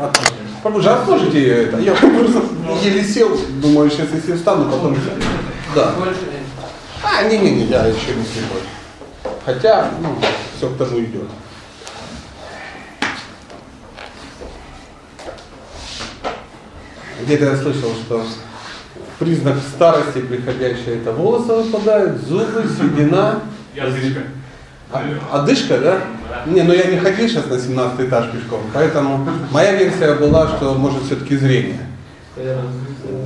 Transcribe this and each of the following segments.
Отлично. А слушайте это? Я просто еле сел, думаю, сейчас если встану, потом... Да. А, не-не-не, я еще не слепой. Хотя, ну, все к тому идет. Где-то я слышал, что признак старости приходящей это волосы выпадают, зубы, седина. И одышка. А, одышка, да? Не, ну я не ходил сейчас на 17 этаж пешком, поэтому моя версия была, что может все-таки зрение.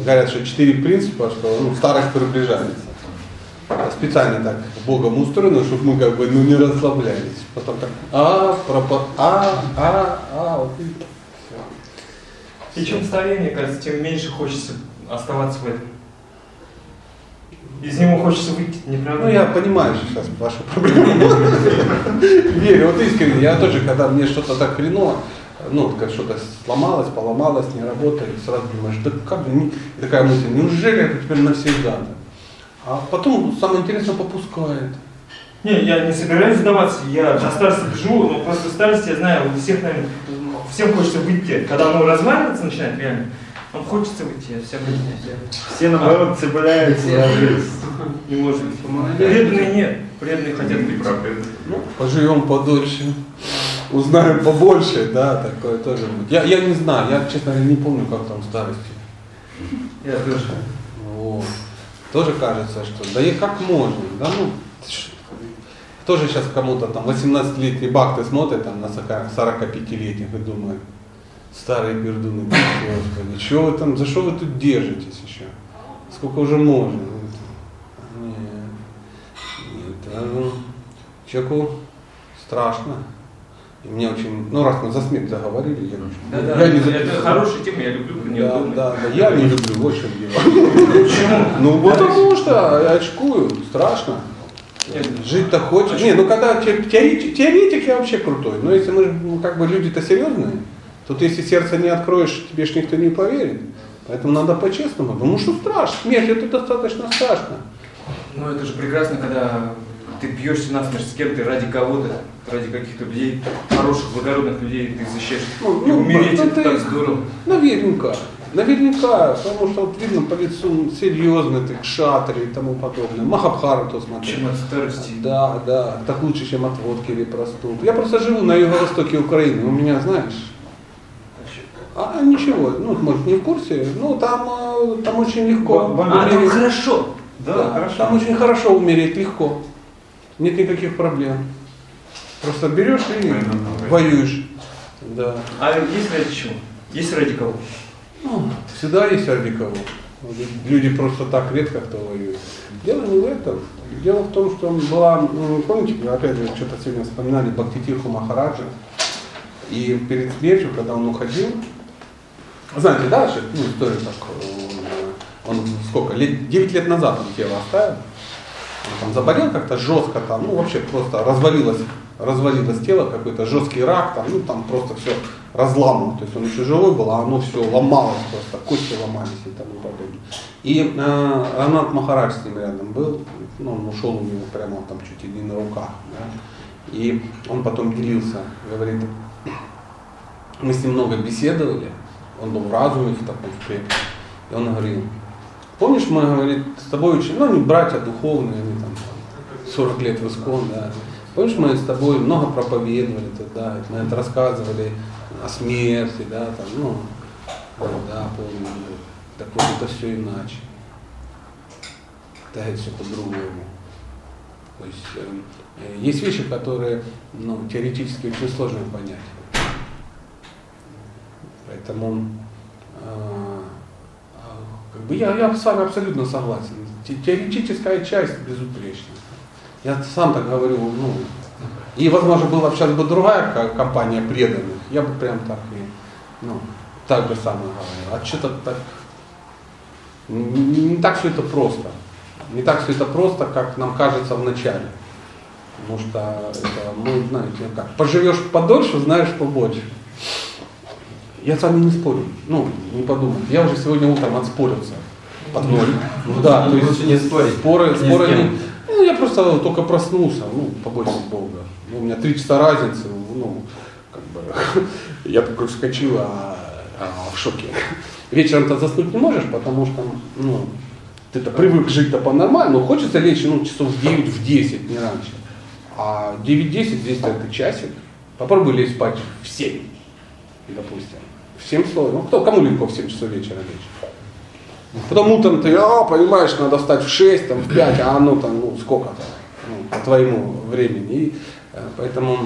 Говорят, что четыре принципа, что ну, старость приближается. Специально так Богом устроено, чтобы мы как бы ну, не расслаблялись. Потом так, а, пропа, а, а, а, вот и И чем старее, кажется, тем меньше хочется оставаться в этом. Из него хочется выйти, не правда? Ну, я понимаю сейчас вашу проблему. Верю, вот искренне, я тоже, когда мне что-то так хреново, ну, как что-то сломалось, поломалось, не работает, сразу думаешь, да как не... и такая мысль, неужели это теперь навсегда? А потом, самое интересное, попускает. Не, я не собираюсь сдаваться, я на старости живу, но просто старости я знаю, у всех, наверное, всем хочется выйти, когда оно разваливаться начинает реально, вам хочется выйти, я всем Все наоборот цепляются. Не может быть. Преданные нет, преданные хотят выйти. Ну, поживем подольше, узнаем побольше, да, такое тоже будет. Я, я не знаю, я, честно говоря, не помню, как там старости. Я тоже. Вот. Тоже кажется, что да и как можно, да ну, кто же сейчас кому-то там 18-летний бак ты смотрит там на 45-летних и думает, старые пердуны, господи, что вы там, за что вы тут держитесь еще? Сколько уже можно? Нет, нет, а, ну, человеку страшно. И мне очень, ну раз мы за смерть заговорили, я, Да, я да, не это записывал. хорошая тема, я люблю про нее Да, думать. да, да, я не люблю, вот в чем дело. Почему? Ну потому что я очкую, страшно. Жить-то хочешь. Не, ну когда те- теоретик, теоретик я вообще крутой. Но если мы ну, как бы люди-то серьезные, то ты если сердце не откроешь, тебе ж никто не поверит. Поэтому надо по-честному. Потому что страшно. Смерть это достаточно страшно. Ну это же прекрасно, когда ты бьешься насмерть с кем-то ради кого-то, ради каких-то людей, хороших, благородных людей, ты их защищаешь. Ну, И ну, умереть ну, это ты- так здорово. Наверняка. Наверняка, потому что вот видно по лицу серьезный ты, кшатри и тому подобное. Махабхарату смотри. Чем от старости. Да, да, так лучше, чем от водки или простуд. Я просто живу на юго-востоке Украины, у меня, знаешь, а ничего, ну, может, не в курсе, ну, там, э, там очень легко. Вам- А, там хорошо. Да, хорошо. Там очень хорошо умереть, легко. Нет никаких проблем. Просто берешь и воюешь. Да. А есть ради чего? Есть ради кого? Ну, всегда есть ради кого. Люди просто так редко кто воюет. Дело не в этом. Дело в том, что была, ну, помните, опять же, что-то сегодня вспоминали Бхактитирху Махараджа. И перед смертью, когда он уходил, знаете, да, что, ну, история так, э, он сколько, лет, 9 лет назад он тело оставил, он там заболел как-то жестко, там, ну вообще просто развалилось, развалилось тело, какой-то жесткий рак, там, ну там просто все разламано, то есть он еще живой был, а оно все ломалось просто, кости ломались и тому подобное. И э, Ранат Махарадж с ним рядом был, ну он ушел у него прямо там чуть ли не на руках, да. и он потом делился, говорит, мы с ним много беседовали, он был в разуме в таком крепком, и он говорил, помнишь, мы, говорит, с тобой ну, они братья духовные, они там, там 40 лет в да, помнишь, мы с тобой много проповедовали тогда, мы это рассказывали о смерти, да, там, ну, да, помню, так вот это все иначе, это все по-другому. То есть э, есть вещи, которые ну, теоретически очень сложно понять. Поэтому э, как бы я, я с вами абсолютно согласен. Те- Теоретическая часть безупречна. Я сам так говорю, ну, и возможно была бы сейчас бы другая компания преданных, я бы прям так и, ну, так бы самое говорил. А что-то так, не, не- так все это просто. Не так все это просто, как нам кажется в начале. Потому что это, мы, знаете, как, поживешь подольше, знаешь побольше. Я с вами не спорю. Ну, не подумайте. Я уже сегодня утром отспорился. Под ноль. Ну да, то есть не спорить. споры, с споры не- Ну, я просто только проснулся, ну, побольше Бога. Ну, у меня три часа разницы, ну, как бы я такой вскочил, а, а, в шоке. Вечером-то заснуть не можешь, потому что, ну, ты-то привык жить-то по-нормальному, хочется лечь, ну, часов в 9, в 10, не раньше. А 9-10 здесь это часик. Попробуй лечь спать в 7, допустим. В 7 слов. Ну, кто, кому легко в 7 часов вечера лечь? Потом утром ты, а, понимаешь, надо встать в 6, там, в 5, а оно там, ну, сколько-то, ну, по твоему времени. И, э, поэтому,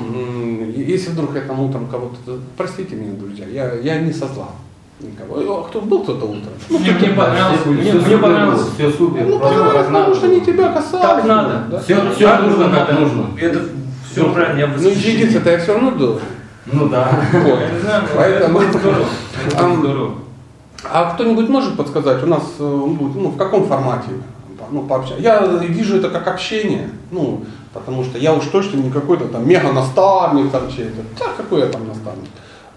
если вдруг я там утром кого-то, простите меня, друзья, я, я не со зла никого. А кто был кто-то утром? Ну, Мне, мне понравилось, Все, мне, мне понравилось. все супер. ну, понравилось, потому что не было. тебя касалось. Так надо. Да? Все, все Так нужно, как нужно. Это все правильно, я Ну, единица-то я все равно должен. Ну да. Вот. Поэтому- это здорово. Это Там- здорово. А кто-нибудь может подсказать, у нас э, он будет, ну, в каком формате ну, пообщаться? Я вижу это как общение, ну, потому что я уж точно не какой-то там мега-наставник там чей-то. Да, какой я там наставник?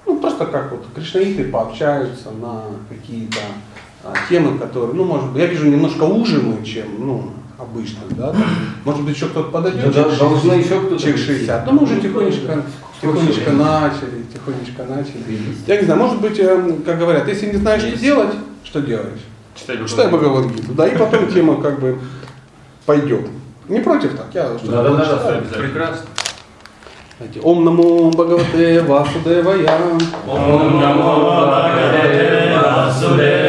Ну, просто как вот кришнаиты пообщаются на какие-то а, темы, которые, ну, может быть, я вижу немножко уже мы, чем, ну, обычно, да, там, может быть, еще кто-то подойдет, Да, человек да, 60, еще кто-то человек прийти. 60, ну, мы уже тихонечко, тихонечко начали, тихонечко начали. Я не знаю, может быть, э, как говорят, если не знаешь, что делать, что делаешь? Читай Читай Бхагавадгиту, да, и потом тема как бы пойдет. Не против так, я что Да-да-да, читаю. Прекрасно. Знаете, Ом намо Бхагавате Васудевая. Ом намо Бхагавате Васудевая.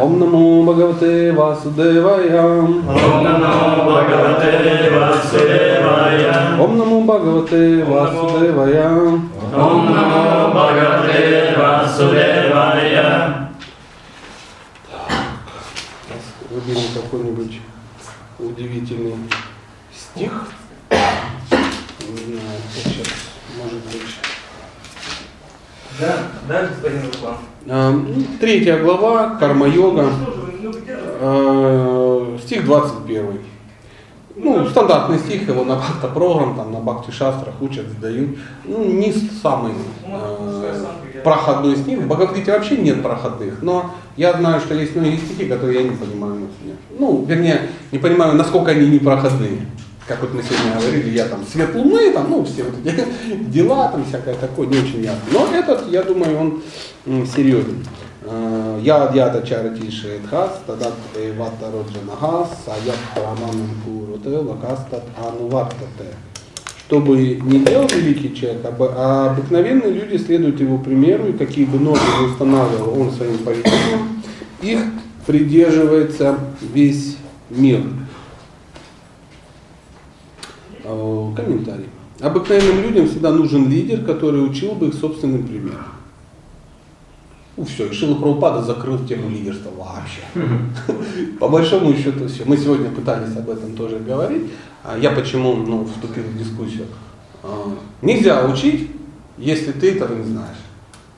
Ом намо Бхагавате Васудевая. Ом намо Бхагавате Васудевая. Ом намо Бхагавате Васудевая. Ом намо Бхагавате Васудевая. Выберем какой-нибудь удивительный стих. Не знаю, сейчас. Да, да, господин Руслан. Ну, Третья глава, карма-йога. Э, стих 21. Ну, стандартный стих, его на бхакта программ, там на бхакти шастрах учат, сдают. Ну, не самый э, проходной стих. В Бхагавдгите вообще нет проходных, но я знаю, что есть многие стихи, которые я не понимаю. Ну, вернее, не понимаю, насколько они непроходные. Как вот мы сегодня говорили, я там свет луны, там, ну, все вот эти дела, там всякое такое, не очень ясно. Но этот, я думаю, он серьезен. Э, Я адьята чарати шедхас, тадат эвата роджанахас, саят праманам куруте, лакастат ануваттате. Что бы ни делал великий человек, об- а обыкновенные люди следуют его примеру, и какие бы нормы не устанавливал он своим поведением, их придерживается весь мир. Э, Комментарий. Обыкновенным людям всегда нужен лидер, который учил бы их собственным примером. Ну все, и Шила Прабхупада закрыл тему лидерства вообще. По большому счету все. Мы сегодня пытались об этом тоже говорить. А Я почему ну, вступил в дискуссию. А, Нельзя учить, если ты этого не знаешь.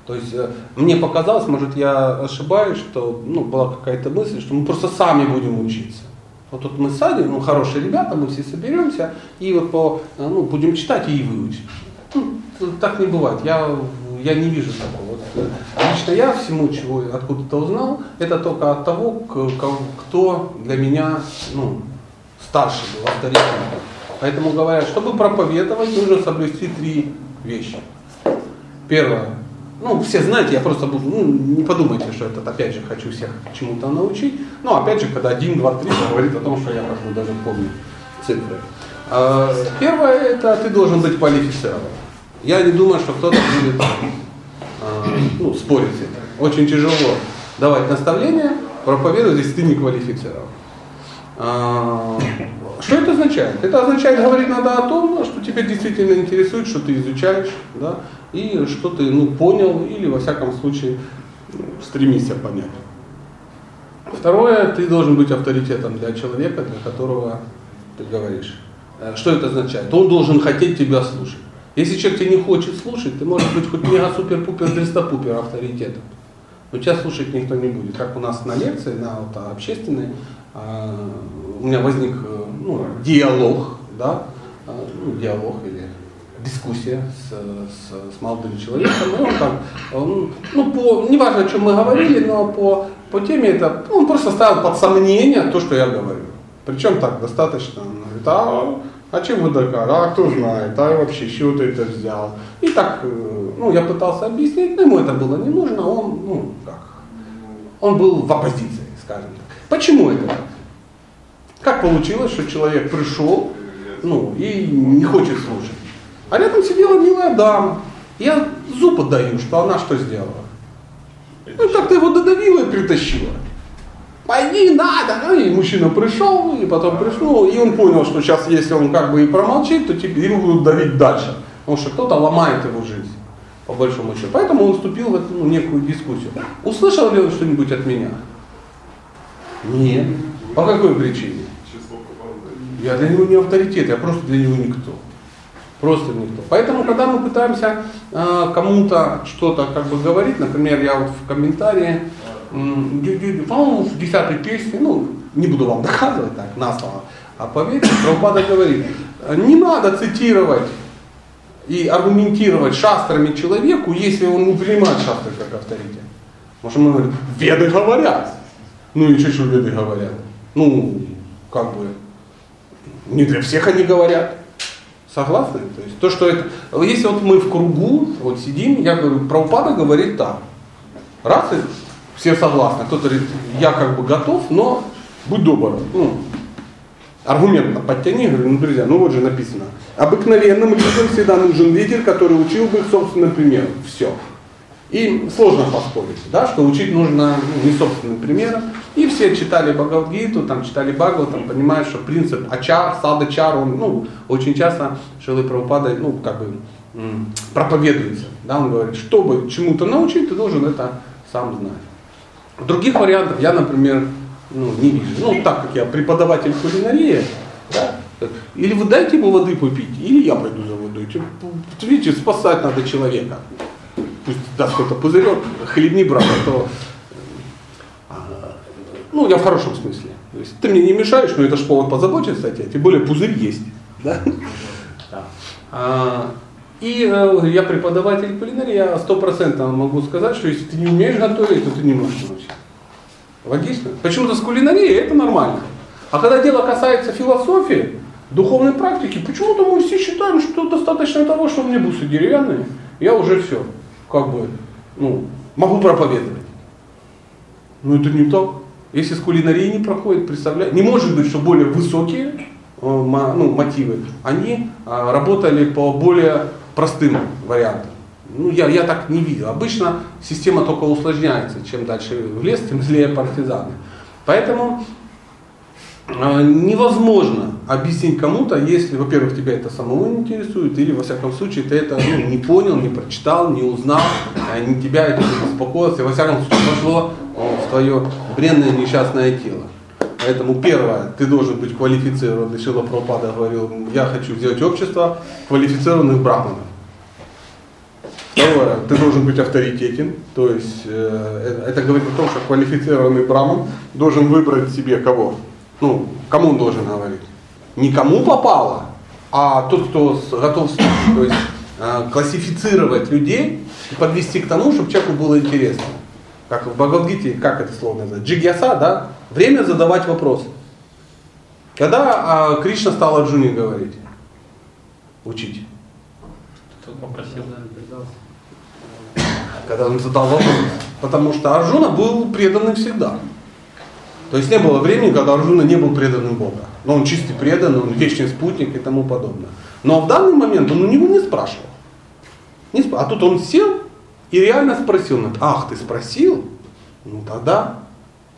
То есть э, мне показалось, может я ошибаюсь, что ну, была какая-то мысль, что мы просто сами будем учиться. Вот тут мы садим, ну хорошие ребята, мы все соберемся и вот по, э, ну, будем читать и выучить. Ну, так не бывает. Я, я не вижу такого. Вот, э, Лично я всему, чего откуда-то узнал, это только от того, кто для меня ну, старше был, авторитетом. Поэтому говорят, чтобы проповедовать, нужно соблюсти три вещи. Первое. Ну, все знаете, я просто буду, ну, не подумайте, что это опять же хочу всех чему-то научить. Но опять же, когда один, два, три говорит о том, что я бы даже помню цифры. А, Первое, это ты должен быть квалифицирован. Я не думаю, что кто-то будет а, ну, спорить с. Очень тяжело давать наставления, проповедовать, если ты не квалифицирован. А, Что это означает? Это означает, говорить надо о том, что тебя действительно интересует, что ты изучаешь, да, и что ты ну, понял, или во всяком случае стремишься понять. Второе, ты должен быть авторитетом для человека, для которого ты говоришь. Э, Что это означает? Он должен хотеть тебя слушать. Если человек тебя не хочет слушать, ты можешь быть хоть мега супер-пупер дреста-пупер авторитетом. Но тебя слушать никто не будет. Как у нас на лекции, на вот, а, общественной, а, у меня возник э, ну, диалог, да, а, ну, диалог или дискуссия с, с, с молодым человеком. И так, он, ну, по, неважно, о чем мы говорили, но по, по теме это, ну, он просто ставил под сомнение то, что я говорю. Причем так достаточно, он говорит, а, а чем вы доказали, а кто знает, а вообще, с чего ты это взял? И так, э, ну, я пытался объяснить, но ему это было не нужно, он, ну, как, он был в оппозиции, скажем так. Почему это? Как получилось, что человек пришел, ну, и не хочет слушать? А рядом сидела милая дама. Я зуб отдаю, что она что сделала? Ну, как-то его додавила и притащила. Пойди, надо. Ну, и мужчина пришел, и потом пришел, и он понял, что сейчас, если он как бы и промолчит, то теперь его будут давить дальше. Потому что кто-то ломает его жизнь, по большому счету. Поэтому он вступил в эту ну, некую дискуссию. Услышал ли он что-нибудь от меня? Нет. По какой причине? Я для него не авторитет, я просто для него никто. Просто никто. Поэтому, когда мы пытаемся э, кому-то что-то как бы говорить, например, я вот в комментарии, по-моему, в десятой песне, ну, не буду вам доказывать так, на слово, а поверьте, Прабхупада говорит, не надо цитировать и аргументировать шастрами человеку, если он не принимает шастры как авторитет. Потому что мы говорим, веды говорят. Ну и что, что веды говорят? Ну, как бы, не для всех они говорят. Согласны? То есть то, что это. Если вот мы в кругу, вот сидим, я говорю, Прабхупада говорит так. Раз и все согласны. Кто-то говорит, я как бы готов, но будь добр. Ну, аргументно подтяни, говорю, ну, друзья, ну вот же написано. Обыкновенным людям всегда нужен лидер, который учил бы их собственным примером. Все. И сложно поспорить, да, что учить нужно ну, не собственным примером. И все читали Бхагавдгиту, там читали Бхагават, там понимают, что принцип ачар, садачар, он ну, очень часто Шилы Прабхупада ну, как бы, проповедуется. Да, он говорит, чтобы чему-то научить, ты должен это сам знать. Других вариантов я, например, ну, не вижу. Ну, так как я преподаватель кулинарии, да, или вы дайте ему воды попить, или я пойду за водой. Видите, спасать надо человека пусть даст кто-то пузырек, хлебни, брат, а то... А, ну, я в хорошем смысле. То есть, ты мне не мешаешь, но это же повод позаботиться о тебе, тем более пузырь есть. Да? А, и э, я преподаватель кулинарии, я стопроцентно могу сказать, что если ты не умеешь готовить, то ты не можешь научить. Логично? Почему-то с кулинарией это нормально. А когда дело касается философии, духовной практики, почему-то мы все считаем, что достаточно того, что у меня бусы деревянные, я уже все как бы, ну, могу проповедовать. Но это не так. Если с кулинарией не проходит, представляете, не может быть, что более высокие э, ну, мотивы, они а, работали по более простым вариантам. Ну, я, я так не видел. Обычно система только усложняется. Чем дальше в лес, тем злее партизаны. Поэтому невозможно объяснить кому-то, если, во-первых, тебя это самого не интересует, или, во всяком случае, ты это ну, не понял, не прочитал, не узнал, а не тебя это не беспокоило, и, во всяком случае, вошло в твое бренное несчастное тело. Поэтому первое, ты должен быть квалифицирован, Шила Пропада говорил, я хочу сделать общество квалифицированных брахманов. Второе, ты должен быть авторитетен, то есть э, это говорит о том, что квалифицированный браман должен выбрать себе кого? Ну, кому он должен говорить? никому попало, а тот, кто готов то есть, э, классифицировать людей и подвести к тому, чтобы человеку было интересно. Как в Бхагавдгите, как это слово называется? Джигьяса, да? Время задавать вопросы. Когда а, Кришна стал Арджуне говорить? Учить. Тот попросил, да, Когда он задал вопрос. Потому что Арджуна был преданным всегда. То есть не было времени, когда Арджуна не был преданным Бога. Но он чистый преданный, он вечный спутник и тому подобное. Но в данный момент он у него не спрашивал. Не спр... А тут он сел и реально спросил. Ах, ты спросил? Ну тогда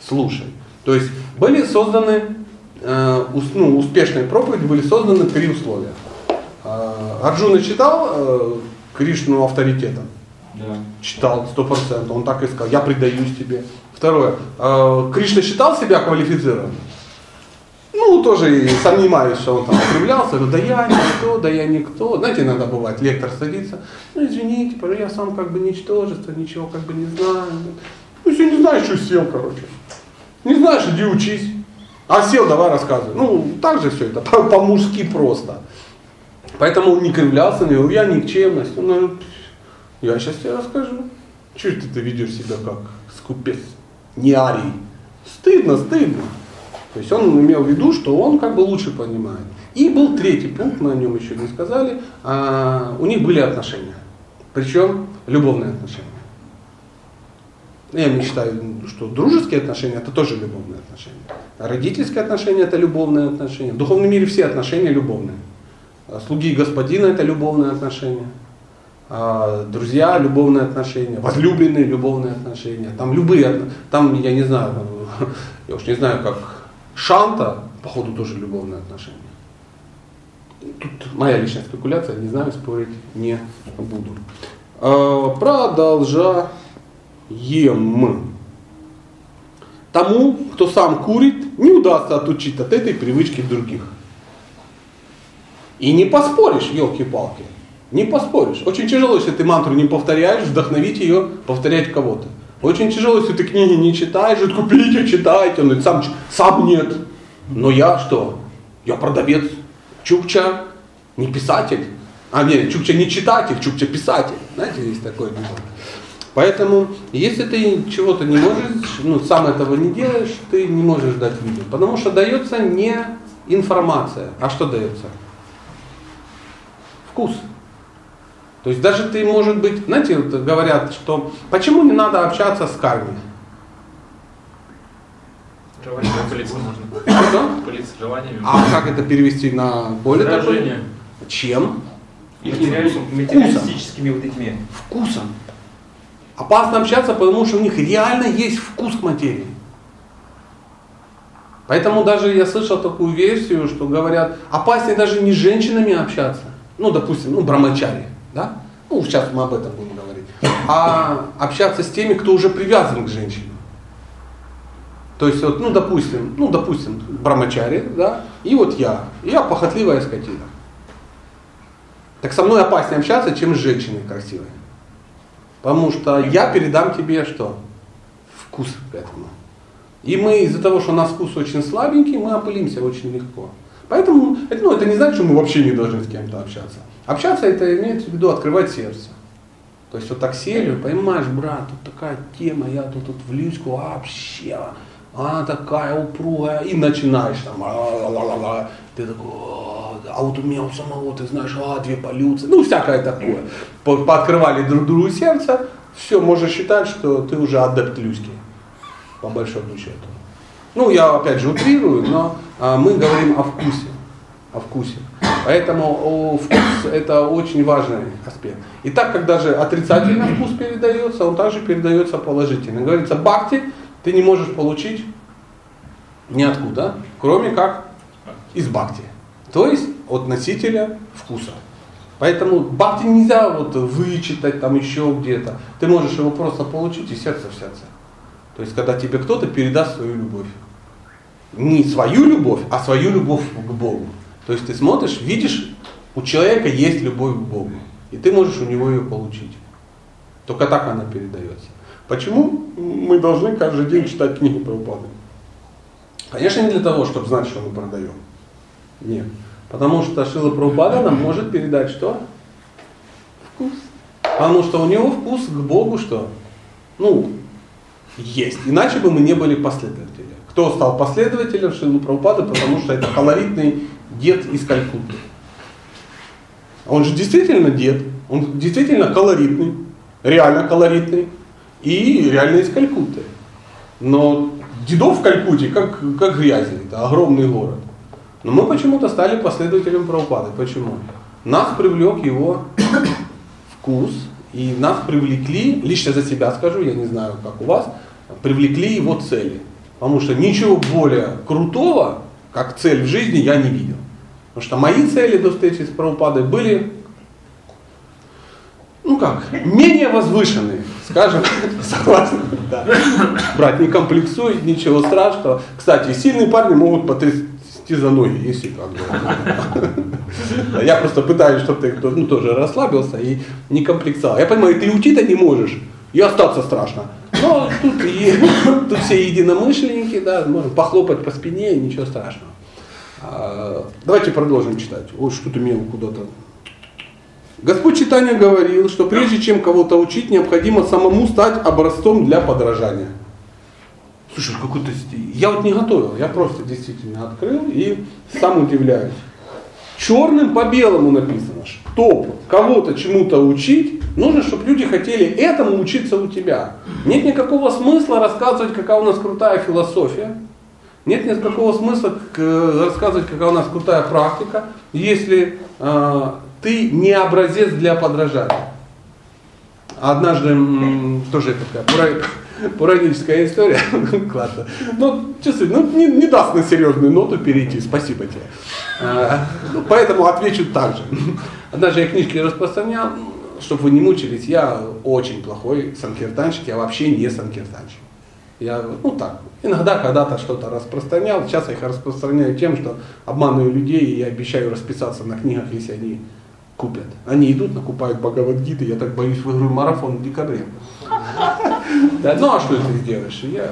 слушай. То есть были созданы, э, ну, успешные проповеди были созданы три условия. Э, Арджуна читал э, Кришну авторитетом? Да. Читал, сто процентов. Он так и сказал, я предаюсь тебе. Второе. Э, Кришна считал себя квалифицированным? Ну, тоже и сомневаюсь, что он там окрывлялся, да я никто, да я никто. Знаете, иногда бывает, лектор садится, ну извините, я сам как бы ничтожество, ничего как бы не знаю. Ну, если не знаешь, что сел, короче. Не знаешь, иди учись. А сел, давай рассказывай. Ну, так же все это, по-мужски просто. Поэтому он не кривлялся, не говорил, я никчемность. Ну, я сейчас тебе расскажу. Чего ты, ты ведешь себя как скупец? Не арий. Стыдно, стыдно. То есть он имел в виду, что он как бы лучше понимает. И был третий пункт, мы о нем еще не сказали, а, у них были отношения. Причем любовные отношения. Я не считаю, что дружеские отношения это тоже любовные отношения. Родительские отношения это любовные отношения. В духовном мире все отношения любовные. Слуги господина это любовные отношения. А друзья любовные отношения, возлюбленные любовные отношения. Там любые, там я не знаю, я уж не знаю, как Шанта, походу тоже любовные отношения. Тут моя личная спекуляция, не знаю, спорить не буду. Продолжаем. Тому, кто сам курит, не удастся отучить от этой привычки других. И не поспоришь, елки-палки. Не поспоришь. Очень тяжело, если ты мантру не повторяешь, вдохновить ее повторять кого-то. Очень тяжело, если ты книги не читаешь, купите, читайте. Он говорит, сам, сам нет. Но я что? Я продавец. Чукча не писатель. А нет, Чукча не читатель, Чукча писатель. Знаете, есть такое дело. Поэтому, если ты чего-то не можешь, ну, сам этого не делаешь, ты не можешь дать видео. Потому что дается не информация. А что дается? Вкус. То есть даже ты, может быть, знаете, вот говорят, что почему не надо общаться с кармой? Желание пылиться можно. Что? Пылиться желаниями. А как это перевести на более? Выражение. Чем? Материали- Материалистическими вот этими. Вкусом. Опасно общаться, потому что у них реально есть вкус к материи. Поэтому даже я слышал такую версию, что говорят, опаснее даже не с женщинами общаться, ну, допустим, ну, брамачари, да? Ну, сейчас мы об этом будем говорить. А общаться с теми, кто уже привязан к женщине. То есть, вот, ну, допустим, ну, допустим, брамачари, да, и вот я, я похотливая скотина. Так со мной опаснее общаться, чем с женщиной красивой. Потому что я передам тебе что? Вкус к этому. И мы из-за того, что у нас вкус очень слабенький, мы опылимся очень легко. Поэтому это, ну, это не значит, что мы вообще не должны с кем-то общаться. Общаться это имеется в виду открывать сердце. То есть вот так сели, понимаешь, брат, тут такая тема, я тут, тут в Люську вообще, она такая упругая, и начинаешь там, ла-ла-ла-ла, ты такой, «О, а вот у меня у самого, ты знаешь, а, две полюции, ну всякое такое. По- Пооткрывали друг другу сердце, все, можно считать, что ты уже адепт Люськи, по большому счету. Ну, я опять же утрирую, но а, мы говорим о вкусе. О вкусе. Поэтому вкус это очень важный аспект. И так как даже отрицательный вкус передается, он также передается положительно. Говорится, бхакти ты не можешь получить ниоткуда, кроме как из бхакти. То есть от носителя вкуса. Поэтому бхакти нельзя вот вычитать там еще где-то. Ты можешь его просто получить из сердца в сердце. То есть когда тебе кто-то передаст свою любовь. Не свою любовь, а свою любовь к Богу. То есть ты смотришь, видишь, у человека есть любовь к Богу. И ты можешь у него ее получить. Только так она передается. Почему мы должны каждый день читать книги Прабхупады? Конечно, не для того, чтобы знать, что мы продаем. Нет. Потому что Шила Прабхупада нам может передать что? Вкус. Потому что у него вкус к Богу что? Ну, есть. Иначе бы мы не были последователями. Кто стал последователем Шилы Прабхупады? Потому что это колоритный дед из Калькутты. Он же действительно дед, он действительно колоритный, реально колоритный и реально из Калькутты. Но дедов в Калькутте как, как грязи, это огромный город. Но мы почему-то стали последователем Прабхупады. Почему? Нас привлек его вкус, и нас привлекли, лично за себя скажу, я не знаю, как у вас, привлекли его цели. Потому что ничего более крутого, как цель в жизни, я не видел. Потому что мои цели до встречи с Прабхупадой были, ну как, менее возвышенные, скажем, согласен. Да. Брат, не комплексуй, ничего страшного. Кстати, сильные парни могут потрясти за ноги, если как бы. Я просто пытаюсь, чтобы ты ну, тоже расслабился и не комплексовал. Я понимаю, ты уйти-то не можешь, и остаться страшно. Но тут, и, тут все единомышленники, да, можно похлопать по спине, ничего страшного. А, Давайте продолжим читать. Ой, что-то меня куда-то... Господь Читания говорил, что прежде чем кого-то учить, необходимо самому стать образцом для подражания. Слушай, какой-то... Я вот не готовил, я просто действительно открыл и сам удивляюсь. Черным по белому написано, что кого-то чему-то учить, Нужно, чтобы люди хотели этому учиться у тебя. Нет никакого смысла рассказывать, какая у нас крутая философия. Нет никакого смысла рассказывать, какая у нас крутая практика, если э, ты не образец для подражания. Однажды, тоже такая пураническая история, классно. Ну, чувствую, ну, не, не даст на серьезную ноту перейти, спасибо тебе. А, ну, поэтому отвечу так же. Однажды я книжки распространял, чтобы вы не мучились, я очень плохой санкиртанщик, я вообще не санкиртанщик. Я, ну так, иногда когда-то что-то распространял, сейчас я их распространяю тем, что обманываю людей и обещаю расписаться на книгах, если они купят. Они идут, накупают Бхагавадгиты, я так боюсь, выиграю марафон в декабре. Да, ну а что ты сделаешь? Я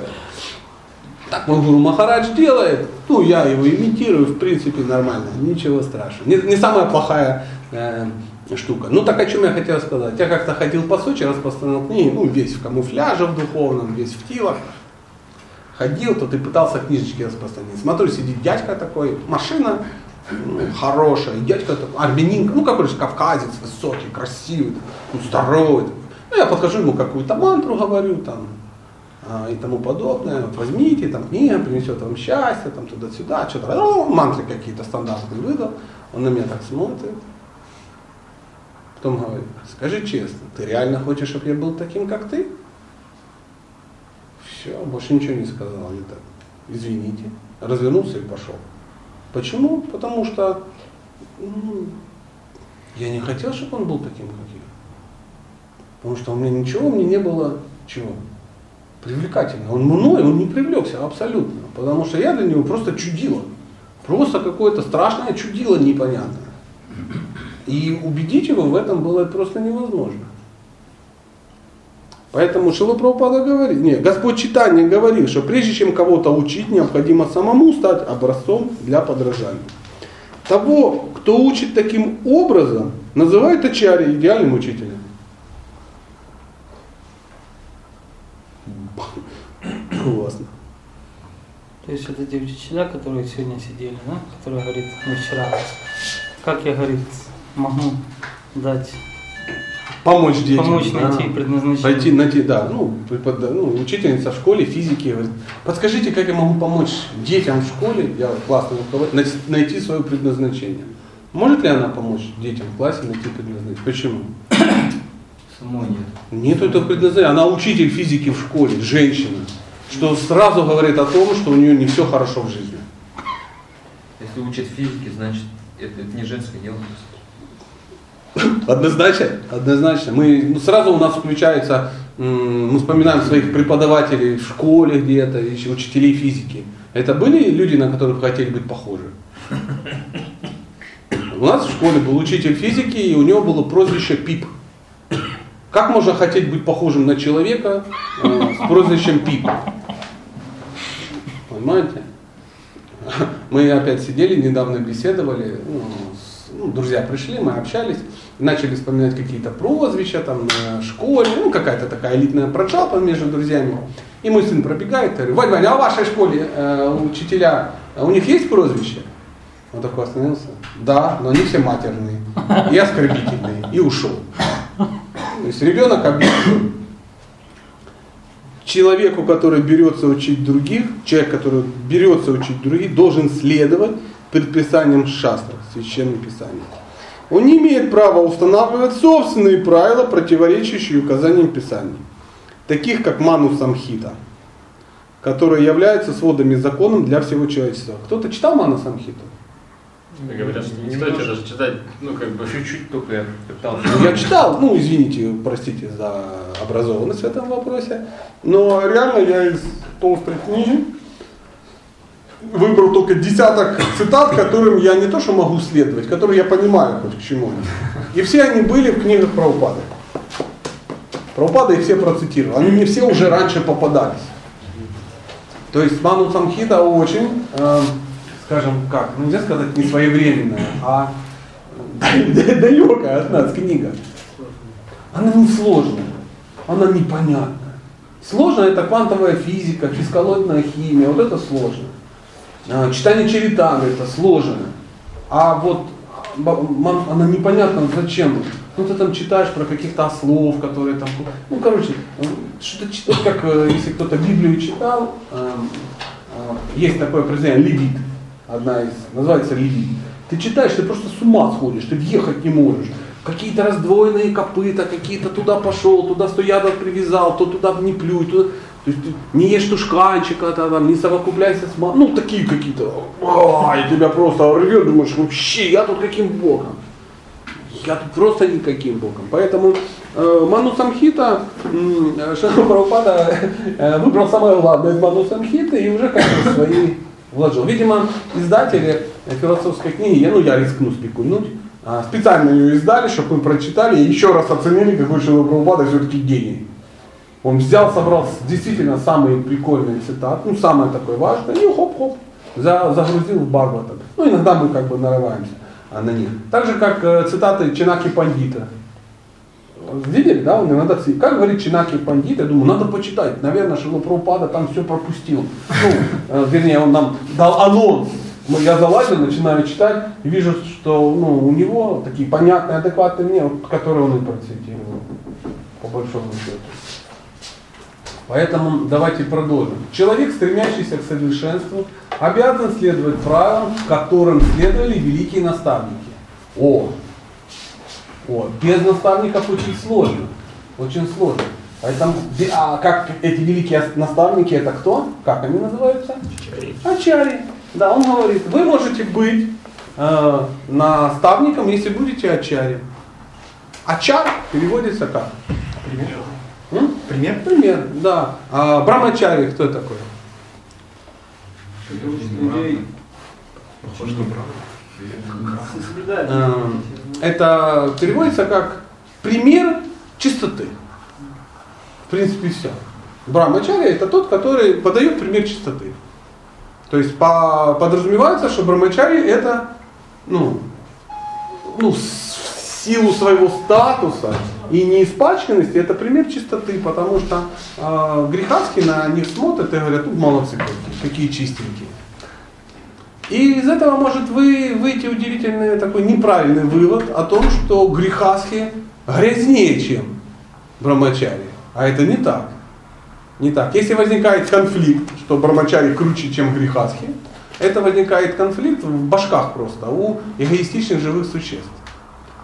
так мой гуру Махарадж делает, ну я его имитирую, в принципе нормально, ничего страшного. Не, не самая плохая э, штука. Ну так о чем я хотел сказать. Я как-то ходил по Сочи, распространял книги, ну весь в камуфляже в духовном, весь в тилах. Ходил, тут и пытался книжечки распространить. Смотрю, сидит дядька такой, машина м, хорошая, дядька такой, армянин, ну какой же кавказец, высокий, красивый, ну, здоровый. Ну, я подхожу ему какую-то мантру говорю там а, и тому подобное. Возьмите, там книга принесет вам счастье, там туда-сюда, что-то. Ну, мантры какие-то стандартные выдал. Он на меня так смотрит. Потом говорит, скажи честно, ты реально хочешь, чтобы я был таким, как ты? Все, больше ничего не сказал, не так. Извините. Развернулся и пошел. Почему? Потому что ну, я не хотел, чтобы он был таким, как я. Потому что у меня ничего, мне не было чего? Привлекательно. Он мной, он не привлекся абсолютно. Потому что я для него просто чудило. Просто какое-то страшное чудило непонятное. И убедить его в этом было просто невозможно. Поэтому Шила Прабхупада говорит, нет, Господь Читание говорил, что прежде чем кого-то учить, необходимо самому стать образцом для подражания. Того, кто учит таким образом, называют Ачарья идеальным учителем. Классно. То есть это учителя, которые сегодня сидели, да? Которые говорит, мы вчера, как я, говорит, могу дать, Помочь детям. помочь да. найти предназначение. Пойти найти, да, ну, препода- ну, учительница в школе физики говорит, подскажите, как я могу помочь детям в школе, я классный руководитель, най- найти свое предназначение. Может ли она помочь детям в классе найти предназначение? Почему? Самой нет. Нет этого предназначения. Она учитель физики в школе, женщина, что сразу говорит о том, что у нее не все хорошо в жизни. Если учат физики, значит, это, это не женское дело. Однозначно, однозначно. Мы ну, сразу у нас включается, мы вспоминаем своих преподавателей в школе где-то, еще учителей физики. Это были люди, на которых хотели быть похожи? У нас в школе был учитель физики, и у него было прозвище Пип. Как можно хотеть быть похожим на человека э, с прозвищем Пип? Понимаете? Мы опять сидели, недавно беседовали, ну, с- ну, друзья пришли, мы общались, начали вспоминать какие-то прозвища там на школе, ну какая-то такая элитная прочалка между друзьями. И мой сын пробегает, говорит, Вань, Вань, а в вашей школе э, учителя, а у них есть прозвище? Он такой остановился, да, но они все матерные и оскорбительные, и ушел. То есть ребенок объяснил, человеку, который берется учить других, человек, который берется учить других, должен следовать предписаниям шастров, священным писаниям. Он не имеет права устанавливать собственные правила, противоречащие указаниям Писаний, таких как Ману Самхита, которые являются сводами законом для всего человечества. Кто-то читал Ману Самхиту? Говорят, что не стоит даже читать, ну как бы Чуть-чуть только я пытался. Ну, Я читал, ну извините, простите за образованность в этом вопросе, но реально я из толстой книги выбрал только десяток цитат, которым я не то что могу следовать, которые я понимаю хоть к чему. они. И все они были в книгах Праупады. Праупада их все процитировал. Они мне все уже раньше попадались. То есть Ману Самхита очень, э, скажем как, ну, нельзя сказать не своевременная, а далекая от нас книга. Она не сложная, она непонятная. Сложно это квантовая физика, физколотная химия, вот это сложно. А, Читание Чаританы это сложно. А вот она непонятна зачем. Ну ты там читаешь про каких-то ослов, которые там, ну короче, что-то читать, как э, если кто-то Библию читал, э, есть такое произведение Левит, одна из, называется Левит. Ты читаешь, ты просто с ума сходишь, ты въехать не можешь. Какие-то раздвоенные копыта, какие-то туда пошел, туда сто ядов привязал, то туда не плюй, туда... То есть ты не ешь тушканчика, там, не совокупляйся с мамой. Ну, такие какие-то. Ай, тебя просто рвет, думаешь, вообще, я тут каким боком? Я тут просто никаким боком. Поэтому э, Ману Самхита, э, Прабхупада э, выбрал самое главное из Ману Самхиты и уже как-то свои вложил. Видимо, издатели философской книги, ну я рискну спекульнуть, а, специально ее издали, чтобы мы прочитали и еще раз оценили, какой Шила Прабхупада все-таки гений. Он взял, собрал действительно самые прикольные цитаты, ну самое такое важное, и хоп-хоп, загрузил в Бхагаватам. Ну иногда мы как бы нарываемся а, на них. Так же, как э, цитаты Чинаки Пандита. Видели, да, он иногда Как говорит Чинаки Пандит, я думаю, надо почитать. Наверное, Шила Прабхупада там все пропустил. Ну, э, вернее, он нам дал анонс. Я залазил, начинаю читать вижу, что ну, у него такие понятные, адекватные мне, которые он и процитировал, по большому счету. Поэтому давайте продолжим. Человек, стремящийся к совершенству, обязан следовать правилам, которым следовали великие наставники. О, о, без наставников очень сложно. Очень сложно. Поэтому, а как эти великие наставники, это кто? Как они называются? Ачари. Ачари. Да, он говорит, вы можете быть э, наставником, если будете ачари. Ачар переводится как? Пример. М? Пример? Пример, да. А брамачари кто такой? Эм, это переводится как пример чистоты. В принципе, все. Брамачари это тот, который подает пример чистоты. То есть по, подразумевается, что брамачари это ну, ну, в силу своего статуса и неиспачканности это пример чистоты, потому что э, грехаски на них смотрят и говорят, ну молодцы какие, какие чистенькие. И из этого может вы, выйти удивительный такой неправильный вывод о том, что грехаски грязнее, чем брамачари. А это не так. Не так. Если возникает конфликт, что брамачари круче, чем грехаски, это возникает конфликт в башках просто, у эгоистичных живых существ.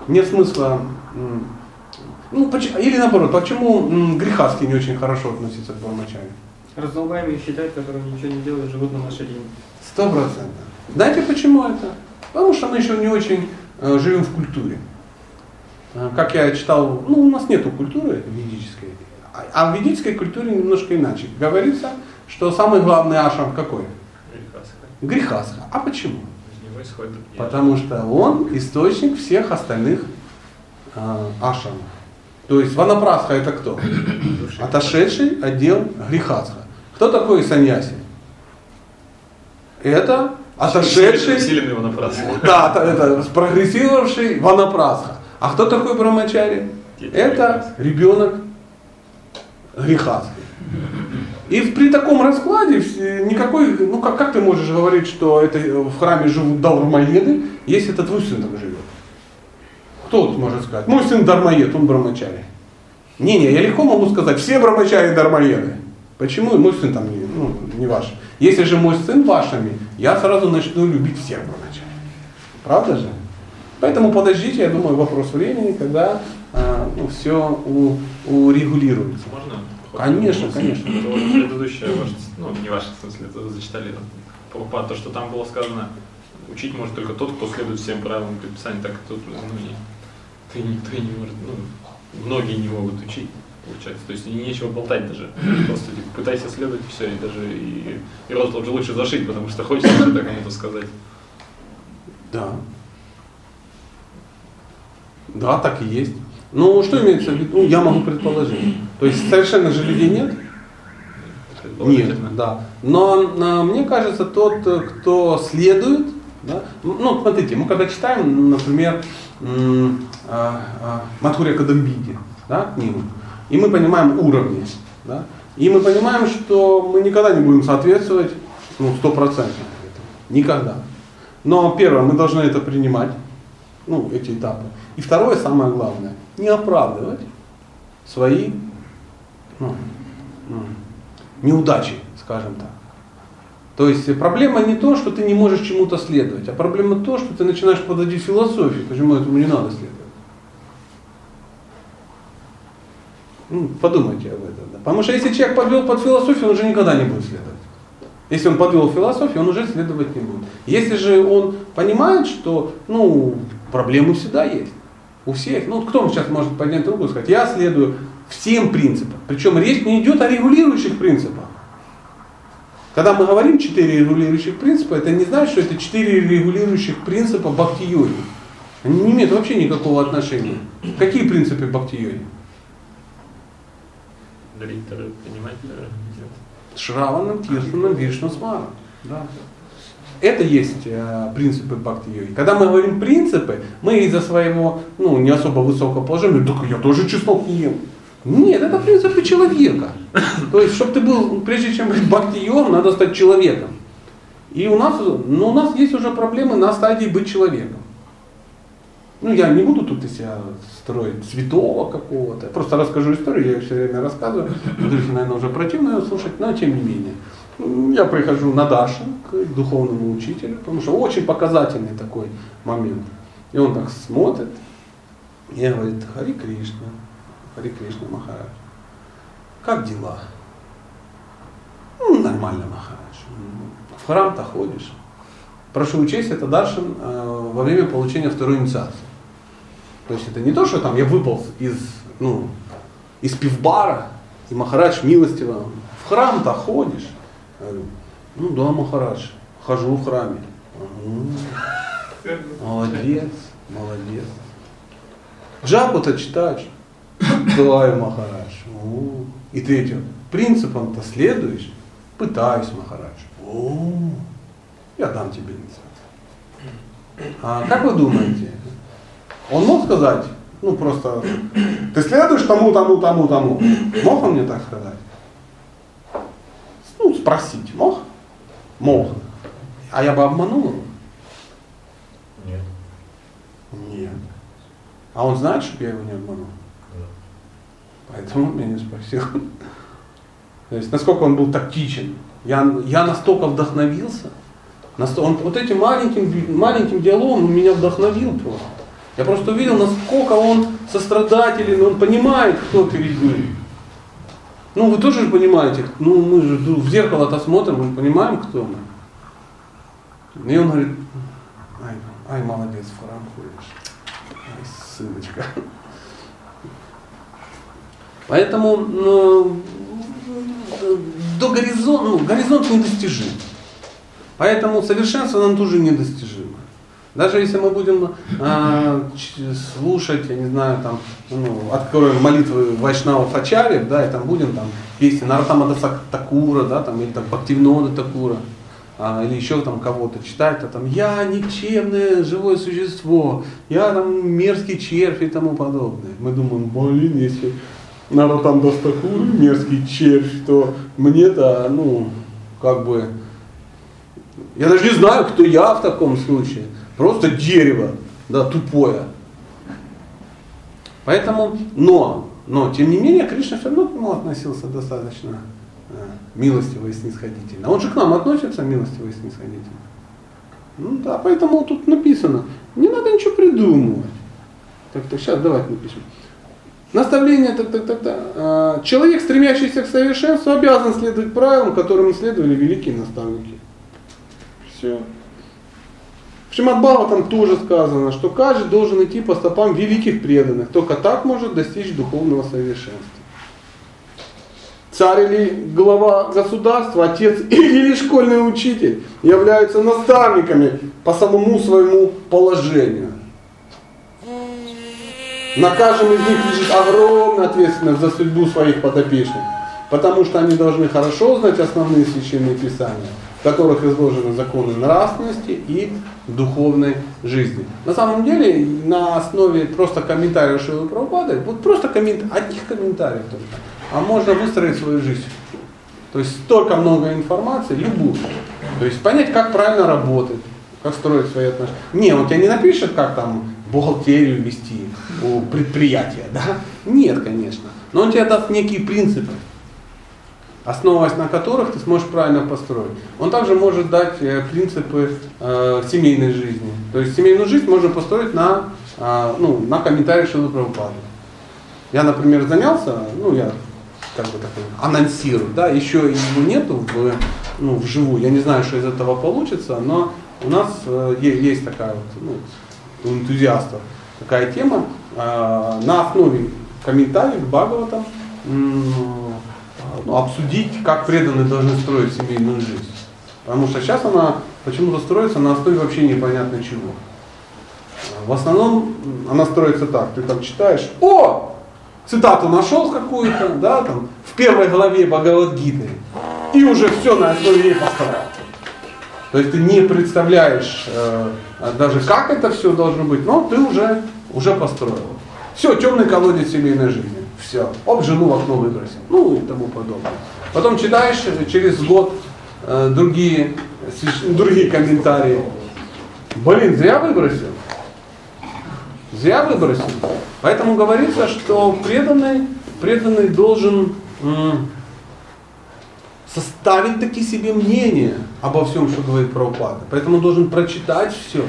Нет смысла ну, или наоборот, почему грехаски не очень хорошо относятся к брамачаре? Раздолбаемые считают, которые ничего не делают, живут на нашей линии. Сто процентов. Знаете почему это? Потому что мы еще не очень э, живем в культуре. Э, как я читал, ну у нас нету культуры ведической, а, а в ведической культуре немножко иначе. Говорится, что самый главный ашам какой? Грехасха. Грехасха. А почему? Потому что он источник всех остальных э, ашамов. То есть ванапрасха это кто? Отошедший отдел грехасха. Кто такой саньяси? Это отошедший... Да, это спрогрессировавший ванапрасха. А кто такой брамачари? Это ребенок грехасхи. И при таком раскладе никакой, ну как, как ты можешь говорить, что это в храме живут дармоеды, если это твой сын там живет? Кто вот может сказать? Мой сын дармоед, он брамачари. Не-не, я легко могу сказать, все брамачари дармоеды. Почему мой сын там не, ну, не ваш? Если же мой сын вашими, я сразу начну любить всех брамачари. Правда же? Поэтому подождите, я думаю, вопрос времени, когда а, ну, все у, урегулируется. Можно? Конечно, конечно. Предыдущая ваша, ну не ваша, в смысле, это зачитали то, что там было сказано, учить может только тот, кто следует всем правилам предписаний, так как тут, ну, не, ты никто и не может, ну, многие не могут учить, получается. То есть нечего болтать даже. Просто типа, пытайся следовать и все, и даже и, и рот уже лучше зашить, потому что хочется что-то кому-то сказать. Да. Да, так и есть. Ну, что имеется в виду? Ну, я могу предположить. То есть совершенно же людей нет? Нет, да. Но а, мне кажется, тот, кто следует, да, ну, смотрите, мы когда читаем, например, а, а, Матхурия Кадамбиди, да, книгу, и мы понимаем уровни, да, и мы понимаем, что мы никогда не будем соответствовать ну, стопроцентно. Никогда. Но первое, мы должны это принимать. ну, эти этапы. И второе, самое главное, не оправдывать свои ну, ну, неудачи, скажем так. То есть проблема не то, что ты не можешь чему-то следовать, а проблема то, что ты начинаешь подводить философию, почему этому не надо следовать. Ну, подумайте об этом. Да. Потому что если человек подвел под философию, он уже никогда не будет следовать. Если он подвел философию, он уже следовать не будет. Если же он понимает, что ну, проблемы всегда есть. У всех. Ну, кто сейчас может поднять руку и сказать, я следую всем принципам. Причем речь не идет о регулирующих принципах. Когда мы говорим четыре регулирующих принципа, это не значит, что это четыре регулирующих принципа бхакти-йоги. Они не имеют вообще никакого отношения. Какие принципы бхакти-йоги? Даритары, понимаете? Шраванам, Киртанам, Вишну, Смарам. Да. Это есть э, принципы бхакти-йоги. Когда мы говорим принципы, мы из-за своего ну, не особо высокого положения, так я тоже чеснок не ем. Нет, это принципы человека. То есть, чтобы ты был, прежде чем быть бхакти надо стать человеком. И у нас, ну, у нас есть уже проблемы на стадии быть человеком. Ну, я не буду тут из себя строить святого какого-то. просто расскажу историю, я ее все время рассказываю. Друзья, наверное, уже противно ее слушать, но тем не менее. Я прихожу на Дашин к духовному учителю, потому что очень показательный такой момент. И он так смотрит, и говорит, Хари Кришна, Хари Кришна Махарадж. Как дела? Ну, нормально, Махарадж. В храм-то ходишь. Прошу учесть, это Даршин э, во время получения второй инициации. То есть это не то, что там я выполз из, ну, из пивбара, и Махарадж милостиво, в храм-то ходишь. Я говорю, ну да, Махарадж, хожу в храме. Молодец, молодец. Джапу-то читаешь. Пытаю, Махарадж. О. И третье. Принципом-то следуешь? Пытаюсь, Махарадж. О, я дам тебе инициацию. А как вы думаете, он мог сказать, ну просто, ты следуешь тому, тому, тому, тому. Мог он мне так сказать? Ну, спросить мог? Мог. А я бы обманул его? Нет. Нет. А он знает, что я его не обманул? Поэтому он меня не спросил. То есть, насколько он был тактичен. Я, я настолько вдохновился. Настолько, он вот этим маленьким, маленьким диалогом меня вдохновил просто. Я просто увидел, насколько он сострадателен, он понимает, кто перед ним. Ну, вы тоже же понимаете, ну, мы же в зеркало-то смотрим, мы понимаем, кто мы. И он говорит, ай, ай молодец, Фарам ходишь. Ай, сыночка. Поэтому ну, до горизонта, ну, горизонт недостижим. Поэтому совершенство нам тоже недостижимо. Даже если мы будем э, слушать, я не знаю, там, ну, откроем молитвы Вайшнава Фачари, да, и там будем там песни Наратамада Такура, да, там, или там Бхактивнода Такура, а, или еще там кого-то читать, а там я никчемное живое существо, я там мерзкий червь и тому подобное. Мы думаем, блин, если надо там Достакур, мерзкий червь, то мне-то, ну, как бы, я даже не знаю, кто я в таком случае. Просто дерево, да, тупое. Поэтому, но, но, тем не менее, Кришна все равно к нему относился достаточно э, милостиво и снисходительно. Он же к нам относится милостиво и снисходительно. Ну да, поэтому тут написано, не надо ничего придумывать. Так-то сейчас давайте напишем. Наставление, так, так, так, так. Человек, стремящийся к совершенству, обязан следовать правилам, которым следовали великие наставники. Все. В Шимат там тоже сказано, что каждый должен идти по стопам великих преданных. Только так может достичь духовного совершенства. Царь или глава государства, отец или школьный учитель являются наставниками по самому своему положению. На каждом из них лежит огромная ответственность за судьбу своих подопечных, потому что они должны хорошо знать основные священные писания, которых изложены законы нравственности и духовной жизни. На самом деле, на основе просто комментариев Шилы Прабхупады, вот просто коммент, одних комментариев только, а можно выстроить свою жизнь. То есть столько много информации, любую. То есть понять, как правильно работать, как строить свои отношения. Не, он тебе не напишет, как там бухгалтерию вести у предприятия, да? Нет, конечно. Но он тебе даст некие принципы, основываясь на которых ты сможешь правильно построить. Он также может дать э, принципы э, семейной жизни. То есть семейную жизнь можно построить на, э, ну, на комментариях Шилы Прабхупады. Я, например, занялся, ну, я как бы такой анонсирую, да, еще его нету в, ну, вживую, я не знаю, что из этого получится, но у нас э, есть такая вот, ну, у энтузиастов такая тема, э, на основе комментариев Бхагаватам, ну, обсудить, как преданные должны строить семейную жизнь. Потому что сейчас она почему-то строится на основе вообще непонятно чего. В основном она строится так, ты там читаешь, о, цитату нашел какую-то, да, там, в первой главе Бхагавадгиты, и уже все на основе ей построил. То есть ты не представляешь э, даже как это все должно быть, но ты уже, уже построил. Все, темный колодец семейной жизни. Все. Об, жену в окно выбросил. Ну и тому подобное. Потом читаешь через год э, другие, другие комментарии. Блин, зря выбросил. Зря выбросил. Поэтому говорится, что преданный, преданный должен составить таки себе мнение обо всем, что говорит Прабхупада. Поэтому должен прочитать все.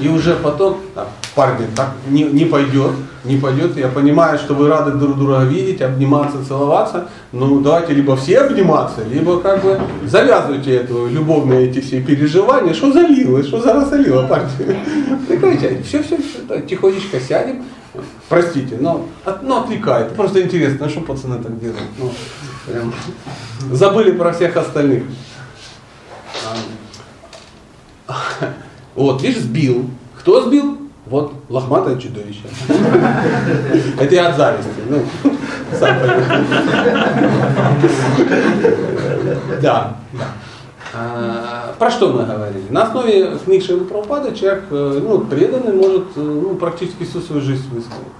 И уже потом, так, парни, так не, не пойдет, не пойдет. Я понимаю, что вы рады друг друга видеть, обниматься, целоваться. Ну, давайте либо все обниматься, либо как бы завязывайте эту любовные эти все переживания. Что залило, что за рассолило, парни? Прекращайте. Все, все, все, тихонечко сядем. Простите, но, от, но отвлекает. Просто интересно, что пацаны так делают. Ну, прям, забыли про всех остальных. Вот, видишь, сбил. Кто сбил? Вот, лохматое чудовище. Это я от зависти. Ну, Да. А, про что мы говорили? На основе книг Шилы Прабхупады человек э, ну, преданный может э, ну, практически всю свою жизнь выстроить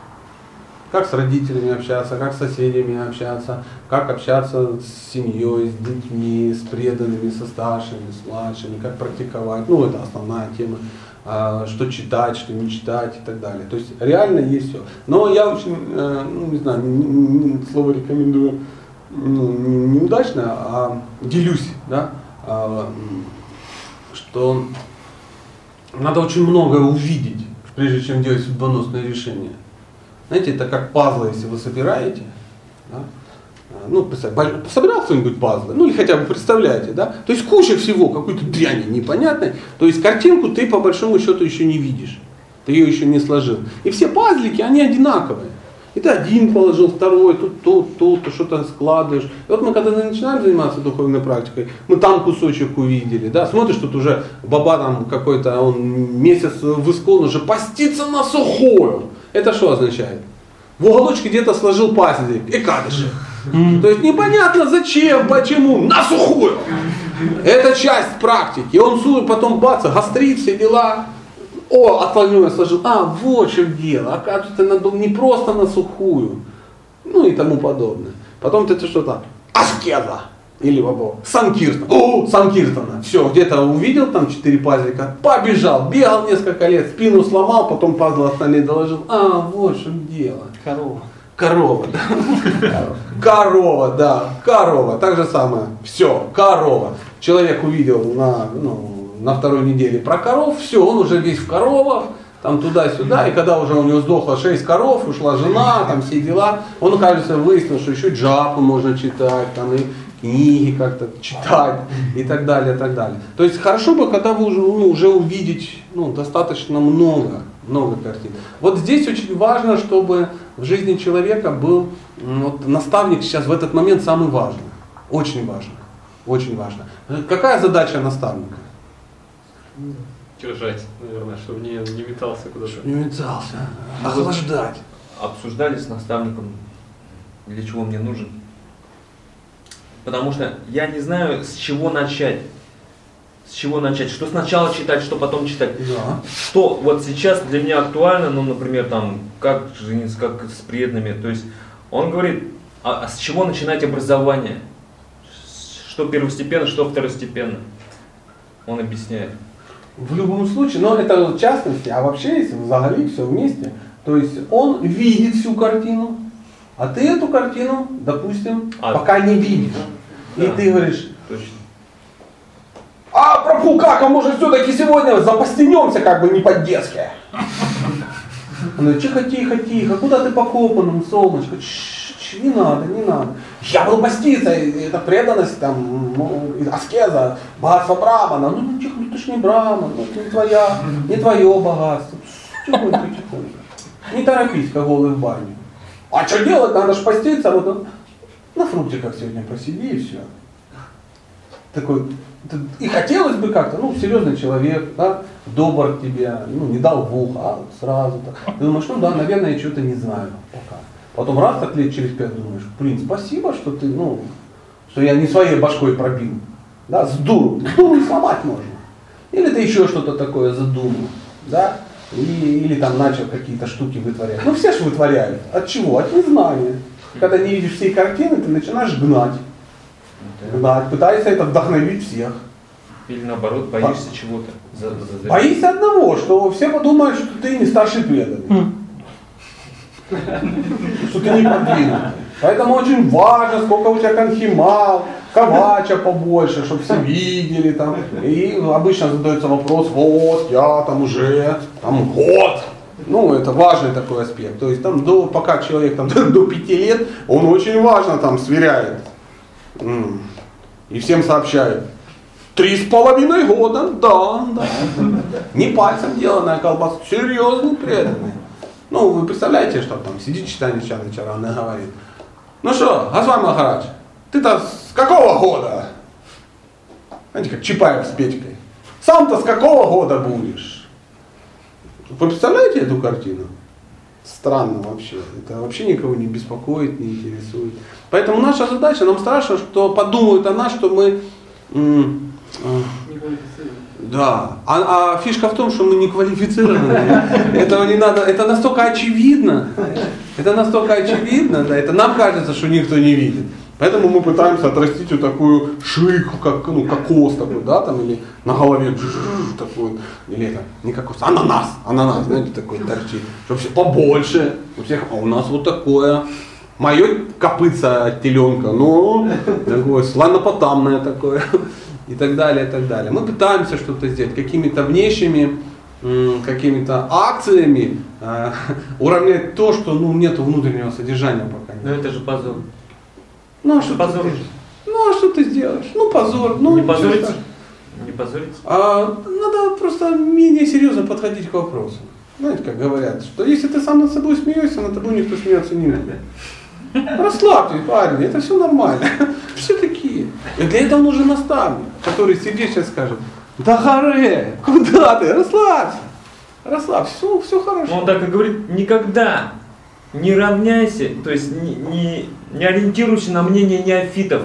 как с родителями общаться, как с соседями общаться, как общаться с семьей, с детьми, с преданными, со старшими, с младшими, как практиковать. Ну, это основная тема. А, что читать, что не читать и так далее. То есть реально есть все. Но я очень, э, ну, не знаю, слово рекомендую ну, неудачно, а делюсь, да, а, что надо очень многое увидеть, прежде чем делать судьбоносное решение. Знаете, это как пазлы, если вы собираете. Да? Ну, собирал кто-нибудь пазлы, ну или хотя бы представляете, да? То есть куча всего, какой-то дряни непонятной. То есть картинку ты по большому счету еще не видишь. Ты ее еще не сложил. И все пазлики, они одинаковые. И ты один положил, второй, тут, тут, тут, ты что-то складываешь. И вот мы когда начинаем заниматься духовной практикой, мы там кусочек увидели, да, смотришь, тут уже баба там какой-то, он месяц в искон уже постится на сухую. Это что означает? В уголочке где-то сложил пазлик и кадыши. То есть непонятно зачем, почему, на сухую. Это часть практики. И он потом бац, гастрит, все дела. О, отложил, сложил. А, вот в чем дело. Оказывается, надо было не просто на сухую. Ну и тому подобное. Потом ты что-то, аскеза. Или бабо. Санкиртан. О, Санкиртана. Все, где-то увидел там четыре пазлика, побежал, бегал несколько лет, спину сломал, потом пазл остальные доложил. А, вот что дело. Корова. Корова, да. Корова, да, корова. Так же самое. Все, корова. Человек увидел на, ну, на второй неделе про коров, все, он уже весь в коровах, там туда-сюда, и когда уже у него сдохло 6 коров, ушла жена, там все дела, он, кажется, выяснил, что еще джапу можно читать, там и книги как-то читать и так далее, и так далее. То есть хорошо бы, когда вы уже, ну, уже увидеть ну, достаточно много, много картин. Вот здесь очень важно, чтобы в жизни человека был вот, наставник сейчас в этот момент самый важный. Очень важно. Очень важно. Какая задача наставника? Держать, наверное, чтобы не, не метался куда-то. Не метался. Охлаждать. Обсуждали с наставником, для чего мне нужен Потому что я не знаю, с чего начать. С чего начать? Что сначала читать, что потом читать? Да. Что вот сейчас для меня актуально, ну, например, там, как жениться, как с преданными. То есть он говорит, а, а с чего начинать образование? Что первостепенно, что второстепенно? Он объясняет. В любом случае, но это в частности, а вообще, если взагали все вместе, то есть он видит всю картину, а ты эту картину, допустим, А. пока не видишь. И Да. ты говоришь, Точно. а пропу как, а может все-таки сегодня запостенемся как бы не по-детски. Он говорит, тихо, тихо, тихо, куда ты по копанам, солнышко, Чш, чш, не надо, не надо. Я буду поститься, и это преданность, там, ну, аскеза, богатство Брамана. Ну, ну, тихо, ну, ты ж не Браман, ну, это не твоя, не твое богатство. Тихонько, тихонько. Не торопись, как голый в баню. А что делать, надо же поститься, вот ну, на фруктиках сегодня посиди и все такой, и хотелось бы как-то, ну, серьезный человек, да, добр к тебе, ну, не дал в а сразу так. Ты думаешь, ну да, наверное, я что-то не знаю пока. Потом раз так лет через пять думаешь, блин, спасибо, что ты, ну, что я не своей башкой пробил. Да, с дуру. С дуру и сломать можно. Или ты еще что-то такое задумал, да, или, или там начал какие-то штуки вытворять. Ну, все же вытворяют. От чего? От незнания. Когда не видишь всей картины, ты начинаешь гнать. Гнать, пытаешься это вдохновить всех. Или наоборот, боишься чего-то. За- за- за- Боишься одного, что все подумают, что ты не старший преданный. Что ты не продвинутый. Поэтому очень важно, сколько у тебя конхимал, кавача побольше, чтобы все видели там. И обычно задается вопрос, вот, я там уже там год. Ну, это важный такой аспект. То есть там до, пока человек там до пяти лет, он очень важно там сверяет. И всем сообщает. Три с половиной года, да, да. Не пальцем деланная колбаса, серьезный преданный. Ну, вы представляете, что там сидит читание Чара она говорит. Ну что, Гасвай Махарадж, ты-то с какого года? Знаете, как Чапаев с Петькой. Сам-то с какого года будешь? Вы представляете эту картину? Странно вообще. Это вообще никого не беспокоит, не интересует. Поэтому наша задача, нам страшно, что подумают о нас, что мы... м, э, да, а, а фишка в том, что мы не квалифицированы. Этого не надо, это настолько очевидно. Это настолько очевидно, да, это нам кажется, что никто не видит. Поэтому мы пытаемся отрастить вот такую шейку, как ну, кокос такой, да, там, или на голове такой, или это, не кокос, ананас, ананас, знаете, такой торчит, чтобы все побольше, у всех, а у нас вот такое, мое копытце от теленка, ну, такое слонопотамное такое, и так далее, и так далее. Мы пытаемся что-то сделать, какими-то внешними какими-то акциями э, уравнять то, что ну, нет внутреннего содержания пока. Ну Нет. это же позор. Ну а что позор. ты сделаешь? Ну а что ты сделаешь? Ну позор. Ну, не позориться? Не позориться? А, надо просто менее серьезно подходить к вопросу. Знаете, как говорят, что если ты сам над собой смеешься, над тобой никто смеяться не будет. Расслабьтесь, парни, это все нормально. Все такие. И для этого нужен наставник, который сердечно скажет, да харе, куда ты, расслабься. Расслабься, все, все хорошо. он так и говорит, никогда не равняйся, то есть не, не, не ориентируйся на мнение неофитов,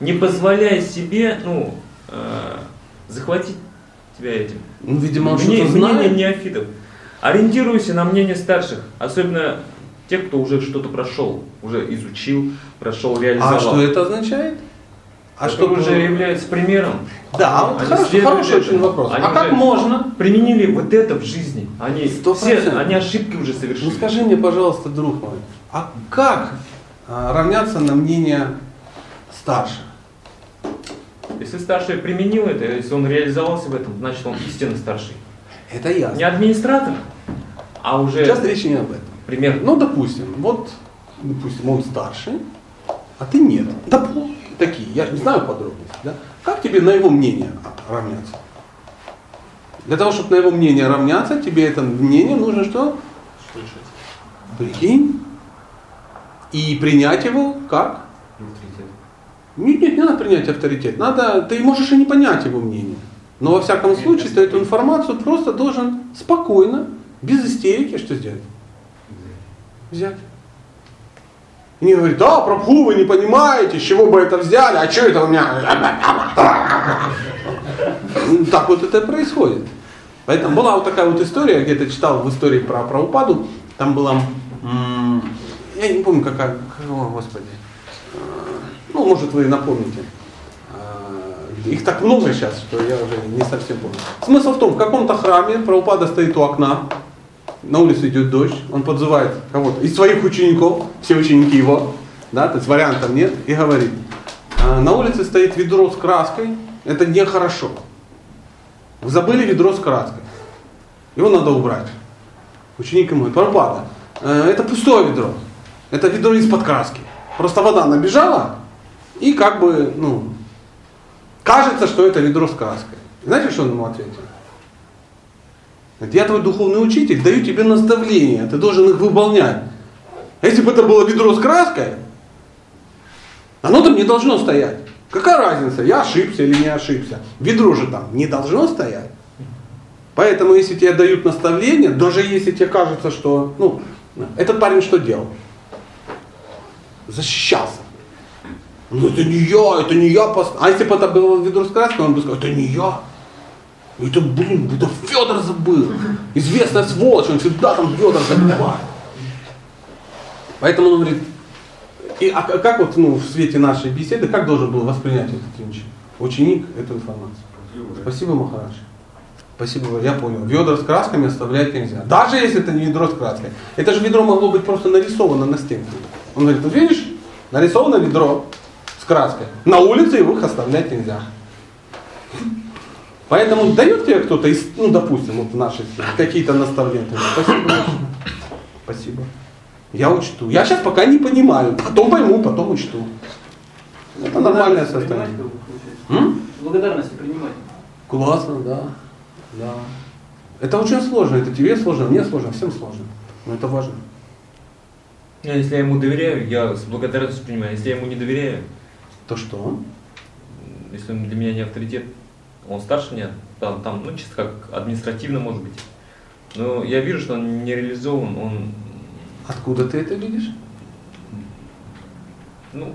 не позволяй себе, ну, э, захватить тебя этим. Ну, видимо, он что-то мнение знает. неофитов. Ориентируйся на мнение старших, особенно тех, кто уже что-то прошел, уже изучил, прошел, реализовал. А что это означает? А что уже является примером. Да, вот Они хорошо, следуют хороший очень вопрос. Они а как можно? Применили вот это в жизни. Они, Сто все, процентов. они ошибки уже Ну совершили. скажи мне, пожалуйста, друг мой, а как а, равняться на мнение старших? Если старший применил это, если он реализовался в этом, значит он истинно старший. Это ясно. Не администратор, а уже Сейчас речь не об этом. Пример. Ну, допустим, вот, допустим, он старший, а ты нет. Допустим, такие, я же не знаю подробностей, да? Как тебе на его мнение равняться? Для того, чтобы на его мнение равняться, тебе это мнение нужно что? Слышать. Прикинь. И принять его как? Авторитет. Нет, нет, не надо принять авторитет. Надо, ты можешь и не понять его мнение. Но во всяком случае, ты эту информацию просто должен спокойно, без истерики, что сделать? Взять. И не говорит, да, Прабху, вы не понимаете, с чего бы это взяли, а что это у меня? Ну, Так вот это происходит. Поэтому была вот такая вот история, я где-то читал в истории про Прабхупаду, там была, я не помню какая, о, господи, Э, ну, может, вы напомните, э, Их так много сейчас, что я уже не совсем помню. Смысл в том, в каком-то храме Прабхупада стоит у окна, на улице идет дождь, он подзывает кого-то из своих учеников, все ученики его, да, то есть вариантов нет, и говорит, «А, на улице стоит ведро с краской, это нехорошо. Вы забыли ведро с краской. Его надо убрать. Ученик ему говорит, Прабхупада, э, это пустое ведро. Это ведро из-под краски. Просто вода набежала, и как бы, ну, кажется, что это ведро с краской. Знаете, что он ему ответил? Я твой духовный учитель, даю тебе наставления, ты должен их выполнять. А если бы это было ведро с краской, оно там не должно стоять. Какая разница, я ошибся или не ошибся? Ведро же там не должно стоять. Поэтому, если тебе дают наставление, даже если тебе кажется, что, ну, этот парень что делал? Защищался. Ну это не я, это не я. А если бы это было ведро с краской, он бы сказал, это не я. Это, блин, это Федор забыл. Известная сволочь, он всегда там ведра забывает. Поэтому он говорит, и, а как вот ну, в свете нашей беседы, как должен был воспринять этот ученик, ученик эту информацию? Спасибо, Махарадж. Спасибо, я понял. Ведра с красками оставлять нельзя. Даже если это не ведро с краской. Это же ведро могло быть просто нарисовано на стенке. Он говорит, вот видишь, нарисовано ведро с краской. На улице их оставлять нельзя. Поэтому дает тебе кто-то, из, ну, допустим, вот в нашей стране, какие-то наставления. Спасибо. большое. Спасибо. Я учту. Я сейчас пока не понимаю. Потом пойму, потом учту. Это нормальное состояние. М? Благодарности принимать. Классно, да. Да. Это очень сложно. Это тебе сложно, мне сложно, всем сложно. Но это важно. Ну, Если я ему доверяю, я с благодарностью принимаю. Если я ему не доверяю, То что? если он для меня не авторитет, он старше меня, там, там, ну, чисто как административно, может быть. Но я вижу, что он не реализован, он, Откуда ты это видишь? ну,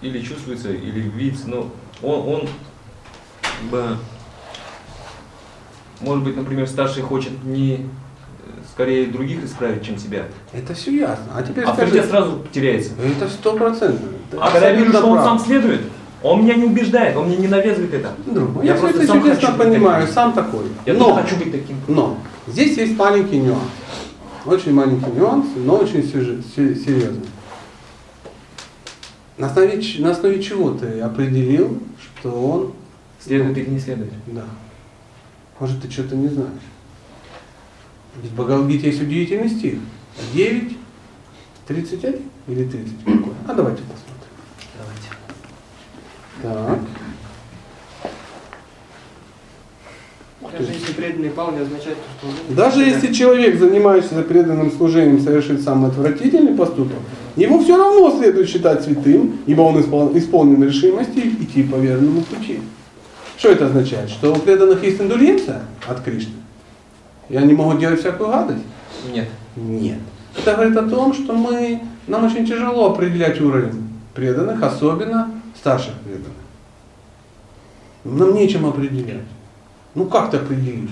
или чувствуется, или видится, но он, он бы, может быть, например, старший хочет не э, скорее других исправить, чем себя. Это все ясно. А теперь Авторитет скажи. сразу теряется. Это сто процентов. А когда я вижу, что он сам следует, он меня не убеждает, он мне не навязывает это. Друг Я я, просто это сам чудесно понимаю, таким. сам такой. Я но, тоже хочу быть таким. но здесь есть маленький нюанс. Очень маленький нюанс, но очень сюжет- се- серьезный. На основе, на основе чего ты определил, что он... Следует или не следует. Да. Может, ты что-то не знаешь. Ведь в Бхагавадгите есть удивительный стих. 9, 31 или 30? Какой? А давайте посмотрим. Так. Даже если преданный пал, не означает, что он... Даже если человек, занимающийся преданным служением, совершит самый отвратительный поступок, его все равно следует считать святым, ибо он испол- исполнен решимости идти по верному пути. Что это означает? Что у преданных есть индульгенция от Кришны? И они могут делать всякую гадость? Нет. Нет. Это говорит о том, что мы, нам очень тяжело определять уровень преданных, особенно старших преданных. Нам нечем определять. Ну как ты определишь?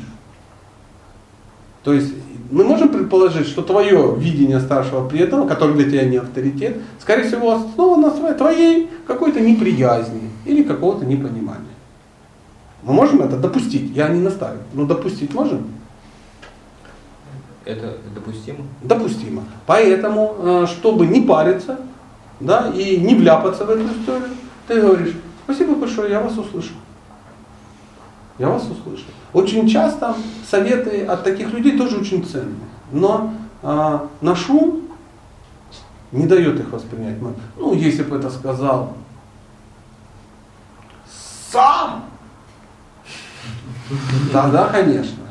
То есть мы можем предположить, что твое видение старшего преданного, который для тебя не авторитет, скорее всего основано на твоей какой-то неприязни или какого-то непонимания. Мы можем это допустить? Я не настаиваю. Но допустить можем? Это допустимо? допустимо. Поэтому, э, чтобы не париться, да, и не вляпаться в эту историю, ты говоришь, спасибо большое, я вас услышал. Я вас услышал. Очень часто советы от таких людей тоже очень ценные. Но а, на шум не дает их воспринять. Ну, если бы это сказал сам, тогда, конечно.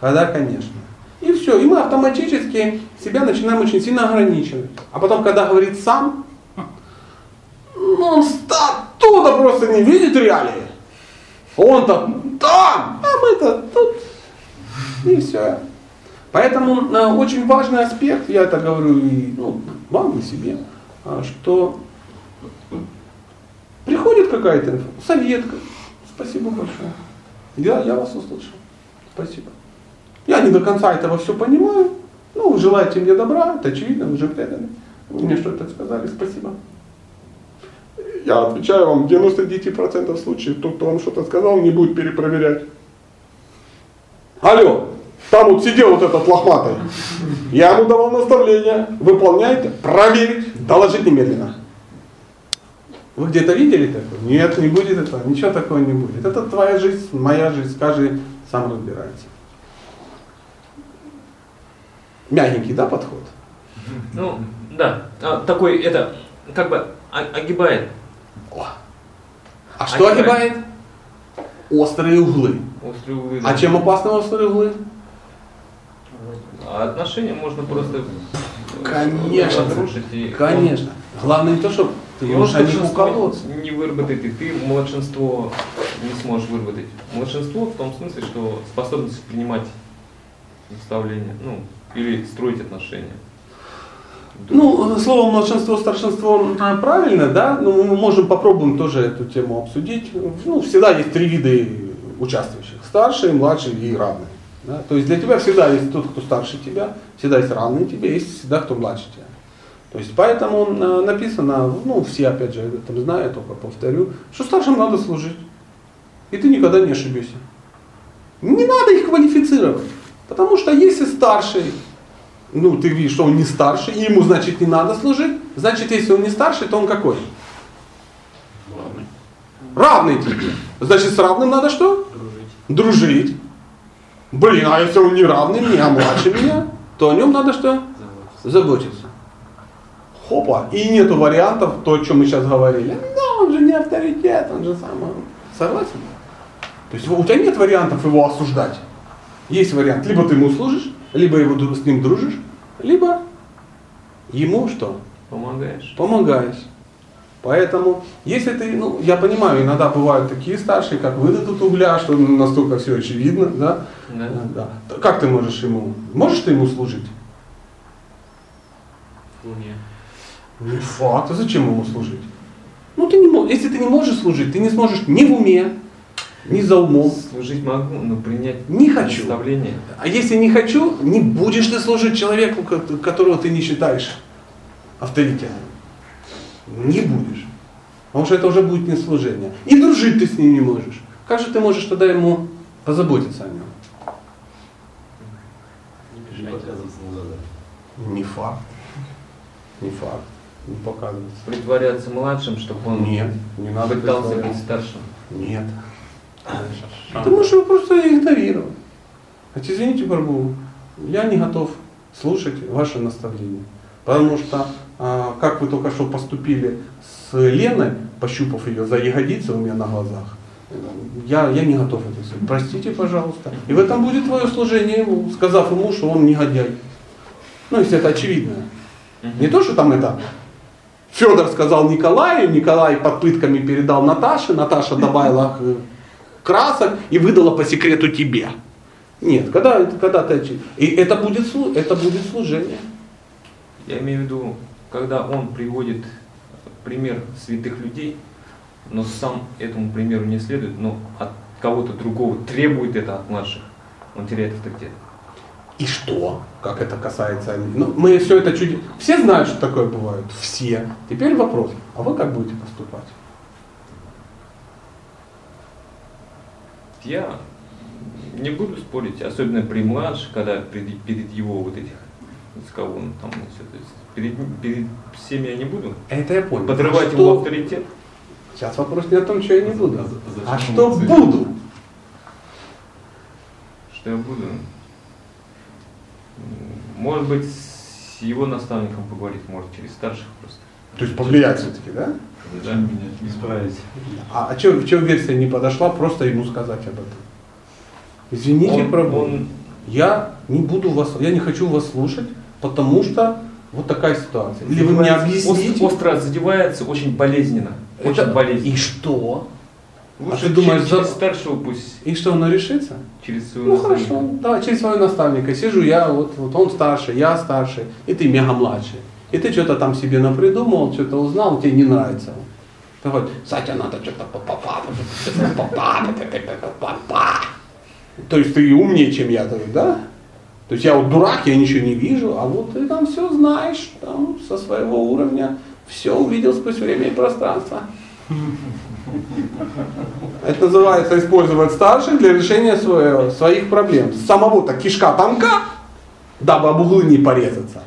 Тогда, конечно. И все, и мы автоматически себя начинаем очень сильно ограничивать. А потом, когда говорит сам, он оттуда просто не видит реалии. Он-то там, а мы-то тут. И все. Поэтому э, очень важный аспект, я это говорю и ну, вам, и себе, а, что приходит какая-то инфа, советка. Спасибо большое. Я, я вас услышал. Спасибо. Я не до конца этого все понимаю. Ну, вы желаете мне добра, это очевидно, вы же преданы. Вы мне что-то сказали, спасибо. Я отвечаю вам, в 99% случаев тот, кто вам что-то сказал, не будет перепроверять. Алло, там вот сидел вот этот лохматый. Я ему давал наставление. Выполняйте, проверить, доложить немедленно. Вы где-то видели такое? Нет, не будет этого, ничего такого не будет. Это твоя жизнь, моя жизнь, каждый сам разбирается. Мягенький, да, подход? Ну, да, а, такой, это, как бы о- огибает. О. А что Огибает. огибает? Острые углы. острые углы. А чем опасны острые углы? А отношения можно просто Конечно. разрушить. И Конечно. Главное не то, чтобы ты можешь о них уколоться. не выработает, и ты младшинство не сможешь выработать. Младшинство в том смысле, что способность принимать наставления, ну, или строить отношения. Ну, слово младшинство, старшинство правильно, да? Ну, мы можем попробуем тоже эту тему обсудить. Ну, всегда есть три вида участвующих. Старший, младший и равный. Да? То есть для тебя всегда есть тот, кто старше тебя, всегда есть равный тебе, есть всегда кто младше тебя. То есть поэтому э, написано, ну все опять же этом знают, только повторю, что старшим надо служить. И ты никогда не ошибешься. Не надо их квалифицировать. Потому что если старший, ну ты видишь, что он не старший, и ему значит не надо служить, значит если он не старший, то он какой? Равный тебе. Значит с равным надо что? Дружить. Блин, а если он не равный мне, а младше меня, то о нем надо что? Заботиться. Хопа. И нету вариантов, то, о чем мы сейчас говорили. Да, он же не авторитет, он же сам. Согласен? То есть у тебя нет вариантов его осуждать. Есть вариант, либо ты ему служишь, либо его, с ним дружишь, либо ему что? Помогаешь. Помогаешь. Поэтому, если ты, ну, я понимаю, иногда бывают такие старшие, как выдадут угля, что настолько все очевидно, да? Да. Да. Как ты можешь ему, можешь ты ему служить? Луне. Не факт, а зачем ему служить? Ну ты не если ты не можешь служить, ты не сможешь ни в уме, ни за умом. Служить могу, но принять Не хочу. А если не хочу, не будешь ты служить человеку, ко- которого ты не считаешь авторитетом. Не будешь. Потому что это уже будет не служение. И дружить ты с ним не можешь. Как же ты можешь тогда ему позаботиться о нем? Не глаза. Не факт. Не факт. Не показывается. Притворяться младшим, чтобы он Нет, не надо пытался быть старшим. Нет. Можешь его просто игнорировать. Хотя, извините, Барбу, я не готов слушать ваши наставления. Потому что, а, как вы только что поступили с Леной, пощупав ее за ягодицы у меня на глазах, я, я не готов это сделать. Простите, пожалуйста. И в этом будет твое служение ему, сказав ему, что он негодяй. Ну, если это очевидно. Не то, что там это Федор сказал Николаю, Николай под пытками передал Наташе, Наташа добавила э, красок и выдала по секрету тебе. Нет, когда, когда ты И это будет, это будет служение. Я имею в виду, когда он приводит пример святых людей, но сам этому примеру не следует, но от кого-то другого требует это от младших, он теряет авторитет. И что? Как это касается... Ну, мы все это чуть... Все знают, что такое бывает. Все. Теперь вопрос. А вы как будете поступать? Я не буду спорить, особенно при младших, когда перед, перед его вот этих, с кого он там, то есть перед, перед всеми я не буду Это я понял. подрывать А его что- авторитет. Сейчас вопрос не о том, что я не буду. А ему что цель? буду? Что я буду? Может быть, с его наставником поговорить, может, через старших просто. То есть повлиять все-таки, да? Да? меня исправить? А, а чем, чем версия не подошла, просто ему сказать об этом. Извините, Он- он- я не буду вас, я не хочу вас слушать, потому что вот такая ситуация. Или вы мне объясните. Остро, задевается, очень болезненно. Очень это- болезненно. И что? Лучше а ты думаешь, через, через за- старшего пусть, И что, оно решится? через своего Ну наставника. хорошо, давай через своего наставника. Сижу я, вот, вот он старший, я старший, и ты мега младший. И ты что-то там себе напридумал, что-то узнал, тебе не нравится. Давай, Сатя, надо что-то. То есть ты умнее, чем я, да? То есть я вот дурак, я ничего не вижу, а вот ты там все знаешь, там со своего уровня все увидел сквозь время и пространство. Это называется использовать старших для решения своего- своих проблем. Самого-то кишка тонка, дабы об углы не порезаться.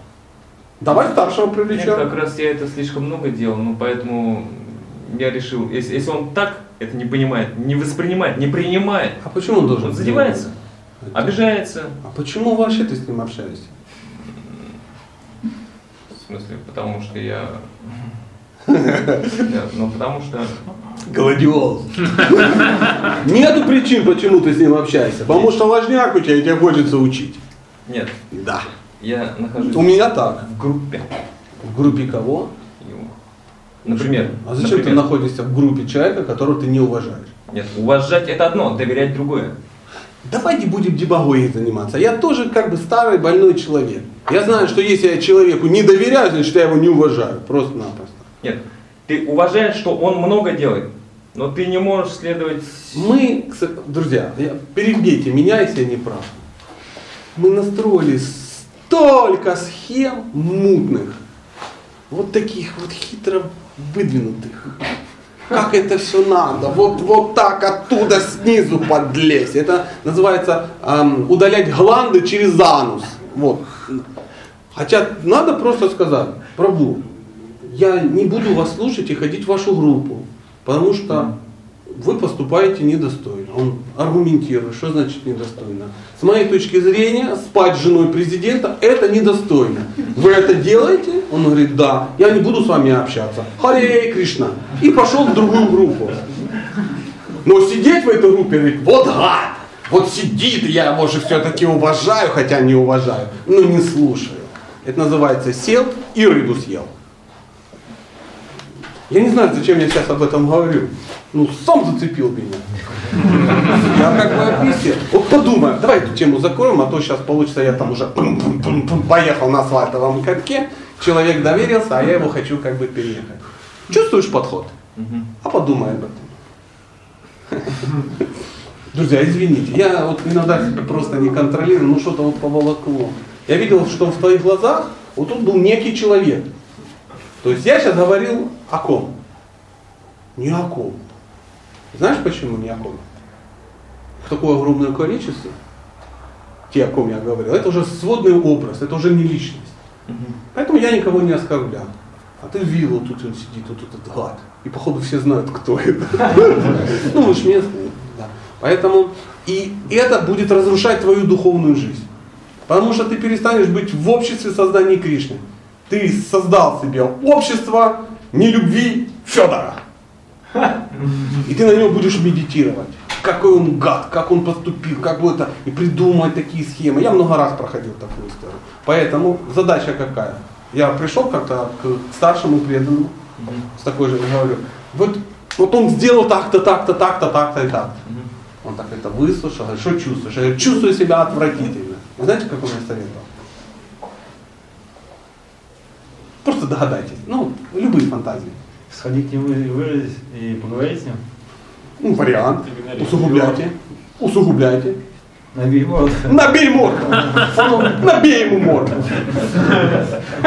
Давай старшего Нет, привлечем. как раз я это слишком много делал, ну поэтому я решил, если, если он так это не понимает, не воспринимает, не принимает, А почему он должен он задевается, делать? обижается. А почему вообще ты с ним общаешься? В смысле, потому что я... Я- Ну, потому что... Гладиолус. Нету причин, почему ты с ним общаешься. Потому что важняк у тебя, и тебе хочется учить. Нет, Да. Я нахожусь У меня так. в группе. В группе кого? его. Например, А зачем ты например, находишься в группе человека, которого ты не уважаешь? Нет, уважать это одно, доверять другое. Давай не будем демагогией заниматься. Я тоже как бы старый больной человек. Я знаю, что если я человеку не доверяю, значит я его не уважаю. Просто-напросто. Нет, ты уважаешь, что он много делает, но ты не можешь следовать... Мы, друзья, перебейте меня, если я не прав. Мы настроили столько схем мутных, вот таких вот хитро выдвинутых. Как это все надо, вот, вот так оттуда снизу подлезть. Это называется эм, удалять гланды через анус. Вот. Хотя надо просто сказать, Прабу, я не буду вас слушать и ходить в вашу группу, потому что вы поступаете недостойно. Он аргументирует, что значит недостойно. С моей точки зрения, спать с женой президента это недостойно. Вы это делаете? Он говорит, да. Я не буду с вами общаться. Харе Кришна. И пошел в другую группу. Но сидеть в этой группе, говорит, вот гад, вот сидит, я же все-таки уважаю, хотя не уважаю, но не слушаю. Это называется сел и рыбу съел. Я не знаю, зачем я сейчас об этом говорю. Ну, сам зацепил меня. Я как бы объяснил. Вот подумай, давай эту тему закроем, а то сейчас получится, я там уже поехал на асфальтовом катке, человек доверился, а я его хочу как бы переехать. Чувствуешь подход? А подумай об этом. Друзья, извините, я вот иногда себя просто не контролирую, ну что-то вот поволокло. Я видел, что в твоих глазах вот тут был некий человек. То есть я сейчас говорил о ком? Не о ком. Знаешь почему не о ком? Такое огромное количество, те, о ком я говорил, это уже сводный образ, это уже не личность. Поэтому я никого не оскорблял. А ты вот тут он сидит, вот этот гад. И походу все знают, кто это. Ну, вы ж местные. Поэтому и это будет разрушать твою духовную жизнь. Потому что ты перестанешь быть в обществе создания Кришны. Ты создал себе общество нелюбви Федора. И ты на него будешь медитировать. Какой он гад, как он поступил, как бы это, и придумывать такие схемы. Я много раз проходил такую историю. Поэтому задача какая? Я пришел как-то к старшему преданному, с такой же, говорю, вот, вот он сделал так-то, так-то, так-то, так-то и так. Он так это выслушал, говорит, что чувствуешь? Я говорю, чувствую себя отвратительно. Вы знаете, как он мне советовал? Просто догадайтесь. Ну, любые фантазии. Сходи к нему и выразить и поговорить с ним. Ну, вариант. Усугубляйте. Усугубляйте. Набей морду. Набей морду. Набей ему морду.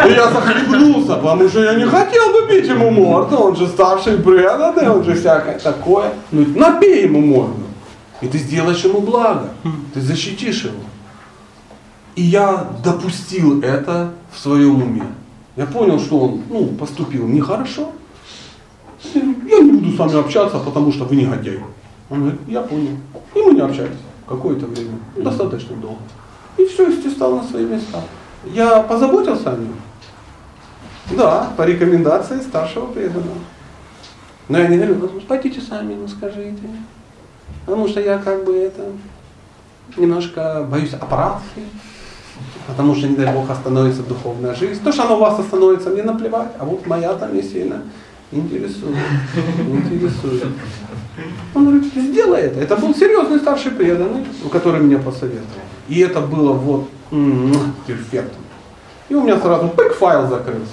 И я захлебнулся, потому что я не хотел бы бить ему морду. Он же старший преданный, он же всякое такое. Ну, набей ему морду. И ты сделаешь ему благо. Ты защитишь его. И я допустил это в своем уме. Я понял, что он ну, поступил нехорошо. Я не буду с вами общаться, потому что вы негодяй. Он говорит, я понял. И мы не общались какое-то время, достаточно долго. И все, и стал на свои места. Я позаботился о нем. Да, по рекомендации старшего преданного. Но я не говорю, пойдите сами, ну скажите. Потому что я как бы это немножко боюсь операции. Потому что, не дай Бог, остановится духовная жизнь. То, что она у вас остановится, мне наплевать. А вот моя там не сильно интересует. Интересует. Он говорит, сделай это. Это был серьезный старший преданный, который меня посоветовал. И это было вот перфектно. И у меня сразу пык, файл закрылся.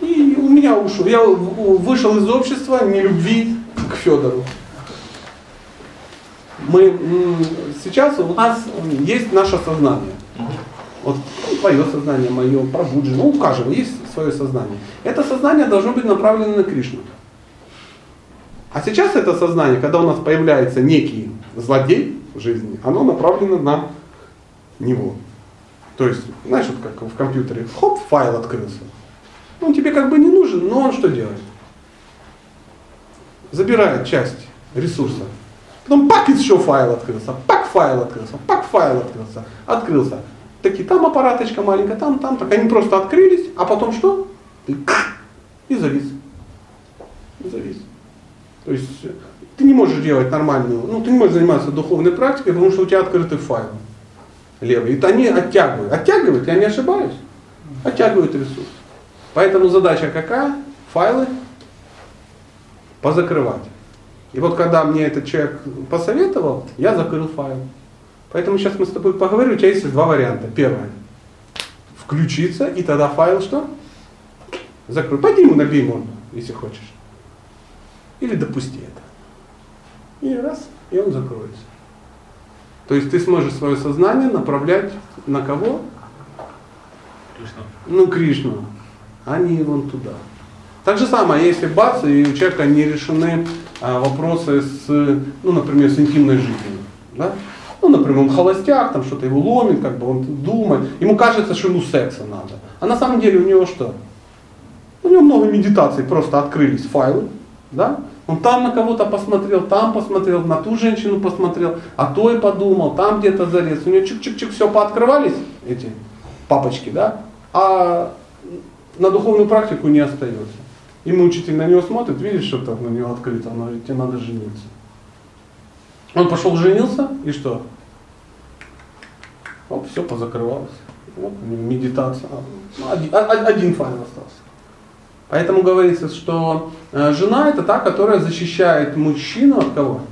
И у меня ушел. Я вышел из общества нелюбви к Федору. Мы сейчас у нас есть наше сознание. Вот ну, твое сознание, мое, пробуджено, у каждого есть свое сознание. Это сознание должно быть направлено на Кришну. А сейчас это сознание, когда у нас появляется некий злодей в жизни, оно направлено на него. То есть, знаешь, вот как в компьютере, хоп, файл открылся. Он тебе как бы не нужен, но он что делает? Забирает часть ресурса. Потом пак еще файл открылся, пак файл открылся, пак файл открылся, открылся. Такие, там аппараточка маленькая, там, там, так они просто открылись, а потом что? И, и завис. И завис. То есть э, ты не можешь делать нормальную, ну ты не можешь заниматься духовной практикой, потому что у тебя открытый файл левый. И они оттягивают. Оттягивают, я не ошибаюсь. Оттягивают ресурс. Поэтому задача какая? Файлы позакрывать. И вот когда мне этот человек посоветовал, я закрыл файл. Поэтому сейчас мы с тобой поговорим, у тебя есть два варианта. Первое. Включиться, и тогда файл что? Закрой. Пойди ему набей морду, если хочешь. Или допусти это. И раз, и он закроется. То есть ты сможешь свое сознание направлять на кого? Кришна. Ну, Кришну, а не вон туда. Так же самое, если бац, и у человека не решены вопросы с, ну, например, с интимной жизнью. Да? Ну, например, он холостяк, там что-то его ломит, как бы он думает. Ему кажется, что ему секса надо. А на самом деле у него что? У него много медитаций, просто открылись файлы, да? Он там на кого-то посмотрел, там посмотрел, на ту женщину посмотрел, а то и подумал, там где-то зарез. У него чик-чик-чик все пооткрывались, эти папочки, да? А на духовную практику не остается. И учитель на него смотрит, видишь, что там на него открыто, он говорит, тебе надо жениться. Он пошел женился, и что? Оп, все позакрывалось. Вот медитация. Один, один файл остался. Поэтому говорится, что э, жена это та, которая защищает мужчину от кого?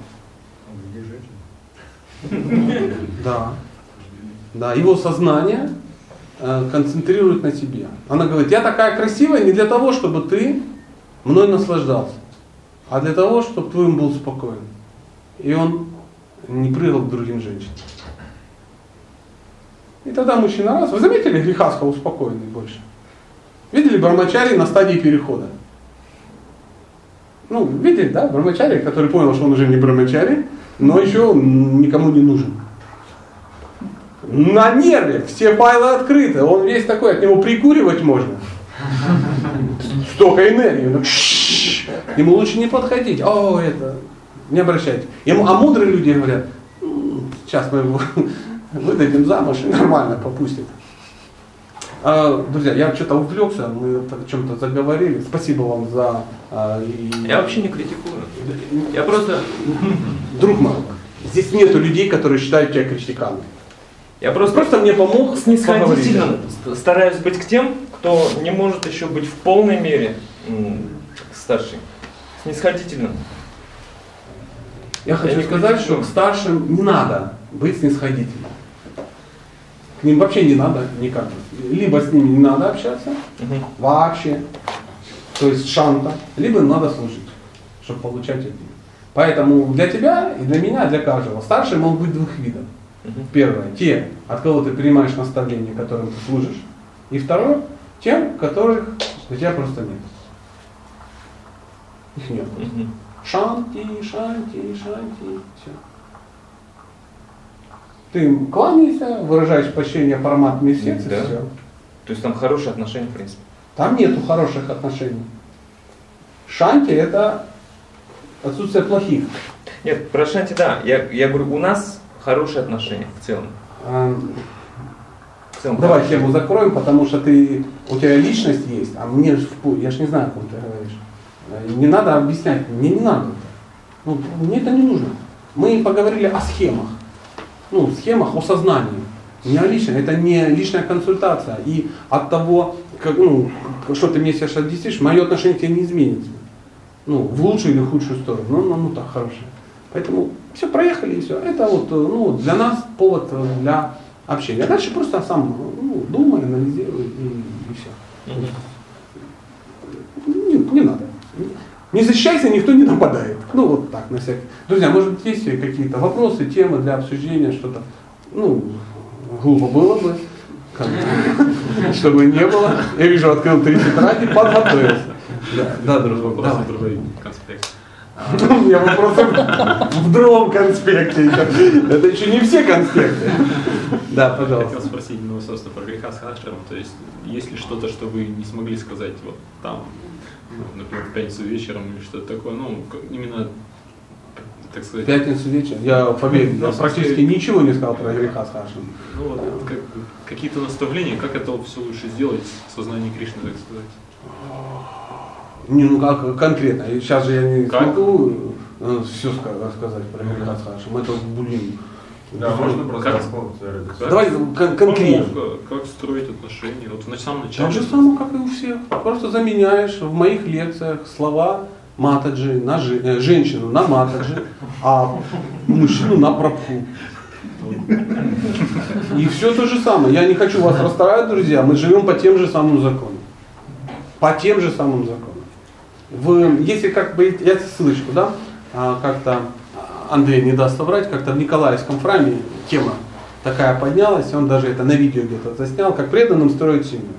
Да. Да, его сознание э, концентрирует на себе. Она говорит, я такая красивая не для того, чтобы ты мной наслаждался, а для того, чтобы твоим был спокоен. И он не прыгал к другим женщинам. И тогда мужчина раз. Вы заметили, греха успокоенный больше? Видели Бармачари на стадии перехода? Ну, видели, да, Бармачари, который понял, что он уже не Бармачари, но еще никому не нужен. На нерве, все файлы открыты, он весь такой, от него прикуривать можно. Столько энергии. Ну, ему лучше не подходить. О, это, не обращайте. Ему, а мудрые люди говорят, сейчас мы его выдадим замуж и нормально попустит. А, друзья, я что-то увлекся, мы о чем-то заговорили. Спасибо вам за... А, и... Я вообще не критикую. Я просто... Друг мой, здесь нету людей, которые считают тебя критиканом. Я просто, просто мне помог снисходительно стараюсь быть к тем, кто не может еще быть в полной мере старший. Снисходительно. Я хочу я сказать, что к старшим не надо быть снисходительным. К ним вообще не надо никак. Либо с ними не надо общаться, угу. вообще, то есть шанта, либо надо служить, чтобы получать от них. Поэтому для тебя и для меня, для каждого, старшие могут быть двух видов. Угу. Первое, те, от кого ты принимаешь наставления, которым ты служишь. И второе, тем, которых у тебя просто нет. Их нет. Шанти, шанти, шанти, все. Ты кланяешься, выражаешь почтение формат месяц, да. и все. То есть там хорошие отношения, в принципе. Там нету хороших отношений. Шанти это отсутствие плохих. Нет, про шанти да. Я, я говорю, у нас хорошие отношения в целом. А, в целом Давай тему закроем, потому что ты, у тебя личность есть, а мне же, я же не знаю, о ком ты говоришь. Не надо объяснять, мне не надо. Ну, мне это не нужно. Мы поговорили о схемах ну, схемах о сознании. Не о личном, это не личная консультация. И от того, как, ну, что ты мне сейчас объяснишь, мое отношение к тебе не изменится. Ну, в лучшую или худшую сторону. Ну, ну, ну так, хорошее. Поэтому все, проехали и все. Это вот ну, для нас повод для общения. А дальше просто сам ну, думай, анализируй и, и все. Не, не надо. Не защищайся, никто не нападает. Ну вот так, на всякий. Друзья, может быть, есть какие-то вопросы, темы для обсуждения, что-то, ну, глупо было бы, чтобы не было. Я вижу, открыл три тетради, подготовился. Да, да, друг вопрос, другой конспект. У меня вопросы в другом конспекте. Это еще не все конспекты. Да, Хотел пожалуйста. спросить, ну, собственно, про греха с Хашером. То есть, есть ли что-то, что вы не смогли сказать вот там, ну, например, в пятницу вечером или что-то такое, ну, именно, так сказать, пятницу вечером, я поверь, Ну, я практически ничего не сказал про греха с Хашем. ну, вот, как бы какие-то наставления, как это все лучше сделать в сознании Кришны, так сказать. Не, ну как конкретно. И Сейчас же я не Как? смогу все рассказать про греха с Хашем. Это, блин. Да, можно просто Как? Как? Давай кон- конкретно. Помолвка, как строить отношения, вот в самом начале. Так же самое, как и у всех. Просто заменяешь в моих лекциях слова матаджи на жи- э, женщину на матаджи, а мужчину на прабху. И все то же самое. Я не хочу вас расстраивать, друзья. Мы живем по тем же самым законам. По тем же самым законам. В, если как бы, я ссылочку, да, а, как-то Андрей не даст соврать, как-то в Николаевском храме тема такая поднялась, он даже это на видео где-то заснял, как преданным строить семью.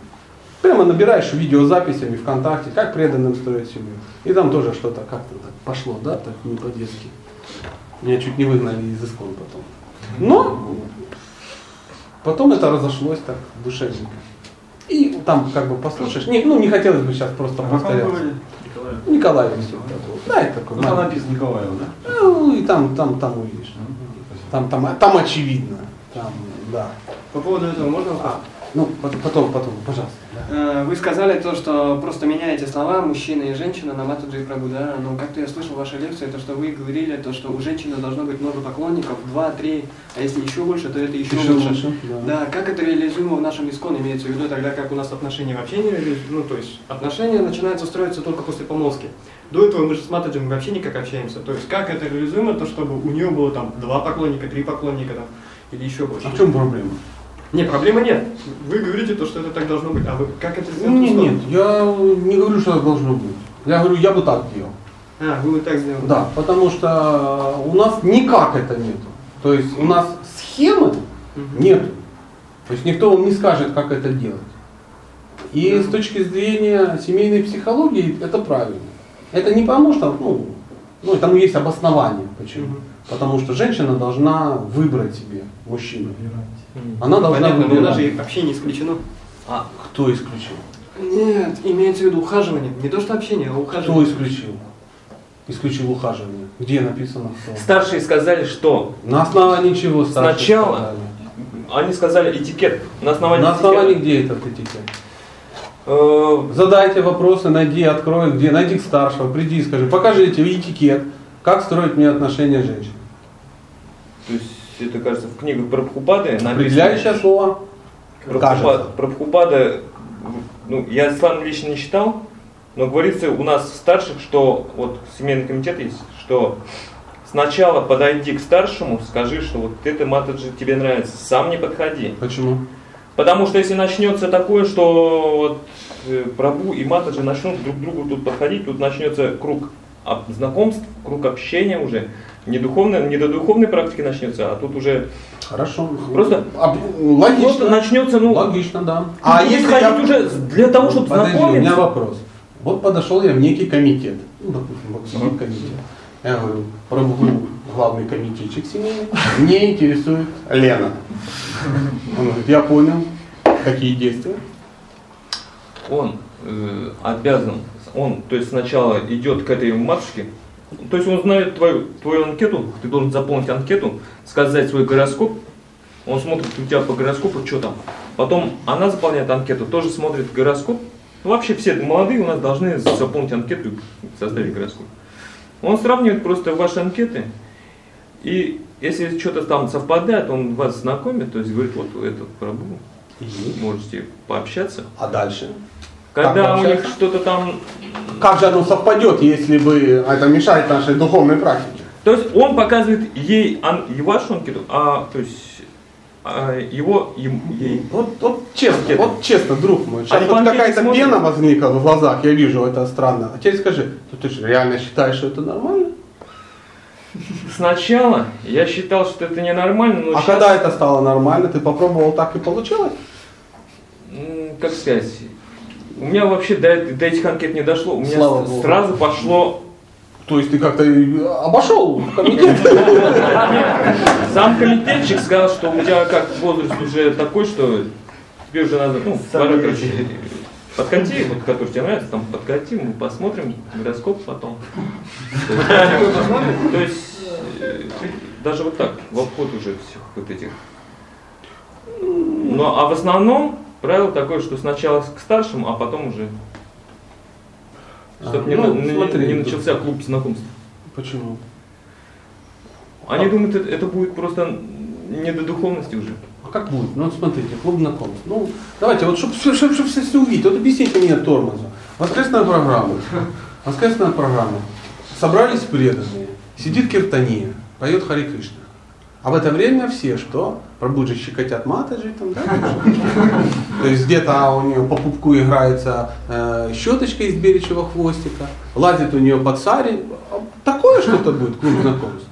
Прямо набираешь видеозаписями ВКонтакте, как преданным строить семью. И там тоже что-то как-то так пошло, да, так не по-детски. Меня чуть не выгнали из искон потом. Но потом это разошлось так душевненько. И там как бы послушаешь. Не, ну не хотелось бы сейчас просто А повторяться. Говорит? Николай. Такое. Да, это такой. Ну, там написано Николаева, да? Ну и там, там, там увидишь. Там, там, там очевидно. Там, да. По поводу этого можно? А, ну, пот- потом, потом, пожалуйста. да. Э, Вы сказали то, что просто меняете слова мужчина и женщина на Матаджи и Прабу, да? Но как-то я слышал в вашей лекции, то, что вы говорили, то, что у женщины должно быть много поклонников, два, три, а если еще больше, то это еще, Еще лучше. лучше, да. Да, как это реализуемо в нашем исконе имеется в виду, тогда как у нас отношения вообще не реализуются, ну то есть отношения начинаются строиться только после помолвки. До этого мы же с Матаджем вообще никак общаемся, то есть как это реализуемо, то чтобы у нее было там два поклонника, три поклонника там, или еще больше. А в чем проблема? Не, проблемы нет. Вы говорите то, что это так должно быть, а вы как это сделать? Ну, нет, нет, я не говорю, что так должно быть. Я говорю, я бы так делал. А, вы вот так сделали. Да, потому что у нас никак это нету. То есть у нас схемы нету. То есть никто вам не скажет, как это делать. И с точки зрения семейной психологии это правильно. Это не потому что, ну, ну тому есть обоснование. Почему? Мгм. Потому что женщина должна выбрать себе мужчину. Она должна Понятно, но у нас же вообще не исключено. А кто исключил? Нет, имеется в виду ухаживание. Не то что общение, а Кто ухаживание. исключил? Исключил ухаживание. Где написано кто? Старшие сказали, что На основании чего старшие Сначала сказали? они сказали этикет. На основании, На основании этикета. где этот этикет? Э, Задайте вопросы, найди, открой, где, найди к старшего, приди и скажи, покажите этикет, как строить мне отношения с женщиной. То есть это, кажется, в книгах Прабхупады написано. Определяющее слово. Про Прабхупада, ну, я сам лично не читал, но говорится у нас в старших, что вот семейный комитет есть, что сначала подойди к старшему, скажи, что вот это матаджи тебе нравится, сам не подходи. Почему? Потому что если начнется такое, что вот э, Прабу и Матаджи начнут друг к другу тут подходить, тут начнется круг знакомств, круг общения уже. Не, духовной, не до духовной практики начнется, а тут уже Хорошо. Просто- Об- логично. просто начнется, ну, Логично, да. а если ходить уже для того, чтобы Подожди, у меня знакомиться. вопрос. Вот подошел я в некий комитет, ну, допустим, комитет. Я говорю, Прабху, главный комитетчик семейный, мне интересует Лена. Он говорит, я понял, какие действия. Он э, обязан, он, то есть сначала идет к этой матушке, то есть он знает твою, твою анкету, ты должен заполнить анкету, сказать свой гороскоп, он смотрит у тебя по гороскопу, что там. Потом она заполняет анкету, тоже смотрит гороскоп. Вообще все молодые у нас должны заполнить анкету и составить гороскоп. Он сравнивает просто ваши анкеты, и если что-то там совпадает, он вас знакомит, то есть говорит, вот этот пробу, можете пообщаться. А дальше? Когда у них что-то там... Как же оно совпадет, если бы это мешает нашей духовной практике? То есть он показывает ей и вашу анкету, а то есть а, его ем- ей. Вот, вот честно, Анкеты. вот честно, друг мой. Сейчас по вот какая-то смотрят? пена возникла в глазах, я вижу, это странно. А теперь скажи, ну ты же реально считаешь, что это нормально? Сначала я считал, что это ненормально, но а щас, когда это стало нормально, ты попробовал, так и получилось? как сказать, у меня вообще до, до этих анкет не дошло, у меня Слава с- Богу. сразу пошло То есть ты как-то обошел комитет. Сам комитетчик сказал, что у тебя как возраст уже такой, что тебе уже надо, ну, пора, короче, подкати, вот, который тебе нравится, там подкати, мы посмотрим гороскоп потом. То есть, э, даже вот так, в обход уже всех вот этих. Ну, а в основном правило такое, что сначала к старшим, а потом уже чтобы не, Ну, на- смотри. не начался клуб знакомств. Почему? Они думают, это, это будет просто не до духовности уже. А как будет? Ну вот смотрите, клуб знакомств. Ну, давайте, вот чтобы чтоб, чтоб, все, все увидеть, вот объясните мне тормоза. Воскресная программа. Воскресная программа. Собрались преданные. Сидит Киртания, поет Хари Кришна. А в это время все что? Пробуджи щекотят матаджи там, да? То есть где-то у нее по пупку играется э, щеточка из беречьего хвостика, лазит у нее под сари. А Такое что-то будет, клуб знакомств.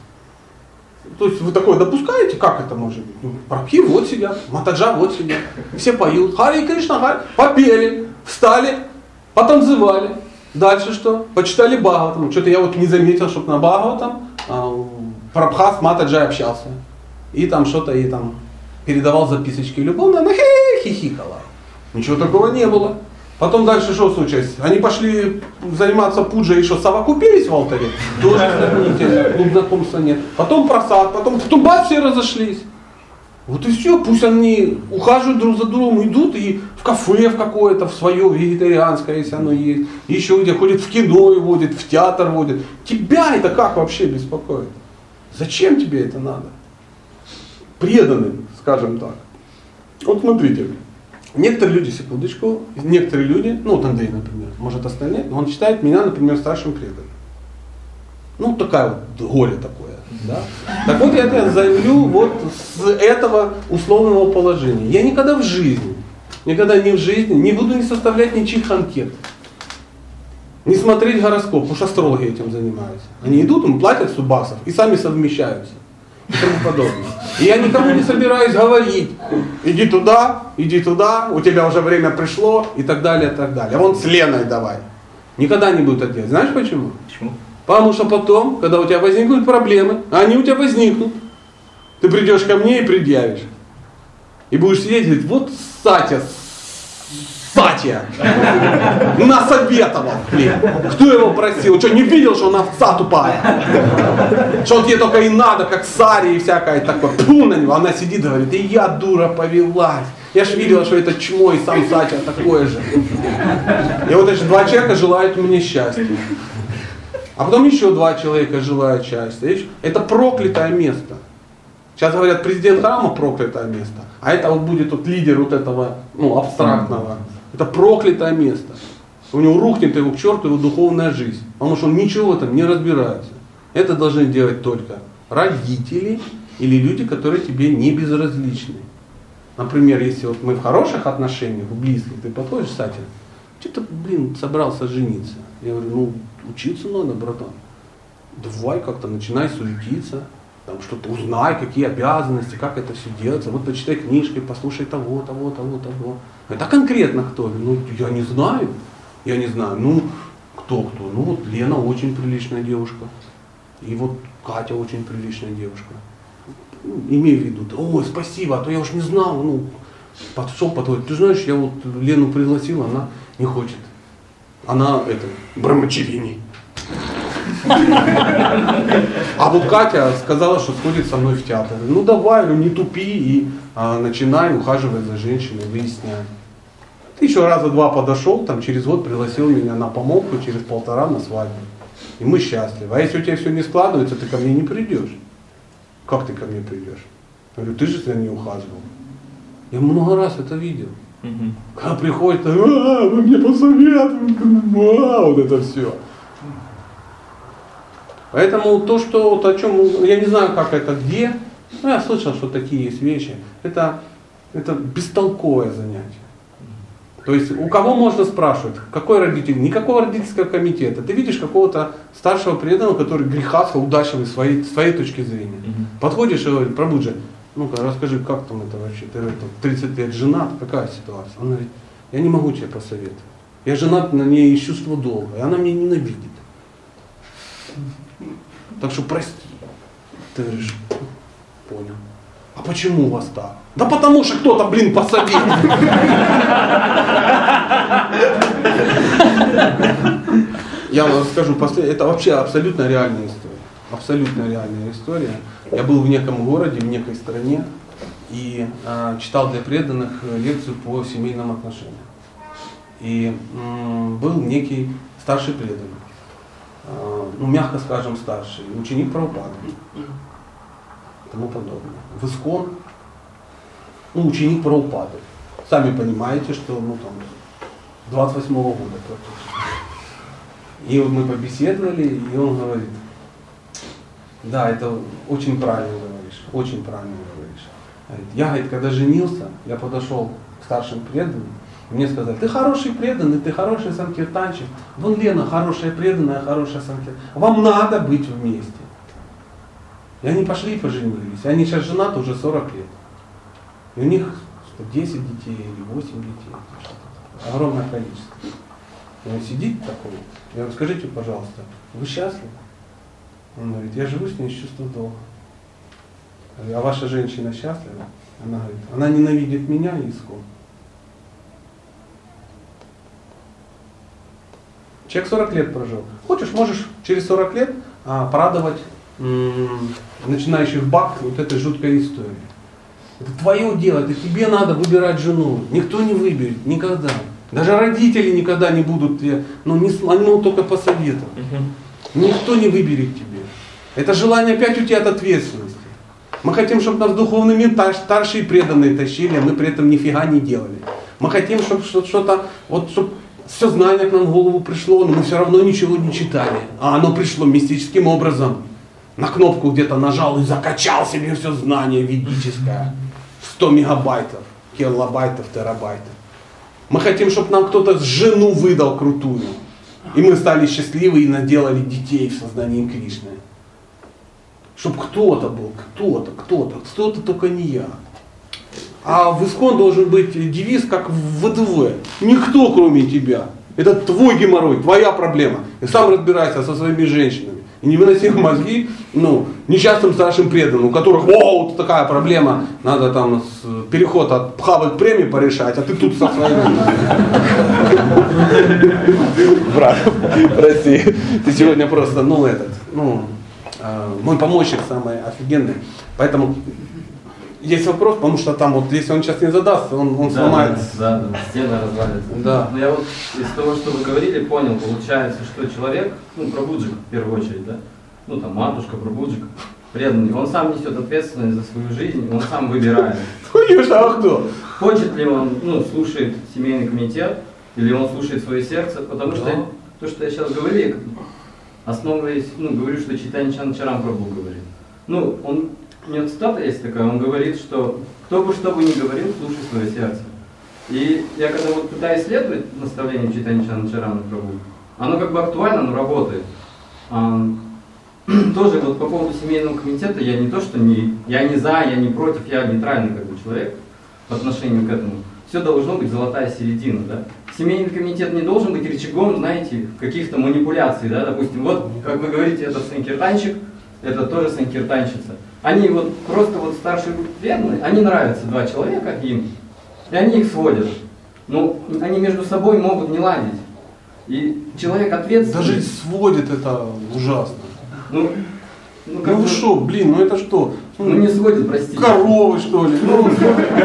То есть вы такое допускаете? Как это может быть? Ну, Прабхи вот сидят, Матаджа вот сидят, все поют, Хари Кришна, Хари, попели, встали, потанцевали. Дальше что? Почитали Бхагаватам. Что-то я вот не заметил, чтобы на Бхагаватам а, Прабха с Матаджай общался. И там что-то и там передавал записочки любовно, она хихикала. Ничего такого не было. Потом дальше что случилось? Они пошли заниматься пуджей, и что, совокупились в алтаре? Тоже знаменитые, клуб знакомства нет. Потом просад, потом, потом бац, все разошлись. Вот и все, пусть они ухаживают друг за другом, идут и в кафе в какое-то, в свое вегетарианское, если оно есть, еще где ходят в кино и водят, в театр водят. Тебя это как вообще беспокоит? Зачем тебе это надо? Преданным, скажем так. Вот смотрите, некоторые люди, секундочку, некоторые люди, ну вот Андрей, например, может остальные, но он считает меня, например, старшим преданным. Ну, такая вот горе такое. Да? Так вот я тебя заявлю вот с этого условного положения. Я никогда в жизни, никогда не в жизни не буду не составлять ничьих анкет. Не смотреть гороскоп, потому что астрологи этим занимаются. Они идут, им платят субасов и сами совмещаются. И тому подобное. И я никому не собираюсь говорить, иди туда, иди туда, у тебя уже время пришло и так далее, и так далее. А вон с Леной давай. Никогда не будут это делать. Знаешь почему? Почему? Потому что потом, когда у тебя возникнут проблемы, они у тебя возникнут, ты придешь ко мне и предъявишь. И будешь сидеть и говорить, вот Сатя, Сатя, насоветовал, блин. Кто его просил? Что, не видел, что он овца тупая? Что тебе только и надо, как Саре и всякое такое. Пу на него. Она сидит и говорит, и я дура повелась. Я ж видела, что это чмо и сам Сатя такое же. И вот эти два человека желают мне счастья. А потом еще два человека желают счастья. Это проклятое место. Сейчас говорят, президент храма проклятое место. А это вот будет вот лидер вот этого ну, абстрактного. Это проклятое место. У него рухнет его к черту его духовная жизнь. Потому что он ничего в этом не разбирается. Это должны делать только родители или люди, которые тебе не безразличны. Например, если вот мы в хороших отношениях, в близких, ты подходишь, кстати, что-то, блин, собрался жениться. Я говорю, ну, учиться надо, братан. Давай как-то начинай суетиться, там что-то узнай, какие обязанности, как это все делается. Вот почитай книжки, послушай того, того, того, того. Это конкретно кто? Ну, я не знаю. Я не знаю. Ну, кто кто? Ну, вот Лена очень приличная девушка. И вот Катя очень приличная девушка. Ну, имею в виду, ой, спасибо, а то я уж не знал, ну, подшел, подходит. Ты знаешь, я вот Лену пригласил, она не хочет. Она это, брамачевини. А вот Катя сказала, что сходит со мной в театр. Ну давай, ну не тупи и а, начинай ухаживать за женщиной, выясняй. Ты еще раза два подошел, там через год пригласил меня на помолвку, через полтора на свадьбу. И мы счастливы. А если у тебя все не складывается, ты ко мне не придешь. Как ты ко мне придешь? Я говорю, ты же за ней ухаживал. Я много раз это видел. Мгм. Когда приходит, а, вы мне посоветуете, а, вот это все. Поэтому то, что вот о чем, я не знаю, как это где, но я слышал, что такие есть вещи, это, это бестолковое занятие. То есть у кого можно спрашивать, какой родитель, никакого родительского комитета. Ты видишь какого-то старшего преданного, который грехастко, удачливый своей, своей точки зрения. Мгм. Подходишь и говоришь, пробуджи, ну-ка расскажи, как там это вообще, ты это, 30 лет женат, какая ситуация? Он говорит, я не могу тебе посоветовать. Я женат на ней из чувства долга, и она меня ненавидит. Так что прости. Ты говоришь, понял. А почему у вас так? Да потому что кто-то, блин, пособил. Я вам скажу, после- это вообще абсолютно реальная история. Абсолютно реальная история. Я был в неком городе, в некой стране и а, читал для преданных э, лекцию по семейным отношениям. И м, был некий старший преданный, ну мягко скажем старший, ученик Прабхупады и тому подобное. В Искон, ну ученик Прабхупады. Сами понимаете, что ну там 28 года практически. И мы побеседовали, и он говорит, да, это очень правильно говоришь, очень правильно говоришь. Я, говорит, когда женился, я подошел к старшим преданным, мне сказали, ты хороший преданный, ты хороший санкиртанчик. Вон Лена хорошая преданная, хорошая санкиртанчик. Вам надо быть вместе. И они пошли и поженились. Они сейчас женаты уже 40 лет. И у них что, 10 детей или 8 детей. Огромное количество. И он сидит такой. Я говорю, скажите, пожалуйста, вы счастливы? Он говорит, я живу с ней с чувством долга. А ваша женщина счастлива? Она говорит, она ненавидит меня и искон. Человек 40 лет прожил. Хочешь, можешь через 40 лет а, порадовать м, начинающих бак вот этой жуткой историей. Это твое дело, это тебе надо выбирать жену. Никто не выберет, никогда. Даже родители никогда не будут тебе, ну, не, они могут только посоветовать. Никто не выберет тебе. Это желание опять у тебя от ответственности. Мы хотим, чтобы нас духовный мир та- старшие преданные тащили, а мы при этом нифига не делали. Мы хотим, чтобы что-то, вот, чтобы все знание к нам в голову пришло, но мы все равно ничего не читали. А оно пришло мистическим образом. На кнопку где-то нажал и закачал себе все знание ведическое. 100 мегабайтов, килобайтов, терабайтов. Мы хотим, чтобы нам кто-то жену выдал крутую. И мы стали счастливы и наделали детей в сознании Кришны. Чтобы кто-то был, кто-то, кто-то, кто-то только не я. А в Искон должен быть девиз, как в ВДВ. Никто, кроме тебя. Это твой геморрой, твоя проблема. И сам разбирайся со своими женщинами. И не выноси мозги ну, несчастным старшим преданным, у которых, о, вот такая проблема, надо там переход от пхавы к премии порешать, а ты тут со своими. Брат, прости, ты сегодня просто, ну, этот, ну, э, мой помощник самый офигенный. Поэтому есть вопрос, потому что там вот, если он сейчас не задаст, он, он Да, сломает. Да, да, стена развалится. Да. Но я вот из того, что вы говорили, понял, получается, что человек, ну, пробуджик в первую очередь, да, ну, там, матушка, пробуджик, преданный, он сам несет ответственность за свою жизнь, он сам выбирает. А кто? Хочет ли он, ну, слушает семейный комитет, или он слушает свое сердце, потому что то, что я сейчас говорю, я основываясь, ну, говорю, что Читань Чанчарам Прабhu говорит. Ну, он, у него цитата есть такая, он говорит, что кто бы что бы ни говорил, слушай свое сердце. И я когда вот пытаюсь исследовать наставление Читани Чанчарана Прабhu, оно как бы актуально, но работает. А, тоже вот по поводу семейного комитета, я не то, что не, я не за, я не против, я нейтральный как бы человек по отношению к этому. Все должно быть золотая середина, да. Семейный комитет не должен быть рычагом, знаете, каких-то манипуляций, да, допустим, вот, как вы говорите, это санкиртанщик, это тоже санкиртанщица. Они вот просто вот старшие преданные, они нравятся два человека им, и они их сводят. Ну, они между собой могут не ладить. И человек ответственный. Даже сводит это ужасно. Ну, ну, Ну вы что, блин, ну это что? Ну не сводит, простите. Коровы что ли? Ну,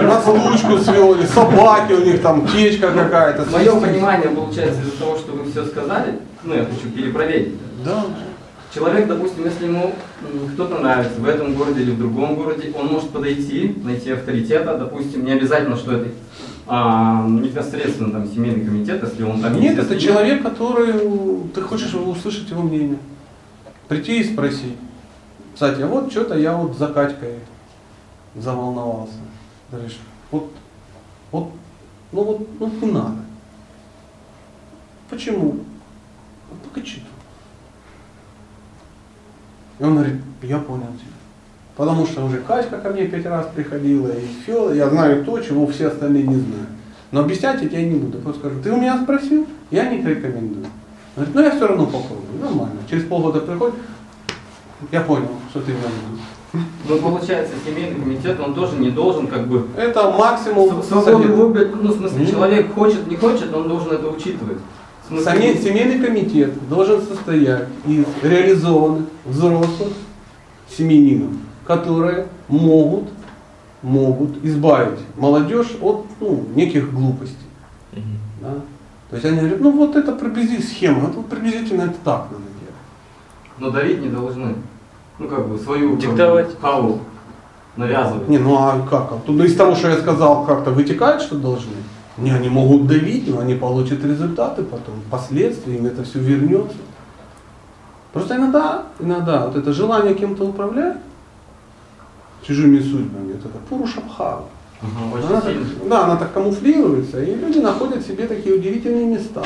на случку свел, или собаки у них там, течка какая-то. Мое понимание получается из-за того, что вы все сказали, ну я хочу перепроверить. Да. Человек, допустим, если ему кто-то нравится в этом городе или в другом городе, он может подойти, найти авторитета, допустим, не обязательно, что это а, непосредственно там семейный комитет, если он там Нет, есть, это человек, который, ты хочешь услышать его мнение. Прийти и спросить. Кстати, а вот что-то я вот за Катькой заволновался. Говоришь, вот, вот, ну вот, ну не надо. Почему? Ну, покачи. И он говорит, я понял тебя. Потому что уже Катька ко мне пять раз приходила, и все, я знаю то, чего все остальные не знают. Но объяснять я тебе не буду. Просто скажу, ты у меня спросил, я не рекомендую. Он говорит, ну я все равно попробую. нормально. Через полгода приходит, я понял, что ты имел в виду. Ну, получается, семейный комитет, он тоже не должен как бы Это максимум Свободу выбора, ну, в смысле, Мгм. человек хочет, не хочет, он должен это учитывать. Сами- семейный комитет должен состоять из реализованных взрослых семьянинов, которые могут, могут избавить молодежь от ну, неких глупостей. Да? То есть они говорят, ну вот это приблизительно схема, это вот приблизительно это так надо делать. Но давить не должны. Ну, как бы, свою Диктовать. халу навязывать. Не, ну а как? А тут из того, что я сказал, как-то вытекает, что должны? Не, они могут давить, но они получат результаты потом, последствия, им это все вернется. Просто иногда, иногда вот это желание кем-то управлять чужими судьбами, это пурушабхава. Ага, Она очень так, да, она так камуфлируется, и люди находят себе такие удивительные места.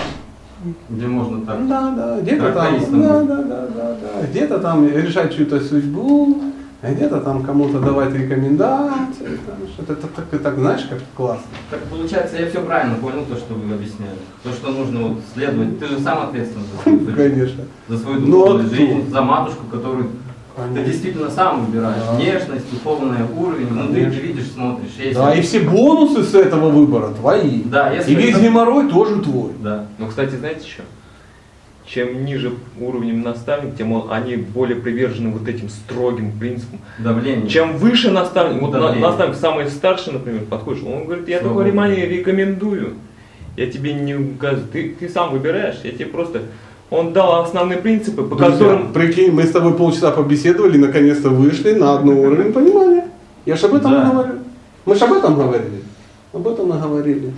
Где можно так. Да, да, где-то там, да, да, да, да, да, где-то там решать чью-то судьбу, а где-то там кому-то давать рекомендации, что-то так, так, так, знаешь, как классно. Так получается, я все правильно понял, то, что вы объясняли. То, что нужно вот следовать. Ты же сам ответственен за свою судьбу, Конечно. за свою Ну, а духовную кто? жизнь, за матушку, которую ты Конечно. действительно сам выбираешь. Да. Внешность, духовный уровень, внутри ты видишь, смотришь. Если... Да, и все бонусы с этого выбора твои. Да, если И весь это- геморрой тоже твой. Да. Ну, кстати, знаете что? Чем ниже уровнем наставник, тем он- они более привержены вот этим строгим принципам. Давление. Чем выше наставник, вот Давление. наставник самый старший, например, подходишь, он говорит, я такой внимание рекомендую. Я тебе не указываю, ты, ты сам выбираешь, я тебе просто... Он дал основные принципы, по Друзья, которым... прикинь, мы с тобой полчаса побеседовали, наконец-то вышли на одно уровень понимания. Я же об этом Да. говорю. Мы же об этом говорили. Об этом мы говорили. Об этом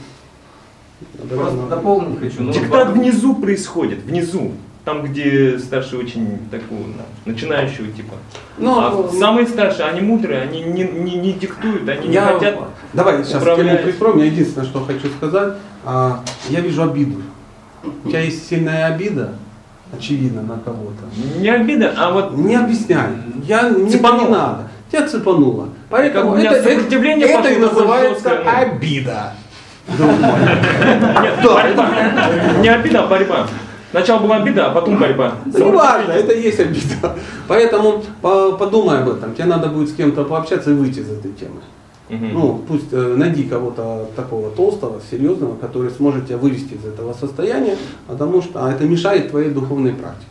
Просто дополнить хочу. Ну, Диктат вот- внизу происходит, внизу. Там, где старший очень такого, начинающего типа. Ну, а самые старшие, они мудрые, они не, не, не диктуют, они не Я- хотят. Давай сейчас управлять. тему прикроем. Я единственное, что хочу сказать. А, я вижу обиду. У тебя есть сильная обида, очевидно, на кого-то. Не обида, а вот Не объясняй. Я, это Цепануло. не надо. Тебя цепануло. Поэтому это, сопротивление это, это пошло и называется жесткое, ну. обида. Не обида, а борьба. Сначала была обида, а потом борьба. Да не важно, это и есть обида. Поэтому по- подумай об этом. Тебе надо будет с кем-то пообщаться и выйти из этой темы. Ну, пусть э, найди кого-то такого толстого, серьезного, который сможет тебя вывести из этого состояния, потому что а это мешает твоей духовной практике.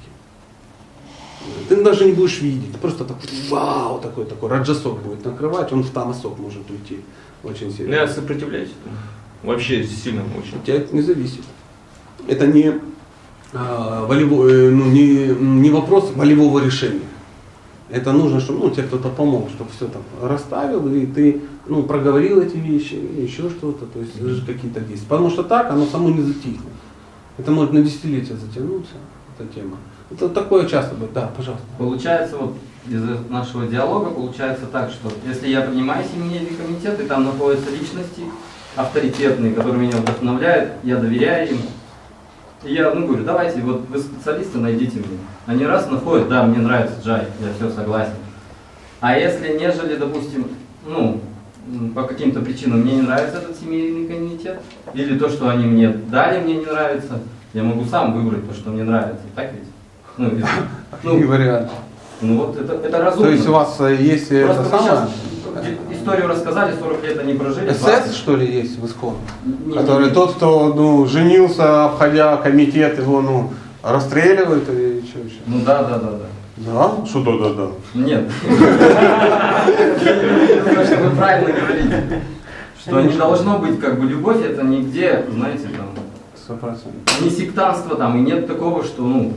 Ты даже не будешь видеть, просто так, вау, такой такой раджасок будет накрывать, он в тамасок может уйти очень Ну, сильно. я сопротивляюсь. Вообще сильно очень. От тебя это не зависит. Это не, а, волево- э, ну, не, не вопрос волевого решения. Это нужно, чтобы ну, тебе кто-то помог, чтобы все там расставил, и ты ну, проговорил эти вещи, и еще что-то, то есть даже какие-то действия. Потому что так оно само не затихнет. Это может на десятилетия затянуться, эта тема. Это такое часто бывает. Да, пожалуйста. Получается, вот из нашего диалога получается так, что если я принимаю семейный комитет, и там находятся личности авторитетные, которые меня вдохновляют, я доверяю им. И я ну, говорю, давайте, вот вы специалисты, найдите мне. Они раз находят, да, мне нравится Джай, я все согласен. А если нежели, допустим, ну, по каким-то причинам мне не нравится этот семейный комитет, или то, что они мне дали, мне не нравится, я могу сам выбрать то, что мне нравится, так ведь? Ну, если- И ну, вариант. ну вот это, это разумно. То есть у вас э, есть э, Просто это самое? сейчас историю рассказали, 40 лет они прожили. СС, 20. что ли, есть в исход? Не- Который не- тот, кто ну, женился, обходя комитет, его ну, расстреливают или что еще? Ну да, да, да, да. Да? Что да, да, да. Нет. Что вы правильно говорите. Что не должно быть как бы любовь, это нигде, знаете, там, Сто процентов. не сектанство там, и нет такого, что, ну,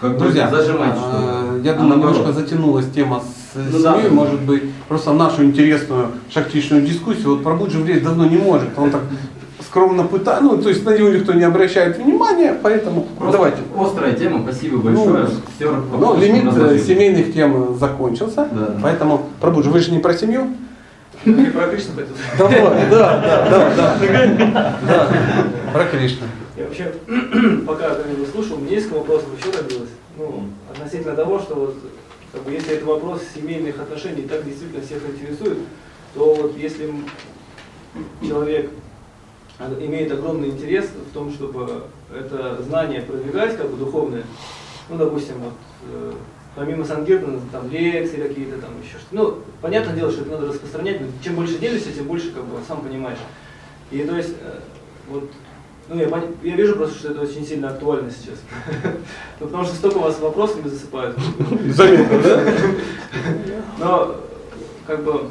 как бы Друзья, зажимать, что я А думаю, немножко затянулась тема с Ну семьей, да. может быть, просто нашу интересную шахтичную дискуссию, вот Прабуджи влезть давно не может, он так скромно пытается, ну, то есть на него никто не обращает внимания, поэтому Просто давайте. острая тема, спасибо большое. Ну, Все Ну, лимит э, семейных тем закончился, Да. поэтому, Прабуджи, вы же не про семью? Не про Кришну. Давай, да, да, да, да, да, про Кришну. Я вообще, пока его слушал, мне несколько вопросов еще родилось. Ну, относительно того, что вот, как бы, если это вопрос семейных отношений так действительно всех интересует, то вот если человек имеет огромный интерес в том, чтобы это знание продвигать, как бы духовное, ну, допустим, вот, э, помимо Сангиртона, там лекции какие-то, там еще что-то. Ну, понятное дело, что это надо распространять, но чем больше делишься, тем больше, как бы, сам понимаешь. И то есть, э, вот, ну, я, я вижу просто, что это очень сильно актуально сейчас. Ну, потому что столько вас вопросами засыпают. Заметно, да? Но, как бы,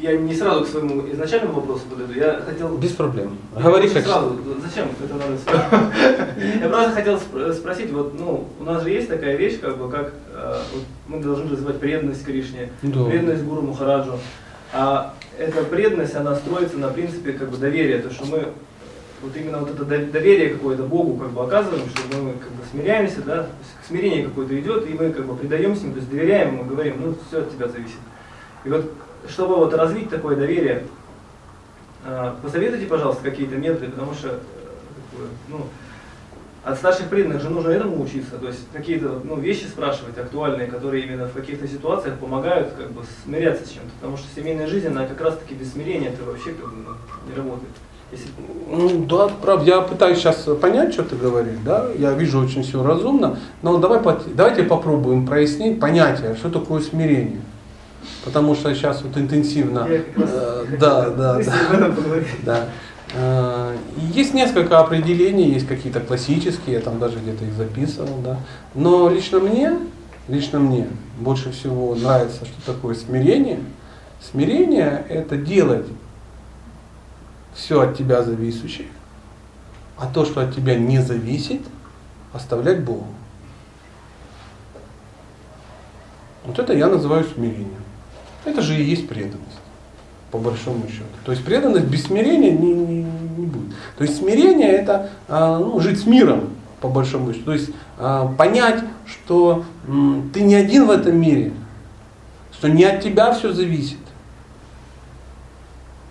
я не сразу к своему изначальному вопросу подойду. Я хотел... Без проблем. Говори как сразу. Зачем это надо? Я просто хотел спр- спросить, вот, ну, у нас же есть такая вещь, как бы, как э, мы должны развивать преданность Кришне, Да. преданность Гуру Махараджу. А эта преданность, она строится на принципе как бы доверия, то что мы вот именно вот это дов- доверие какое-то Богу как бы оказываем, что мы как бы смиряемся, да, смирение какое-то идет, и мы как бы предаемся ему, то есть доверяем ему, говорим, ну все от тебя зависит. И вот чтобы вот развить такое доверие, а, посоветуйте, пожалуйста, какие-то методы, потому что э, ну, от старших преданных же нужно этому учиться, то есть какие-то ну, вещи спрашивать актуальные, которые именно в каких-то ситуациях помогают как бы смиряться с чем-то, потому что семейная жизнь, она как раз-таки без смирения это вообще как бы, ну, не работает. Если Ну да, прав. Я пытаюсь сейчас понять, что ты говоришь, да. Я вижу очень все разумно. Но давай, давайте попробуем прояснить понятие, что такое смирение. Потому что сейчас вот интенсивно. Э, да, да, да. Да. Э, Есть несколько определений, есть какие-то классические, я там даже где-то их записывал, да. Но лично мне, лично мне больше всего нравится, что такое смирение. Смирение это делать все от тебя зависящее, а то, что от тебя не зависит, оставлять Богу. Вот это я называю смирением. Это же и есть преданность по большому счету. То есть преданность без смирения не, не, не будет. То есть смирение это а, ну, жить с миром, по большому счету. То есть а, понять, что ты не один в этом мире, что не от тебя все зависит.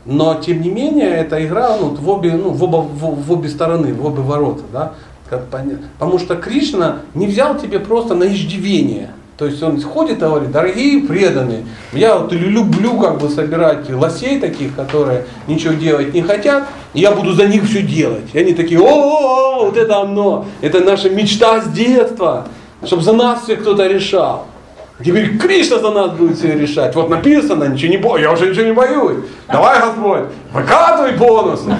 Но тем не менее эта игра ну, в, обе, ну, в, оба, в, в обе стороны, в обе ворота. Да? Потому что Кришна не взял тебе просто на иждивение. То есть он ходит и говорит, дорогие преданные, я вот люблю как бы собирать лосей таких, которые ничего делать не хотят, и я буду за них все делать. И они такие, о, вот это оно, это наша мечта с детства, чтобы за нас все кто-то решал. Теперь Кришна за нас будет все решать. Вот написано, ничего не боюсь, я уже ничего не боюсь. Давай, Господь, выкатывай бонусы.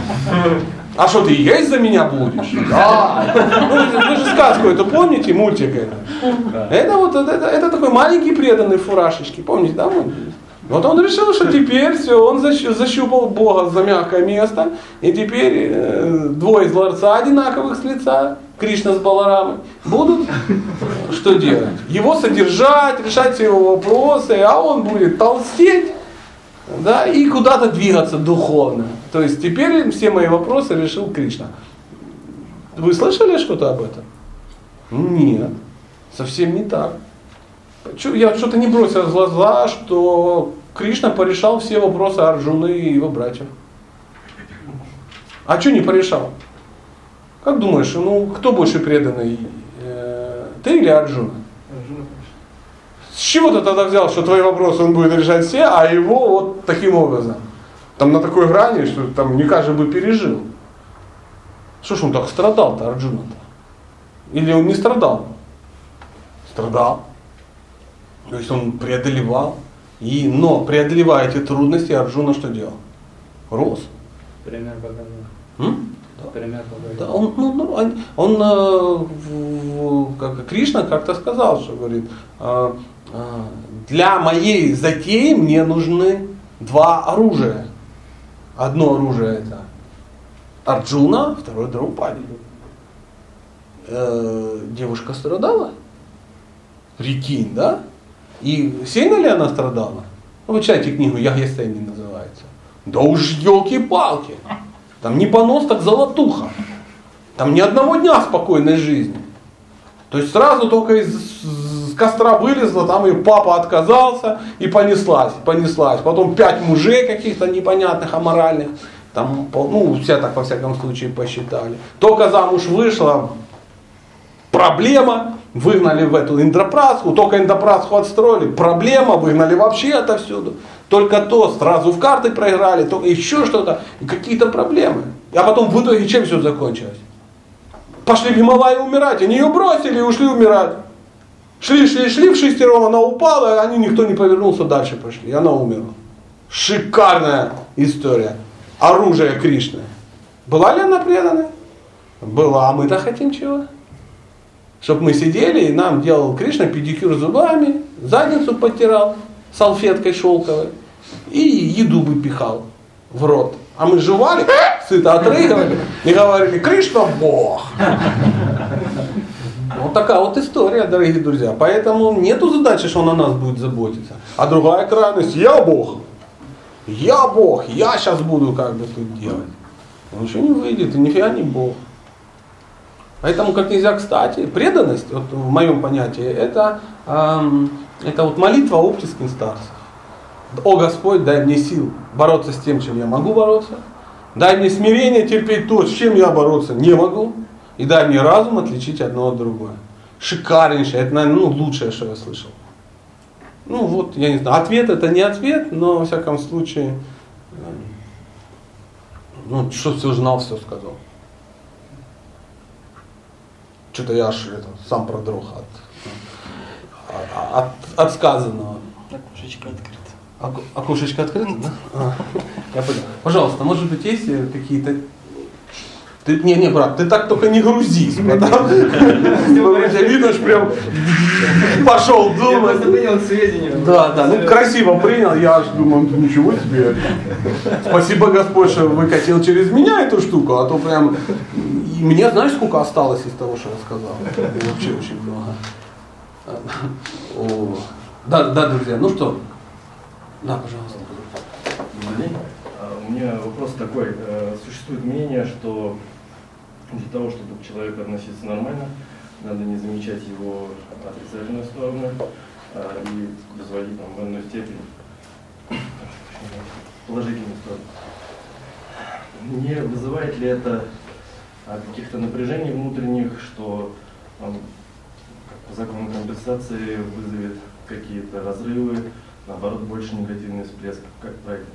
А что, ты есть за меня будешь? Да. Ну, вы же сказку эту помните, мультик это? Это вот это, это такой маленький преданный фуражечки, помните, да? Вот он решил, что теперь все, он защ- защупал Бога за мягкое место, и теперь э, двое из ларца одинаковых с лица, Кришна с Баларамой, будут что делать? Его содержать, решать все его вопросы, а он будет толстеть, да, и куда-то двигаться духовно. То есть теперь все мои вопросы решил Кришна. Вы слышали что-то об этом? Нет, совсем не так. Я что-то не бросил в глаза, что Кришна порешал все вопросы Арджуны и его братьев. А что не порешал? Как думаешь, ну кто больше преданный? Э, Ты или Арджуна? С чего ты тогда взял, что твои вопросы он будет решать все, а его вот таким образом? Там на такой грани, что там не каждый бы пережил. Что ж он так страдал-то, Арджуна-то? Или он не страдал? Страдал. То есть он преодолевал. И, но преодолевая эти трудности, Арджуна что делал? Рос. Пример показал. М? Пример Да, показал. он, ну, ну, он, он, э, в- в- как Кришна как-то сказал, что говорит, э, э, для моей затеи мне нужны два оружия. Одно оружие это Арджуна, второе Драупади. Э, девушка страдала? Прикинь, да? И сильно ли она страдала? Ну, вы читайте книгу Ягьясени называется. Да уж елки-палки. Там не понос, так золотуха. Там ни одного дня спокойной жизни. То есть сразу только из костра вылезла, там ее папа отказался и понеслась, понеслась. Потом пять мужей каких-то непонятных, аморальных. Там, ну, все так во всяком случае посчитали. Только замуж вышла, проблема, выгнали в эту индропраску, только индропраску отстроили, проблема, выгнали вообще отовсюду. Только то, сразу в карты проиграли, только еще что-то, какие-то проблемы. А потом в итоге чем все закончилось? пошли в Гималай умирать. Они ее бросили и ушли умирать. Шли, шли, шли в шестером, она упала, и они никто не повернулся, дальше пошли. И она умерла. Шикарная история. Оружие Кришны. Была ли она предана? Была. А мы-то хотим чего? Чтобы мы сидели, и нам делал Кришна педикюр зубами, задницу подтирал салфеткой шелковой и еду выпихал в рот. А мы жевали, сыто отрыгивали и говорили, Кришна Бог. Вот такая вот история, дорогие друзья. Поэтому нету задачи, что он о нас будет заботиться. А другая крайность, я Бог. Я Бог, я сейчас буду как бы тут делать. Ничего не выйдет, и нифига не Бог. Поэтому как нельзя кстати, преданность, вот в моем понятии, это, эм, это вот молитва оптиским старцев. О Господь, дай мне сил бороться с тем, чем я могу бороться. Дай мне смирение терпеть то, с чем я бороться не могу. И дай мне разум отличить одно от другое. Шикарнейшее, это, наверное, ну, лучшее, что я слышал. Ну вот, я не знаю, ответ это не ответ, но во всяком случае, эм, ну, что все знал, все сказал. Что-то я аж это, сам продрог от, от, от сказанного. Окошечко открыто. Оку- Окошечко открыто, да? А, я понял. Пожалуйста, может быть, есть э, какие-то... Ты, не, не, брат, ты так только не грузись, потому что видно, что прям пошел Я думать. просто принял к сведению. Да, да, ну красиво принял, я аж думаю, «Ну, ничего себе. Спасибо Господь, что выкатил через меня эту штуку, а то прям... И мне знаешь, сколько осталось из того, что я сказал? Вообще очень много. Да, да, друзья, ну что? Да, пожалуйста. А, У меня вопрос такой. Э, Существует мнение, что для того, чтобы к человеку относиться нормально, надо не замечать его отрицательные стороны а, и разводить там, в иной степени положительные стороны. Не вызывает ли это а, каких-то напряжений внутренних, что там, по закону компенсации вызовет какие-то разрывы, наоборот, больше негативный всплеск? Как правильно?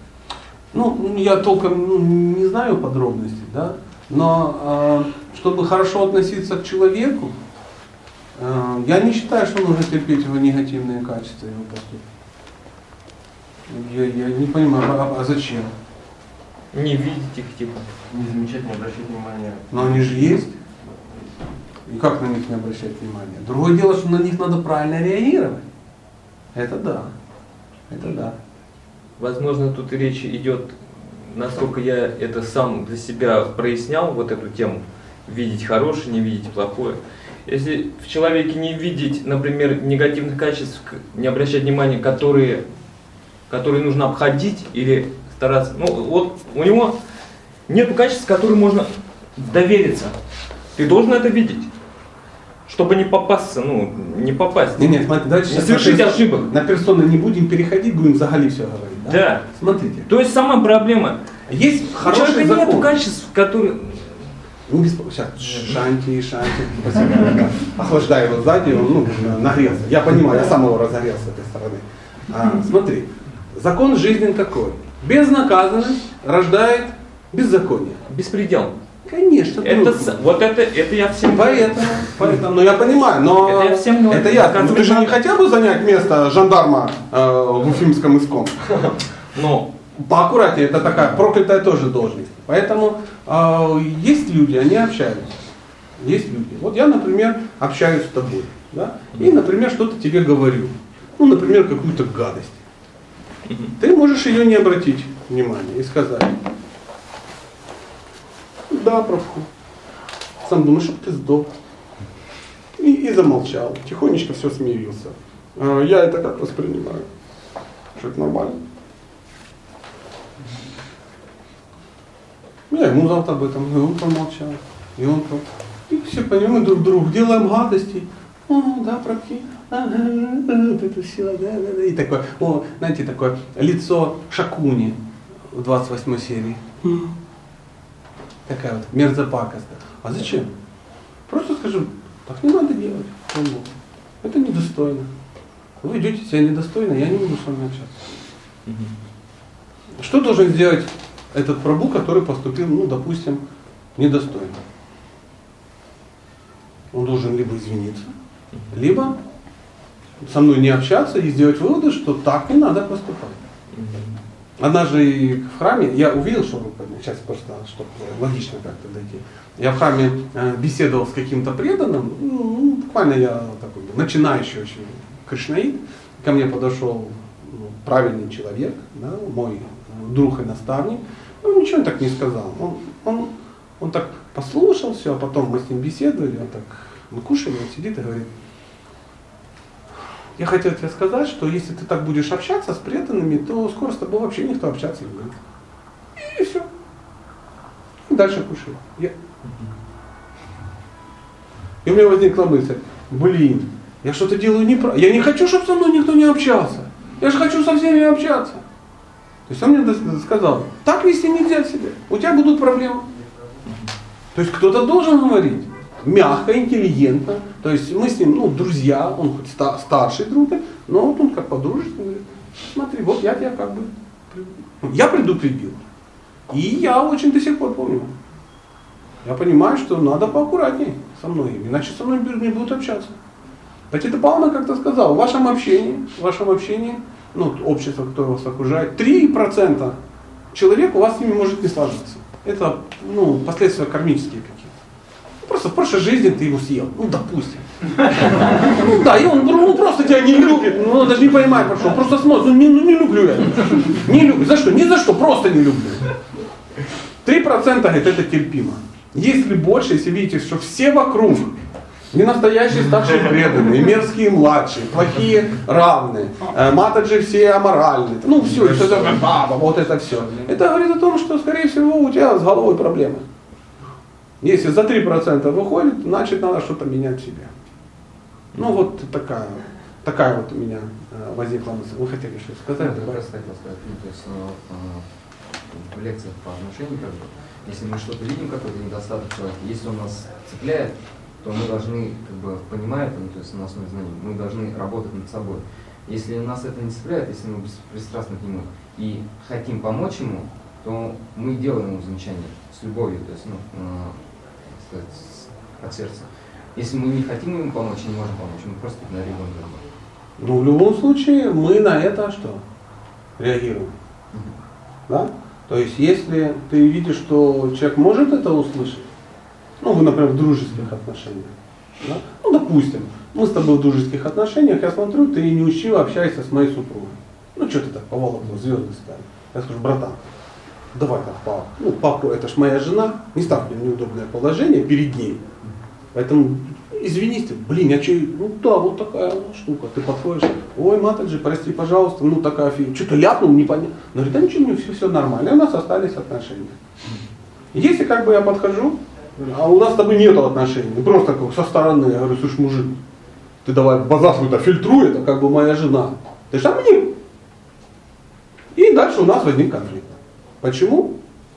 Ну, я толком ну, не знаю подробностей, да, но э, чтобы хорошо относиться к человеку, э, я не считаю, что нужно терпеть его негативные качества, его поступки. Я, я не понимаю, а, а зачем? Не видеть их типа. Не замечать, не обращать внимания. Но они же есть. И как на них не обращать внимания? Другое дело, что на них надо правильно реагировать. Это да. Это да. Возможно, тут речь идет, насколько я это сам для себя прояснял, вот эту тему, видеть хорошее, не видеть плохое. Если в человеке не видеть, например, негативных качеств, не обращать внимания, которые, которые нужно обходить или стараться, ну вот у него нет качеств, которым можно довериться. Ты должен это видеть, чтобы не попасться, ну, не попасть. Не, не, смотри, давайте Не совершить на ошибок. На персоны не будем переходить, будем за Гали все говорить. Да? Да. Смотрите, То есть сама проблема. есть У хороший человека нет закон. качеств, которые... Ну, без... Сейчас, шанти, шанти. Охлаждай его сзади, он ну, нагрелся. Я понимаю, я сам его разогрел с этой стороны. А, смотри, закон жизни такой. Безнаказанность рождает беззаконие. Беспредел. Конечно, Это, вот это, это я всем говорю. Поэтому, поэтому, ну я понимаю, но Это я всем говорю. это я. Ну, ты же не хотел бы занять место жандарма э, в Уфимском иском? Но Поаккуратнее, это такая проклятая тоже должность. Поэтому э, есть люди, они общаются. Есть люди. Вот я, например, общаюсь с тобой. Да? И, например, что-то тебе говорю. Ну, например, какую-то гадость. Ты можешь ее не обратить внимания и сказать. Да, Прабху. Сам думаешь, что ты сдох. И, и замолчал. Тихонечко все смирился. А, я это как воспринимаю? Что это нормально? Я ему завтра об этом, и он промолчал. И он про- И все понимаем друг другу, делаем гадости. О, да, прокинь. Ага, вот это все, да, да, да. И такое, о, знаете, такое лицо Шакуни в 28 серии. Такая вот мерзопакостная. А зачем? Просто скажу, так не надо делать. По-моему. Это недостойно. Вы ведете себя недостойно, я не буду с вами общаться. Что должен сделать этот прабу, который поступил, ну, допустим, недостойно? он должен либо извиниться, либо со мной не общаться и сделать выводы, что так не надо поступать. Однажды и в храме, я увидел, что сейчас просто, чтобы логично как-то дойти. Я в храме э, беседовал с каким-то преданным, ну, буквально я такой начинающий очень кришнаит. Ко мне подошел ну, правильный человек, да, мой друг и наставник. Он ничего так не сказал. Он, он, он так послушал все, а потом мы с ним беседовали, он так, мы кушали, он сидит и говорит, я хотел тебе сказать, что если ты так будешь общаться с преданными, то скоро с тобой вообще никто общаться не будет. И все. И дальше кушай. Я... И у меня возникла мысль, блин, я что-то делаю неправильно. Я не хочу, чтобы со мной никто не общался. Я же хочу со всеми общаться. То есть он мне сказал, так вести нельзя себя. У тебя будут проблемы. То есть кто-то должен говорить мягко, интеллигентно. То есть мы с ним, ну, друзья, он хоть ста- старший друг, но вот он как подружески говорит, смотри, вот я тебя как бы, я предупредил. И я очень до сих пор помню. Я понимаю, что надо поаккуратнее со мной, иначе со мной не будут общаться. Татьяна Павловна как-то сказала, в вашем общении, в вашем общении, ну, общество, которое вас окружает, 3% человек у вас с ними может не сложиться. Это ну, последствия кармические какие-то. Просто в прошлой жизни ты его съел. Ну, допустим. Ну да, и он ну, просто тебя не любит. Ну, он даже не понимает, про что. Просто смотрит, ну не, ну, не люблю я. Не люблю. За что? Ни за что, просто не люблю. Три процента, говорит, это терпимо. Если больше, если видите, что все вокруг не настоящие старшие преданные, мерзкие младшие, плохие равные, э, матаджи все аморальные. Ну все, это, это, баба, вот это все. Это говорит о том, что, скорее всего, у тебя с головой проблемы. Если за 3% выходит, значит надо что-то менять в себе. Ну вот такая, такая вот у меня э, возникла мысль. Вы хотели что сказать? Ну, как раз хотел сказать, ну, то есть э, в лекциях по отношению, как бы, если мы что-то видим, какой-то недостаток человека, если он нас цепляет, то мы должны, как бы, понимая это, ну, то есть на основе знаний, мы должны работать над собой. Если нас это не цепляет, если мы пристрастны к нему и хотим помочь ему, то мы делаем ему замечание с любовью, то есть, ну, э, сказать, от сердца. Если мы не хотим ему помочь, не можем помочь, мы просто игнорируем друга. Ну, в любом случае, мы на это что? Реагируем. Да? То есть, если ты видишь, что человек может это услышать, ну, вы, например, в дружеских отношениях, да? ну, допустим, мы с тобой в дружеских отношениях, я смотрю, ты не учил, общаешься с моей супругой. Ну, что ты так поволокнул, звезды стали. Я скажу, братан, давай так, папа. Ну, папа, это ж моя жена, не ставь мне неудобное положение перед ней. Поэтому извините, блин, я че, ну да, вот такая штука. Ты подходишь, ой, Матаджи, прости, пожалуйста, ну такая фигня. Что-то ляпнул, непонятно. Но говорит, да ничего, все, все нормально. У нас остались отношения. Если как бы я подхожу, а у нас с тобой нет отношений, просто как со стороны, я говорю, слушай, мужик, ты давай базар свой фильтруй, это как бы моя жена. Ты же мне. И дальше у нас возник конфликт. Почему?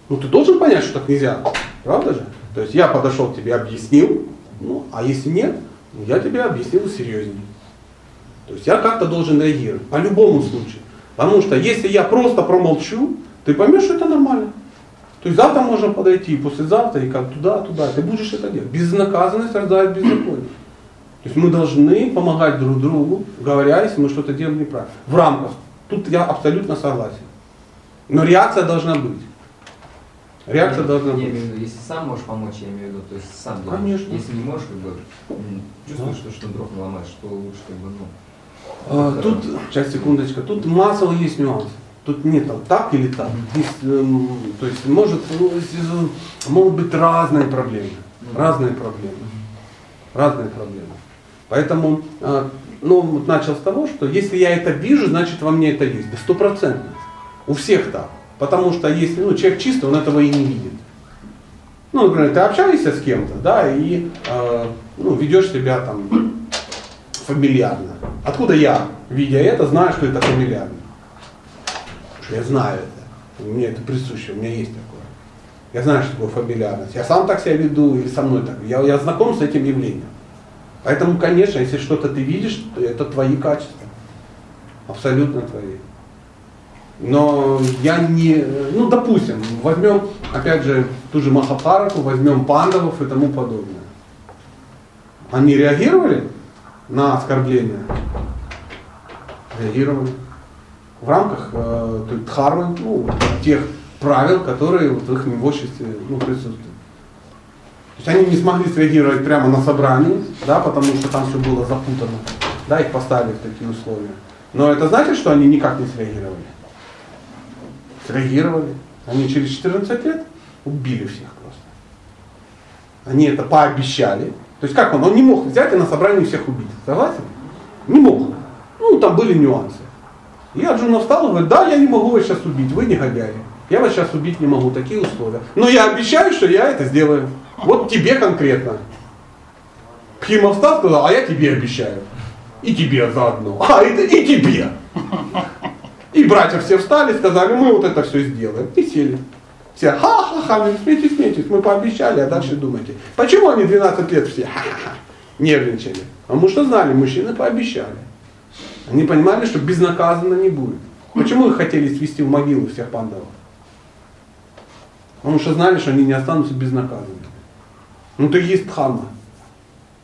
Ну ты должен понять, что так нельзя. Правда же? То есть я подошел к тебе, объяснил, ну, а если нет, ну, я тебе объяснил серьезнее. То есть я как-то должен реагировать, по любому случаю. Потому что если я просто промолчу, ты поймешь, что это нормально. То есть завтра можно подойти, послезавтра, и как туда, туда. Ты будешь это делать. Безнаказанность рождает беззаконие. То есть мы должны помогать друг другу, говоря, если мы что-то делаем неправильно. В рамках. Тут я абсолютно согласен. Но реакция должна быть. Реакция я, должна я быть. Имею в виду, если сам можешь помочь, я имею в виду, то есть сам делаешь. Конечно. Если не можешь, как бы чувствуешь, что, что дров ломаешь, то лучше как бы, ну. А, тут, сейчас секундочка, тут массовый есть нюанс. Тут нет там так или так. Здесь, эм, то есть может, ну, могут быть разные проблемы. Разные проблемы. Разные проблемы. Поэтому, э, ну, вот начал с того, что если я это вижу, значит во мне это есть. Да стопроцентно. У всех так. Потому что если ну, человек чистый, он этого и не видит. Ну, например, ты общаешься с кем-то, да, и э, ну, ведешь себя там фамильярно. Откуда я, видя это, знаю, что это фамильярно? Потому что я знаю это. Мне это присуще, у меня есть такое. Я знаю, что такое фамильярность. Я сам так себя веду или со мной так. Я, я знаком с этим явлением. Поэтому, конечно, если что-то ты видишь, то это твои качества. Абсолютно твои. Но я не, ну допустим, возьмем, опять же, ту же Махапарату, возьмем пандавов и тому подобное. Они реагировали на оскорбления? Реагировали. В рамках э, той дхармы, ну, тех правил, которые вот в их обществе ну, присутствуют. То есть они не смогли среагировать прямо на собрании, да, потому что там все было запутано, да, их поставили в такие условия. Но это значит, что они никак не среагировали? Среагировали. Они через 14 лет убили всех просто. Они это пообещали. То есть как он? Он не мог взять и на собрании всех убить. Согласен? Не мог. Ну, там были нюансы. И Арджуна встал и говорит, да, я не могу вас сейчас убить, вы негодяи. Я вас сейчас убить не могу, такие условия. Но я обещаю, что я это сделаю. Вот тебе конкретно. Пхима встал сказал, а я тебе обещаю. И тебе заодно. А, и, и тебе. И братья все встали, сказали, мы вот это все сделаем. И сели. Все, ха-ха-ха, смейтесь, смейтесь, мы пообещали, а дальше думайте. Почему они 12 лет все ха-ха-ха нервничали? Потому что знали, мужчины пообещали. Они понимали, что безнаказанно не будет. Почему их хотели свести в могилу всех пандавов? Потому что знали, что они не останутся безнаказанными. Ну, то есть дхарма.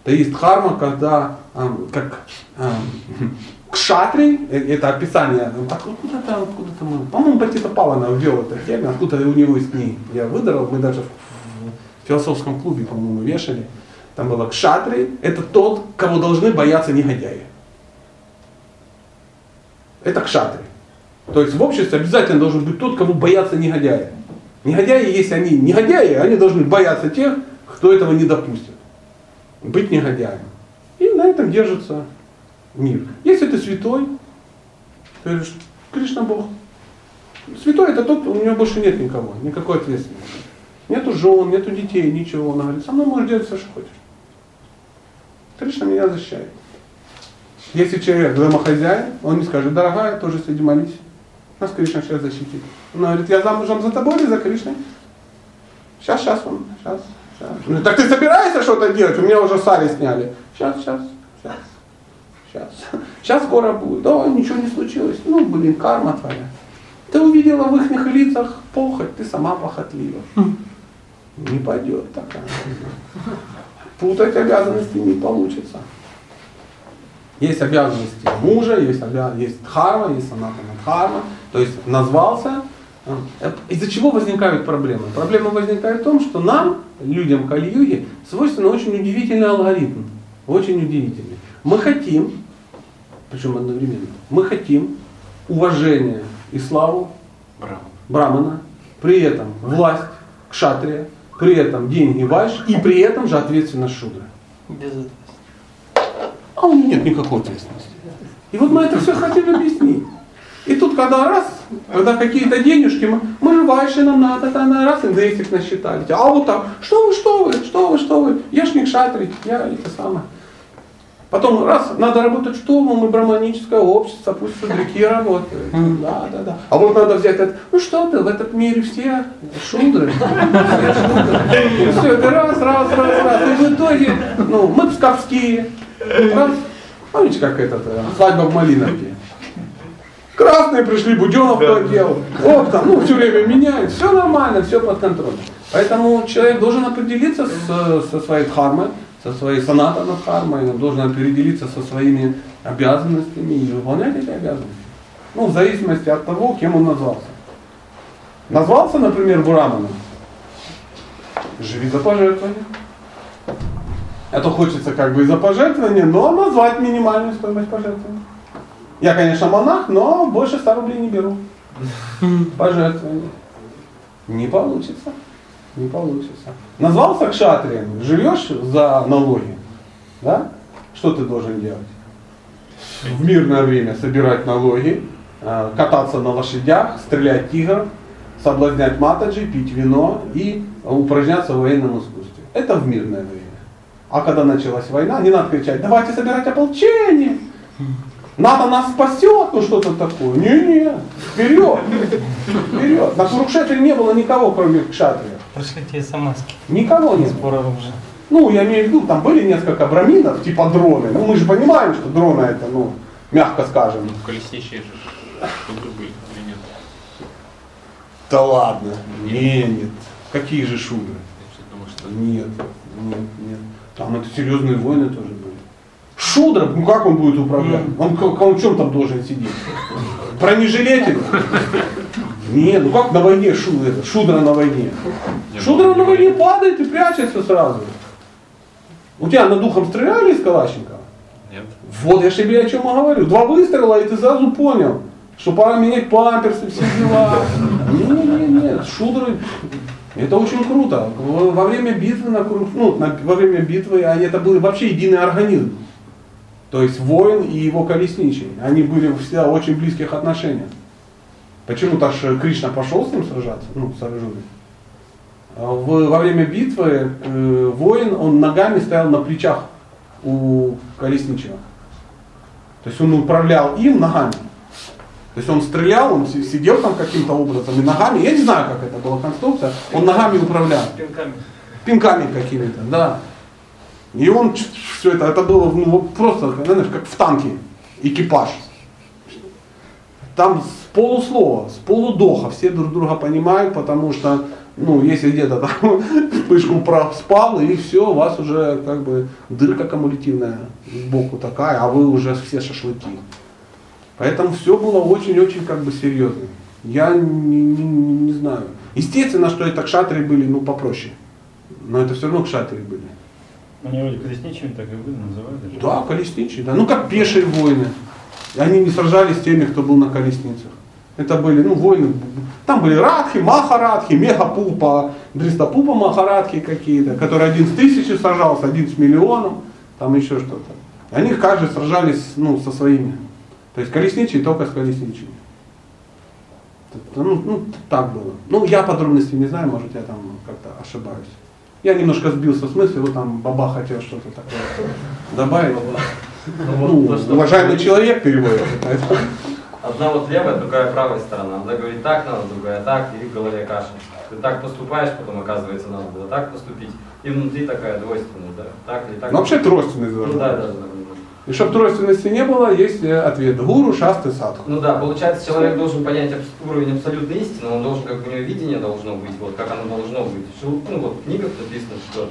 То есть дхарма, когда, э, как э, кшатри, это описание, откуда-то, откуда-то мы, по-моему, Патита Павловна ввел это термин, откуда у него из книги. Я выдрал, мы даже в философском клубе, по-моему, вешали. Там было кшатри, это тот, кого должны бояться негодяи. Это кшатри. То есть в обществе обязательно должен быть тот, кого боятся негодяи. Негодяи, если они негодяи, они должны бояться тех, кто этого не допустит. Быть негодяем. И на этом держится мир. Если ты святой, то говоришь, Кришна Бог. Святой это тот, у него больше нет никого, никакой ответственности. Нету жен, нету детей, ничего. Он говорит, со мной можешь делать все, что хочешь. Кришна меня защищает. Если человек домохозяин, он не скажет, дорогая, тоже сиди молись. Нас Кришна сейчас защитит. Он говорит, я замужем за тобой или за Кришной? Сейчас, сейчас он, сейчас, сейчас. Ну, так ты собираешься что-то делать? У меня уже сари сняли. Сейчас, сейчас, сейчас, сейчас. Сейчас скоро будет. Да, ничего не случилось. Ну, блин, карма твоя. Ты увидела в их лицах похоть, ты сама похотлива. Не пойдет такая. Путать обязанности не получится. Есть обязанности мужа, есть, обя... есть дхарма, есть санатана дхарма. То есть назвался. Э, из-за чего возникают проблемы? Проблема возникает в том, что нам, людям Кали-юги, свойственно очень удивительный алгоритм. Очень удивительный. Мы хотим, причем одновременно, мы хотим уважения и славу Брамана, при этом власть кшатрия, при этом деньги вайш и при этом же ответственность шудра. Без. А у него нет никакой ответственности. И вот мы это все хотим объяснить. И тут, когда раз, когда какие-то денежки, мы, мы же вайши нам надо, то на раз индексик насчитали. А вот так, что вы, что вы, что вы, что вы, я ж не кшатри, я это самое. Потом раз, надо работать штурмом, мы браманическое общество, пусть судряки работают. Да, да, да. А вот надо взять это, ну что ты, в этом мире все шудры. И все, это раз, раз, раз, раз. И в итоге, ну, мы псковские. Раз. Помните, как этот, э, свадьба в Малиновке? Красные пришли, Буденов то делал. Вот там, ну, все время меняют, все нормально, все под контролем. Поэтому человек должен определиться с, со своей дхармой, со своей санатана дхармой, он должен определиться со своими обязанностями и выполнять эти обязанности. Ну, в зависимости от того, кем он назвался. Назвался, например, Бураманом. Живи за пожертвование. Это хочется как бы и за пожертвование, но назвать минимальную стоимость пожертвования. Я, конечно, монах, но больше 100 рублей не беру. Пожертвование. Не получится. Не получится. Назвался кшатрием, живешь за налоги, да? Что ты должен делать? В мирное время собирать налоги, э, кататься на лошадях, стрелять тигров, соблазнять матаджи, пить вино и упражняться в военном искусстве. Это в мирное время. А когда началась война, не надо кричать, давайте собирать ополчение. НАТО нас спасет, ну что-то такое. Не-не, вперед, вперед. На Курукшетре не было никого, кроме кшатрия. Пришли те смс Никого не Сбор оружия. Ну, я имею в виду, там были несколько браминов, типа дроны. Ну, мы же понимаем, что дроны это, ну, мягко скажем. В колесничие же шудры были или нет? Да ладно. Не, нет. Какие же шудры? Я думаю, что Нет, нет, нет. Там это серьезные войны тоже были. Шудра, ну как он будет управлять? Он, он в чем там должен сидеть? В Нет, ну как на войне шудра, шудра на войне? Шудра на войне падает и прячется сразу. У тебя над духом стреляли из Калашникова? Нет. Вот я же тебе о чем и говорю. Два выстрела, и ты сразу понял, что пора менять памперсы, все дела. Нет, нет, нет, шудры, это очень круто. Во время битвы, на, ну, на- во время битвы они, это был вообще единый организм. То есть воин и его колесничий. Они были всегда в очень близких отношениях. Почему-то аж Кришна пошел с ним сражаться, ну, с Арджуной. А в- во время битвы э, воин, он ногами стоял на плечах у колесничего. То есть он управлял им ногами. То есть он стрелял, он си- сидел там каким-то образом и ногами, я не знаю, как это была конструкция, он ногами управлял. Пинками. Пинками какими-то, да. И он все это, это было ну, просто, знаешь, как в танке, экипаж. Там с полуслова, с полудоха все друг друга понимают, потому что, ну, если где-то там вспышку спал, и все, у вас уже как бы дырка кумулятивная сбоку такая, а вы уже все шашлыки. Поэтому все было очень-очень как бы серьезно. Я не, не- не- знаю. Естественно, что это кшатры были, ну, попроще. Но это все равно кшатры были. Они вроде колесничими так и были, называют. Да, колесничие, да. Ну как пешие войны. И они не сражались с теми, кто был на колесницах. Это были, ну, войны. Там были радхи, махарадхи, мегапупа, дристапупа махарадхи какие-то, которые один с тысячи сражался, один с миллионом, там еще что-то. И они каждый сражались, ну, со своими. То есть колесничие только с колесничими. Это, Ну, ну, так было. Ну, я подробностей не знаю, может, я там как-то ошибаюсь. Я немножко сбился с мысли, вот там баба хотел что-то такое добавить. Ну, то, что- уважаемый человек переводит. Одна вот левая, другая правая сторона. Одна говорит так надо, другая так, и в голове каша. Ты так поступаешь, потом оказывается надо было так поступить. И внутри такая двойственность, да. Так или так. Ну, вообще тройственность Ну должна быть. да, да. да. И чтобы тройственности не было, есть э, ответ. Гуру, шасты, садху. Ну да, получается, человек должен понять уровень абсолютной истины, он должен, как у него видение должно быть, вот как оно должно быть. Ну вот в книгах написано, что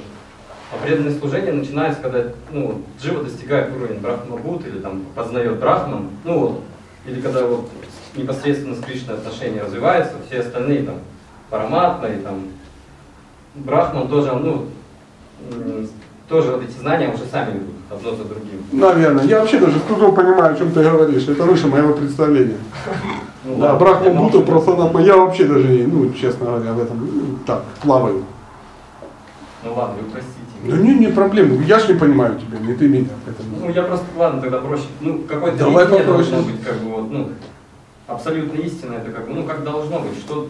а преданное служение начинается, когда ну, Джива достигает уровень Брахмабут или там познает Брахман, ну вот, или когда вот непосредственно с Кришной отношения развиваются, все остальные там Параматма и там Брахман тоже, ну, тоже вот эти знания уже сами идут одно за другим. Наверное. Я вообще даже с трудом понимаю, о чем ты говоришь. Это выше моего представления. Ну, Да, Брахма Буту, молчу. Прасанатма, я вообще даже, ну, честно говоря, в этом ну, так, плаваю. Ну ладно, вы простите. Да не, не проблема. Я ж не понимаю тебя, не ты меня. поэтому- Ну, я просто, ладно, тогда проще. Ну, какое-то Давай попроще. должно быть, как бы, вот, ну, абсолютно истина, это как бы, ну, как должно быть, что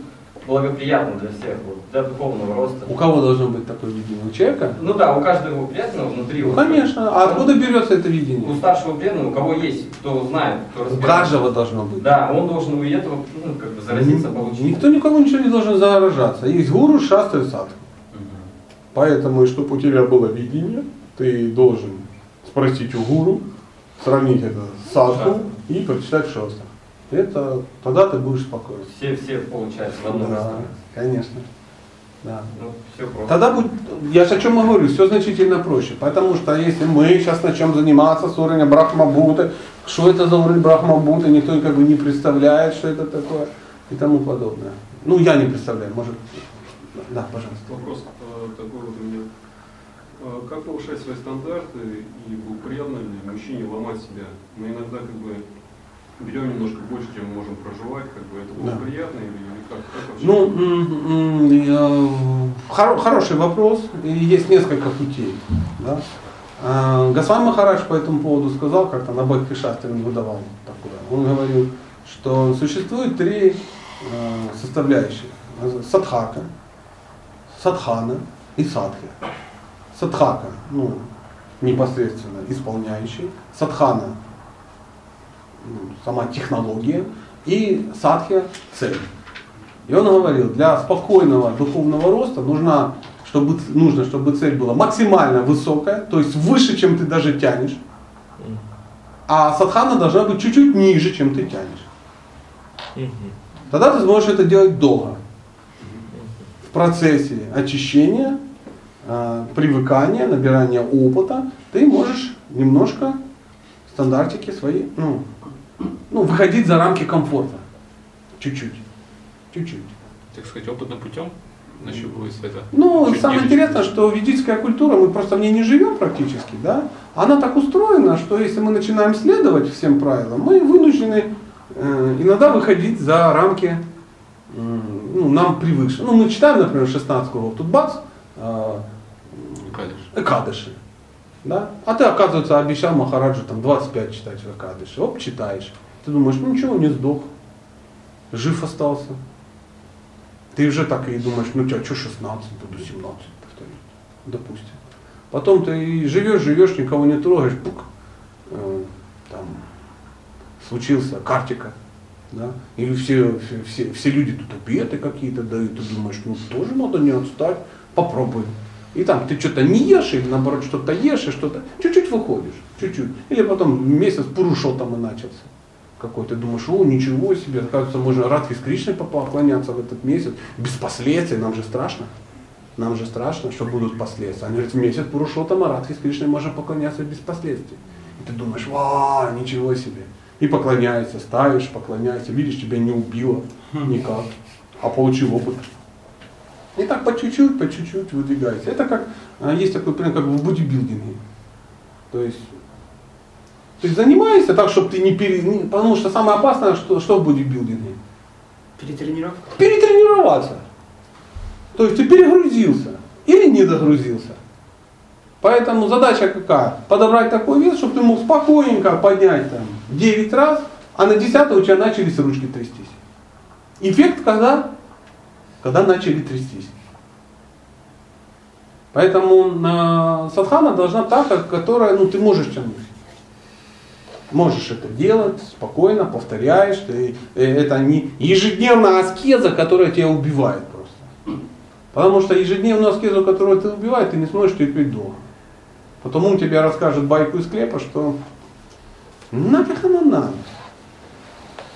благоприятно для всех, вот, для духовного роста. У кого должно быть такое видение? У человека? Ну да, у каждого преданного внутри. Ну, вот, конечно. А откуда берется это видение? У старшего преданного, у кого есть, кто знает, кто У разбирается. каждого должно быть. Да, он должен у этого, ну, как бы заразиться, получить. Никто никого ничего не должен заражаться. Есть гуру, шасты и садху. Поэтому, чтобы у тебя было видение, ты должен спросить у гуру, сравнить это с садху и прочитать шасту. Это тогда ты будешь спокоен. Все, все получается в одном Да, конечно. Да. Ну, все просто. Тогда будет, я же о чем и говорю, все значительно проще. Потому что если мы сейчас начнем заниматься с уровня Брахмабуты, что это за уровень Брахмабуты, никто как бы не представляет, что это такое и тому подобное. Ну, я не представляю, может. Да, пожалуйста. Вопрос э, такой вот у меня. Э, Как повышать свои стандарты и благоприятно ли мужчине ломать себя? Мы иногда как бы берем немножко больше, чем мы можем проживать, как бы это Да. благоприятно или, или как, как вообще? Ну, э, хоро- хороший вопрос, и есть несколько путей. Да? А, Махарадж по этому поводу сказал, как-то на Бхакти Шастре он выдавал такое. Он говорил, что существует три э, составляющих. Садхака, садхана и садхи. Садхака, ну, непосредственно исполняющий. Садхана, сама технология. И садхия – цель. И он говорил, для спокойного духовного роста нужна, чтобы, нужно, чтобы цель была максимально высокая, то есть выше, чем ты даже тянешь. А садхана должна быть чуть-чуть ниже, чем ты тянешь. Тогда ты сможешь это делать долго. В процессе очищения э, привыкания, набирания опыта, ты можешь немножко стандартики свои, ну, ну, выходить за рамки комфорта. Чуть-чуть. Чуть-чуть. Так сказать, опытным путем нащупывается это. Ну, чуть самое ниже. интересное, что ведическая культура, мы просто в ней не живем практически, да, она так устроена, что если мы начинаем следовать всем правилам, мы вынуждены э, иногда выходить за рамки ну, нам привыкшие. Ну, мы читаем, например, 16 кругов, тут бац, э, Кадиш. Экадыши. Да? А ты, оказывается, обещал Махараджу там 25 читать в Экадыши. Оп, читаешь. Ты думаешь, ну ничего, не сдох. Жив остался. Ты уже так и думаешь, ну что, что 16, буду 17 повторить. Допустим. Потом ты живешь, живешь, никого не трогаешь, пук, э, там случился картика. Да? Или все, все, все люди тут обеты какие-то дают, ты думаешь, ну тоже надо не отстать, попробуй. И там ты что-то не ешь, или наоборот что-то ешь, и что-то, чуть-чуть выходишь, чуть-чуть. Или потом месяц пурушо там и начался. Какой ты думаешь, о, ничего себе, оказывается, можно Радхи с Кришной поклоняться в этот месяц, без последствий, нам же страшно. Нам же страшно, что будут последствия. Они говорят, месяц Пурушота Марадхи с Кришной можно поклоняться без последствий. И ты думаешь, ва, ничего себе. И поклоняешься, ставишь, поклоняешься, видишь, тебя не убило никак, а получил опыт. И так по чуть-чуть, по чуть-чуть выдвигается. Это как, а, есть такой пример, как в бодибилдинге. То есть, то есть занимайся так, чтобы ты не пере... Потому что самое опасное, что, что в бодибилдинге? Перетренировка. Перетренироваться. То есть ты перегрузился или не догрузился. Поэтому задача какая? Подобрать такой вес, чтобы ты мог спокойненько поднять там 9 раз, а на 10 у тебя начались ручки трястись. Эффект когда? Когда начали трястись. Поэтому э, садхана должна та, которая ну, ты можешь тянуть. Можешь это делать спокойно, повторяешь. Ты, э, это не ежедневная аскеза, которая тебя убивает просто. Потому что ежедневную аскезу, которую ты убивает, ты не сможешь терпеть долго. Потом он тебе расскажет байку из склепа, что нафиг она надо.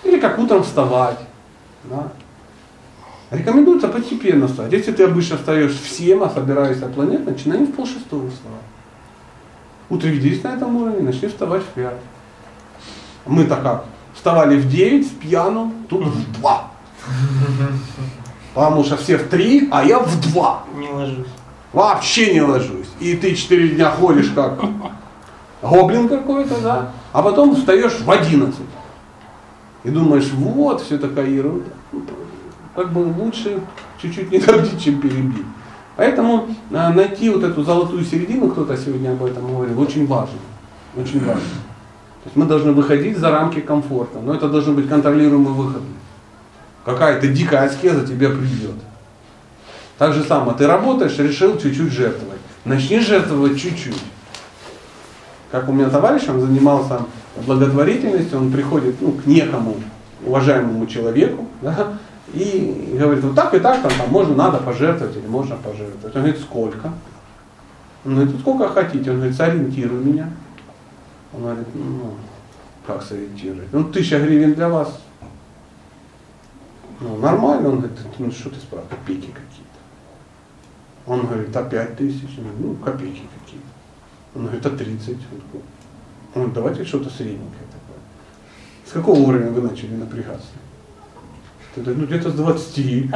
Или как утром вставать. Да? Рекомендуется постепенно вставать. Если ты обычно встаешь в 7, а собираешься планет, начинай в полшестого вставать. Утвердись на этом уровне, начни вставать в 5. Мы-то как? Вставали в 9 с пьяну, тут в 2. Потому что все в 3, а я в 2. Не ложусь. Вообще не ложусь. И ты 4 дня ходишь как гоблин какой-то, да? А потом встаешь в 11. И думаешь, вот, все такая ерунда. Ну, Как бы лучше чуть-чуть не добить, чем перебить. Поэтому э, найти вот эту золотую середину, кто-то сегодня об этом говорил, очень важно. Очень важно. То есть мы должны выходить за рамки комфорта, но это должен быть контролируемый выход. Какая-то дикая аскеза тебя придет. Так же самое, ты работаешь, решил чуть-чуть жертвовать. Начни жертвовать чуть-чуть. Как у меня товарищ, он занимался благотворительностью, он приходит ну, к некому уважаемому человеку, да, и говорит, вот так и так, там, там можно, надо пожертвовать или можно пожертвовать. Он говорит, сколько? Он говорит, «Ну, сколько хотите. Он говорит, сориентируй меня. Он говорит, ну, как сориентировать? Ну, тысяча гривен для вас. Ну, нормально. Он говорит, ну, что ты спрашиваешь, копейки какие-то. Он говорит, а пять тысяч? Ну, копейки какие-то. Он говорит, а 30? Он такой, он говорит, давайте что-то средненькое такое. С какого уровня вы начали напрягаться? Говоришь, ну где-то с 20.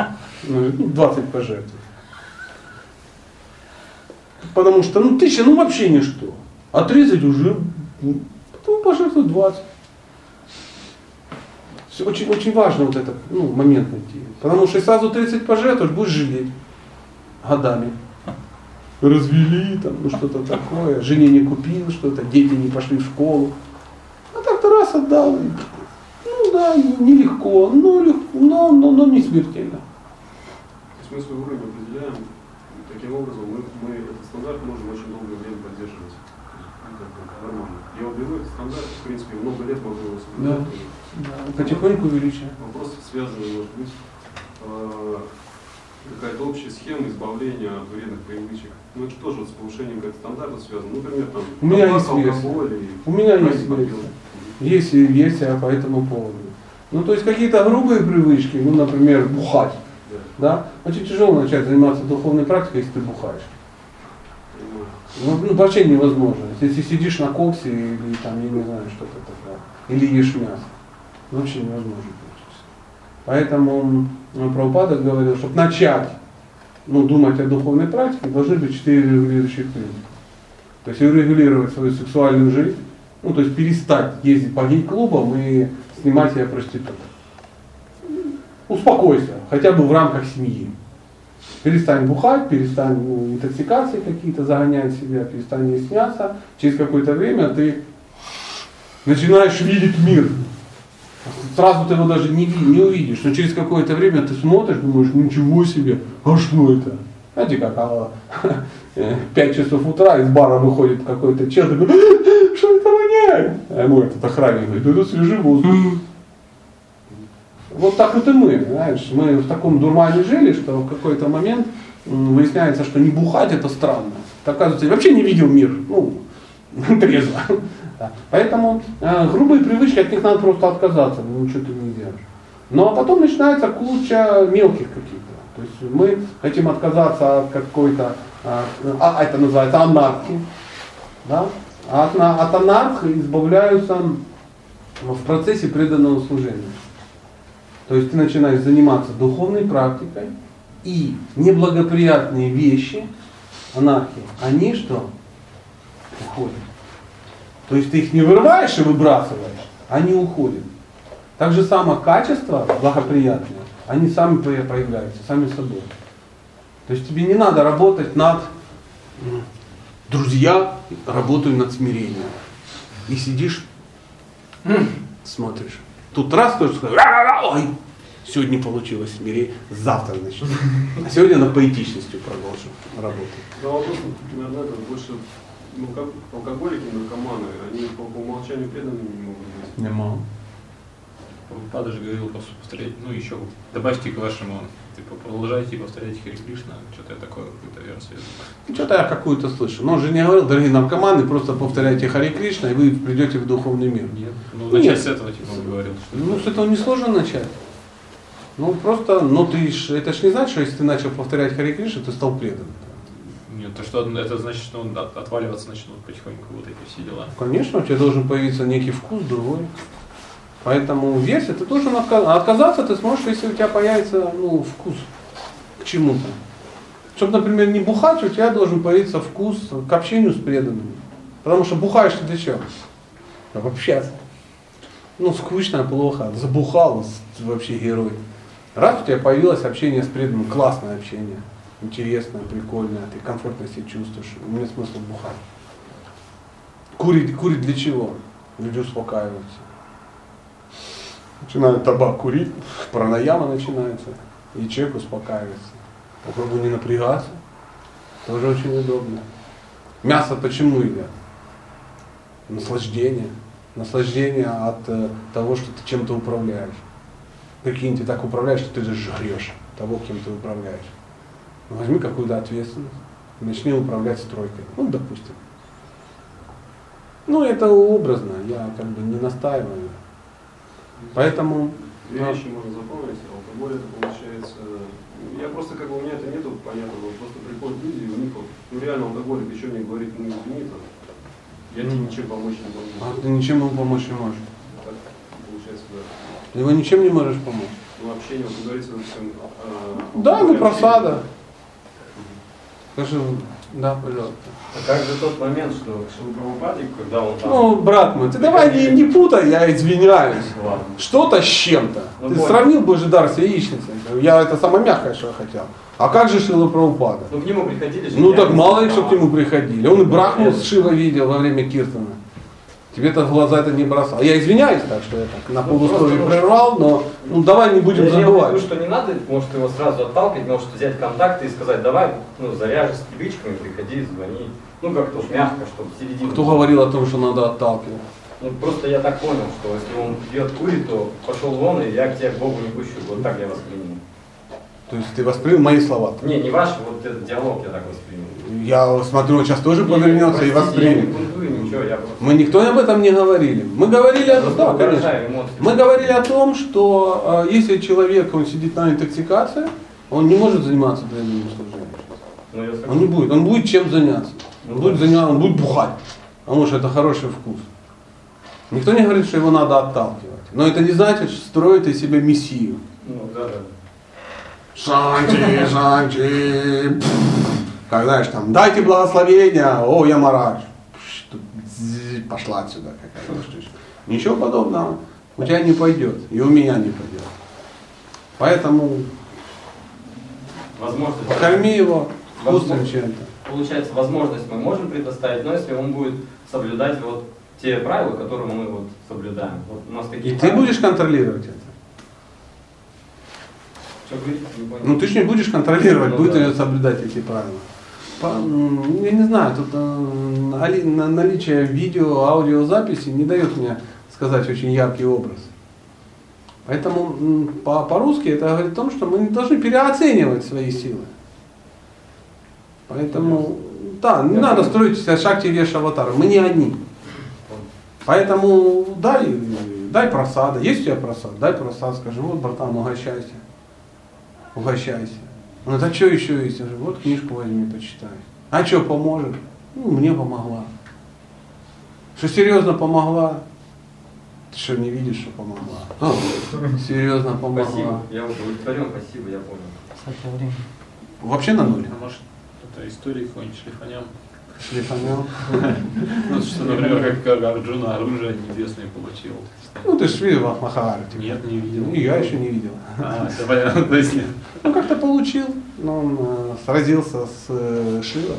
Он говорит, ну 20 пожертвуй. Потому что, ну тысяча, ну вообще ничто. А 30 уже, ну, потом пожертвуй 20. Всё Очень, очень важно вот этот ну, момент найти. Потому что если сразу 30 пожертвуешь, будешь жалеть годами. Развели там, ну что-то такое, жене не купил что-то, дети не пошли в школу. А так-то раз отдал. и, да, не- нелегко, но, лег- но, но, но не смертельно. То есть мы свой уровень определяем, таким образом мы, мы этот стандарт можем очень долгое время поддерживать. Ну, Нормально. Я уберу этот стандарт, в принципе, много лет могу его соблюдать. Да. Потихоньку увеличиваем. Вопрос связанный, может быть, э, какая-то общая схема избавления от вредных привычек. Ну, это тоже вот с повышением как стандарта связано. Например, там, У меня есть алкоголь и У меня есть. Есть версия по этому поводу. Ну, то есть какие-то грубые привычки, ну, например, бухать. Да? Очень тяжело начать заниматься духовной практикой, если ты бухаешь. Ну, ну, вообще невозможно. Если сидишь на коксе или там, я не знаю, что-то такое, или ешь мясо, ну, вообще невозможно. практически. Поэтому ну, Прабхупада говорил, чтобы начать ну, думать о духовной практике, должны быть четыре регулирующих принципа. То есть регулировать свою сексуальную жизнь, ну, то есть перестать ездить по гей-клубам и снимать себе проституток. Успокойся, хотя бы в рамках семьи. Перестань бухать, перестань ну, интоксикации какие-то загонять себя, перестань есть мясо. Через какое-то время ты начинаешь видеть мир. Сразу ты его даже не, не увидишь, но через какое-то время ты смотришь, думаешь, ничего себе, а что это? Знаете, как а, 5 часов утра из бара выходит какой-то чел, такой, «А, что это воняет? А ему этот охранник говорит, это свежий воздух. Вот так вот и мы, знаешь, мы в таком дурмане жили, что в какой-то момент выясняется, что не бухать это странно. Так, оказывается, я вообще не видел мир, ну, трезво. Поэтому э, грубые привычки, от них надо просто отказаться, ну ничего ты не делаешь. Ну а потом начинается куча мелких каких-то. То есть мы хотим отказаться от какой-то, а, это называется анархии. Да? От, от анархии избавляются в процессе преданного служения. То есть ты начинаешь заниматься духовной практикой, и неблагоприятные вещи, анархии, они что? Уходят. То есть ты их не вырываешь и выбрасываешь, они уходят. Так же само качества благоприятные, они сами по- появляются, сами собой. То есть тебе не надо работать над друзья, работаю над смирением. И сидишь, смотришь. Тут раз тоже сказал, «А-а-а, ой, сегодня получилось смирение, завтра начнем. А сегодня на поэтичностью продолжим работать. Да, вопрос, примерно это больше, ну, как алкоголики, наркоманы, они по, по умолчанию преданными не могут быть. Нема. Пада же говорил просто ну еще добавьте к вашему, типа продолжайте и повторяйте Хари Кришна, что-то я такое какую-то версию. Ну, Что-то я какую-то слышу. Но он же не говорил, дорогие наркоманы, просто повторяйте Хари Кришна, и вы придете в духовный мир. Нет. Ну, Нет. начать с этого, типа, он говорил. Ну, с этого несложно начать. Ну, просто, ну ты ж, это ж не значит, что если ты начал повторять Хари Кришна, ты стал преданным. Нет, то что это значит, что он от- отваливаться начнут потихоньку вот эти все дела. Конечно, у тебя должен появиться некий вкус другой. Поэтому верься, ты должен отказаться. Отказаться ты сможешь, если у тебя появится ну, вкус к чему-то. Чтобы, например, не бухать, у тебя должен появиться вкус к общению с преданными. Потому что бухаешь ты для чего? Общаться. Ну, скучно, плохо, забухал, вообще герой. Раз у тебя появилось общение с преданным, классное общение, интересное, прикольное, ты комфортно себя чувствуешь, нет смысла бухать. Курить, курить для чего? Люди успокаиваются. Начинают табак курить, пранаяма начинается, и человек успокаивается. Попробуй не напрягаться, тоже очень удобно. Мясо почему едят? Наслаждение. Наслаждение от э, того, что ты чем-то управляешь. Прикинь, ты так управляешь, что ты же жрешь того, кем ты управляешь. Ну, Возьми какую-то ответственность, начни управлять стройкой. Ну, допустим. Ну, это образно, я как бы не настаиваю. Поэтому Две Да. вещи можно запомнить. Алкоголь это получается... Я просто как бы у меня это нету понятного. Просто приходят люди, и у них вот, ну реально алкоголик еще мне говорит, ну извини, там, я тебе ничем помочь не могу. а ты ничем ему помочь не можешь. Так получается, да. Ты его ничем не можешь помочь. Ну общение, вот вот всем... а, Да, ну просада. Скажи, да, пожалуйста. А как же тот момент, что Шилупрабхупаде, когда он там... Ну, брат мой, ты давай не, не путай, я извиняюсь. Ладно. Что-то с чем-то. Ну, ты понял. сравнил Божий дар с яичницей. Я это самое мягкое, что я хотел. А как же Шила Прабхупада? Ну, к нему приходили же... Ну так мало ли, что к нему приходили. Он и Брахму с Шива видел во время Киртана. Тебе-то в глаза это не бросал. Я извиняюсь так, что я так на Ну, полусловие прервал, но ну давай не будем Я в забывать. виду, что не надо, может, его сразу отталкивать, может, взять контакты и сказать, давай, ну, заряжешь с привычками, приходи, звони. Ну, как-то уж мягко, чтобы середину. Кто говорил о том, что надо отталкивать? Ну, просто я так понял, что если он пьет, курит, то пошел вон, и я к тебе к Богу не пущу. Вот так я воспринял. То есть ты воспринял мои слова? Не, не ваш, вот этот диалог я так воспринял. Я смотрю, он сейчас тоже повернется и воспримет. Мы никто об этом не говорили. Мы говорили о да, конечно. Мы говорили о том, что э, если человек он сидит на интоксикации, он не может заниматься преданным служением. Ну, Он не будет, он будет чем заняться. Ну, Он будет заниматься, он будет бухать. Потому что это хороший вкус. Никто не говорит, что его надо отталкивать. Но это не значит, что строит из себя мессию. Ну, да, да. Шанти, шанти. Как знаешь, там, дайте благословения, о, я мараж. Пошла отсюда какая-то штучка. Ничего подобного у тебя не пойдет, и у меня не пойдет. Поэтому Возможность. покорми его вкусным чем-то. Получается, возможность мы можем предоставить, но если он будет соблюдать вот те правила, которые мы вот соблюдаем. Вот у нас И такие ты правила. будешь контролировать это. Что говорите? Ну ты же не будешь контролировать, Ну, будет да. соблюдать эти правила. М, я не знаю, тут э, али- на- наличие видео, аудиозаписи не дает мне сказать очень яркий образ. Поэтому по-русски это говорит о том, что мы не должны переоценивать свои силы. Поэтому, да, не Я надо понял. строить себя шахте веш аватара, мы не одни. Поэтому дай, дай просада. Есть у тебя просад? Дай просад, скажи, вот, братан, угощайся. Угощайся. Он говорит, а что еще есть? Я говорю, вот книжку возьми, почитай. А что, поможет? Ну, мне помогла. Что серьезно помогла? Ты что, не видишь, что помогла? А, серьезно помогла. Спасибо. Я удовлетворен, спасибо, я понял. Кстати, время. Вообще на нуле. А может, это истории какой-нибудь шлифанем? Шлифанем. Ну, что, например, как Арджуна оружие небесное получил. Ну, ты же видел Махаарати. Нет, не видел. И я еще не видел. А, все понятно, то есть нет. Ну, как-то получил. Но он э, сразился с э, Шивой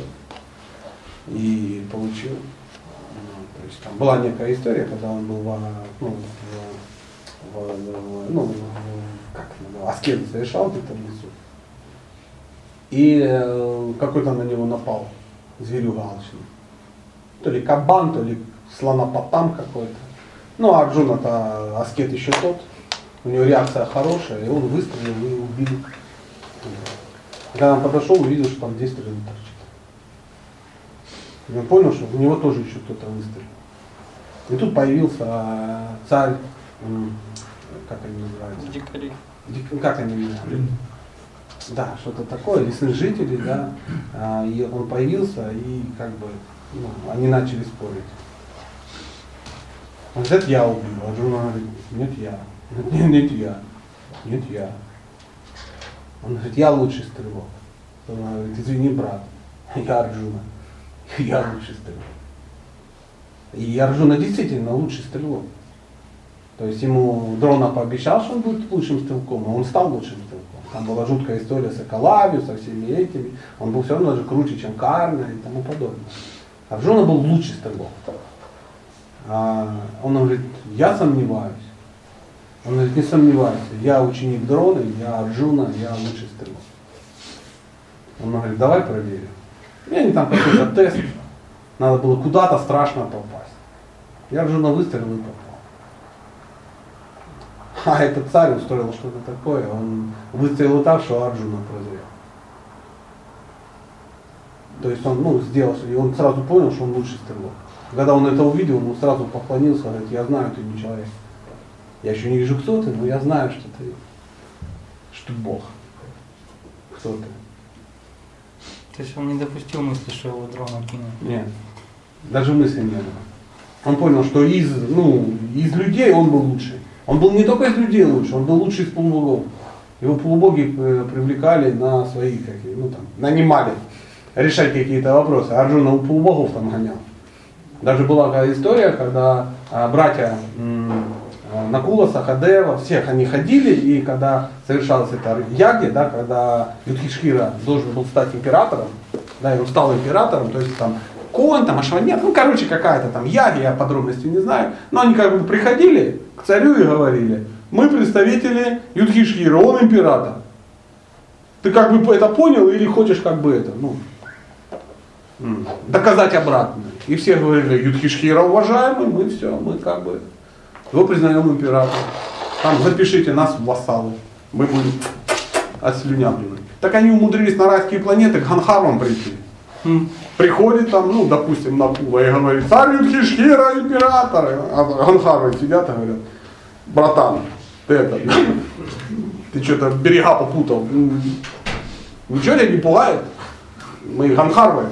и получил. Ну, то есть там была некая история, когда он был во, ну, в, в- в- ну, как это аскезу совершал где-то в лесу. И э, какой-то на него напал зверюга алчный. То ли кабан, то ли слонопотам какой-то. Ну, Арджуна-то аскет еще тот. У него реакция хорошая, и он выстрелил и убил. Когда он подошел, увидел, что там 10 стрелы торчит. И он понял, что в него тоже еще кто-то выстрелил. И тут появился а, царь, как они называются? Дикари. Дик- Как они называются? Да, что-то такое, лесных жителей, да. А, И он появился, и как бы ну, они начали спорить. Он говорит, я убил. А жена говорит, нет, я. Нет, нет, я. Нет, я. Он говорит, я лучший стрелок. Он говорит, извини, брат, я Арджуна. Я лучший стрелок. И Арджуна действительно лучший стрелок. То есть ему Дрона пообещал, что он будет лучшим стрелком, а он стал лучшим стрелком. Там была жуткая история с Экалавью, со всеми этими. Он был все равно даже круче, чем Карна и тому подобное. Арджуна был лучший стрелок. А он говорит, я сомневаюсь. Он говорит, не сомневайся, я ученик Дрона, я Арджуна, я лучший стрелок. Он говорит, давай проверим. И они там какой-то тест. Надо было куда-то страшно попасть. Я Арджуна выстрелил и попал. А этот царь устроил что-то такое, он выстрелил так, что Арджуна прозрел. То есть он ну, сделал, и он сразу понял, что он лучший стрелок. Когда он это увидел, он сразу поклонился, говорит, я знаю, ты не человек. Я еще не вижу, кто ты, но я знаю, что ты, что ты Бог. Кто ты? То есть он не допустил мысли, что его дрона кинул. Нет. Даже мысли не было. Он понял, что из, ну, из людей он был лучший. Он был не только из людей лучше, он был лучший из полубогов. Его полубоги э, привлекали на свои, какие, ну там, нанимали решать какие-то вопросы. Арджуна у полубогов там гонял. Даже была такая история, когда а, братья а, Накула, Сахадева, всех они ходили, и когда совершалась эта яги, да, когда Юдхишхира должен был стать императором, да, и он стал императором, то есть там конь, там Ашванет, ну короче какая-то там яги, я подробностей не знаю, но они как бы приходили к царю и говорили, мы представители Юдхишхира, он император. Ты как бы это понял или хочешь как бы это, ну, доказать обратное. И все говорили, Юдхишхира уважаемый, мы все, мы как бы его признаем императором. Там запишите нас в вассалы, мы будем отслюнявлены. Так они умудрились на райские планеты к Ганхарвам прийти. М. Приходит там, ну, допустим, Накула и говорит, царь Юдхишхира, император. А Ганхарвы сидят и говорят, братан, ты это, ты что-то берега попутал. Ничего тебя не пугает? Мы Ганхарвы.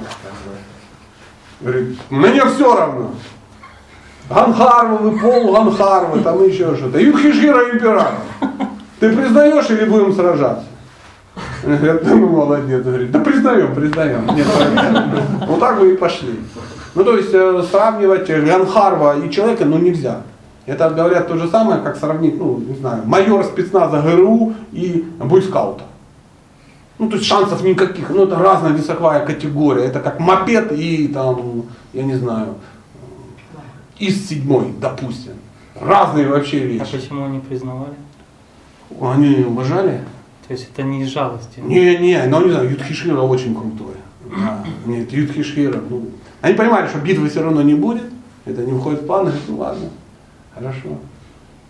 Говорит, мне все равно. Ганхарвы, пол Ганхарвы, там еще что-то. Юдхишхира император. Ты признаешь или будем сражаться? Говорят, ну молодец, говорит, да признаем, признаем. Нет, вот так вы и пошли. Ну то есть э, сравнивать Ганхарва и человека, ну нельзя. Это говорят то же самое, как сравнить, ну не знаю, майор спецназа ГРУ и бойскаута. Ну, то есть шансов никаких. Ну, это разная весовая категория. Это как мопед и там, я не знаю, из седьмой, допустим. Разные вообще А вещи. почему не признавали? Они уважали? То есть это не из жалости. Не, не, ну не знаю, Юдхишхира очень крутой. Да, нет, Юдхишхира, ну, они понимали, что битвы все равно не будет, это не входит в план, говорят, ну ладно, хорошо.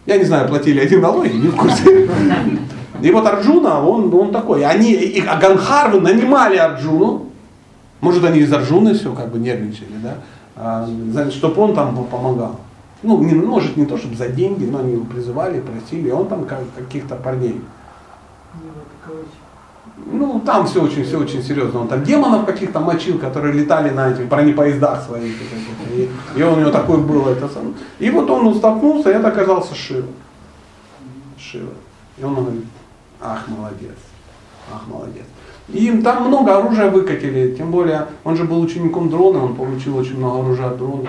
Я не знаю, платили они налоги, не в курсе. И вот Арджуна, он, он такой. Они, и, а Ганхарвы нанимали Арджуну, может они из Арджуны все как бы нервничали, да, а, чтобы он там помогал. Ну, не, может не то, чтобы за деньги, но они его призывали, просили, и он там как- каких-то парней ну, там все очень, все очень серьезно. Он там демонов каких-то мочил, которые летали на этих бронепоездах своих. И, и он у него такой был. Это сам. И вот он столкнулся, и это оказался Шива. Шива. И он говорит, ах, молодец, ах, молодец. И им там много оружия выкатили, тем более он же был учеником дрона, он получил очень много оружия от дрона.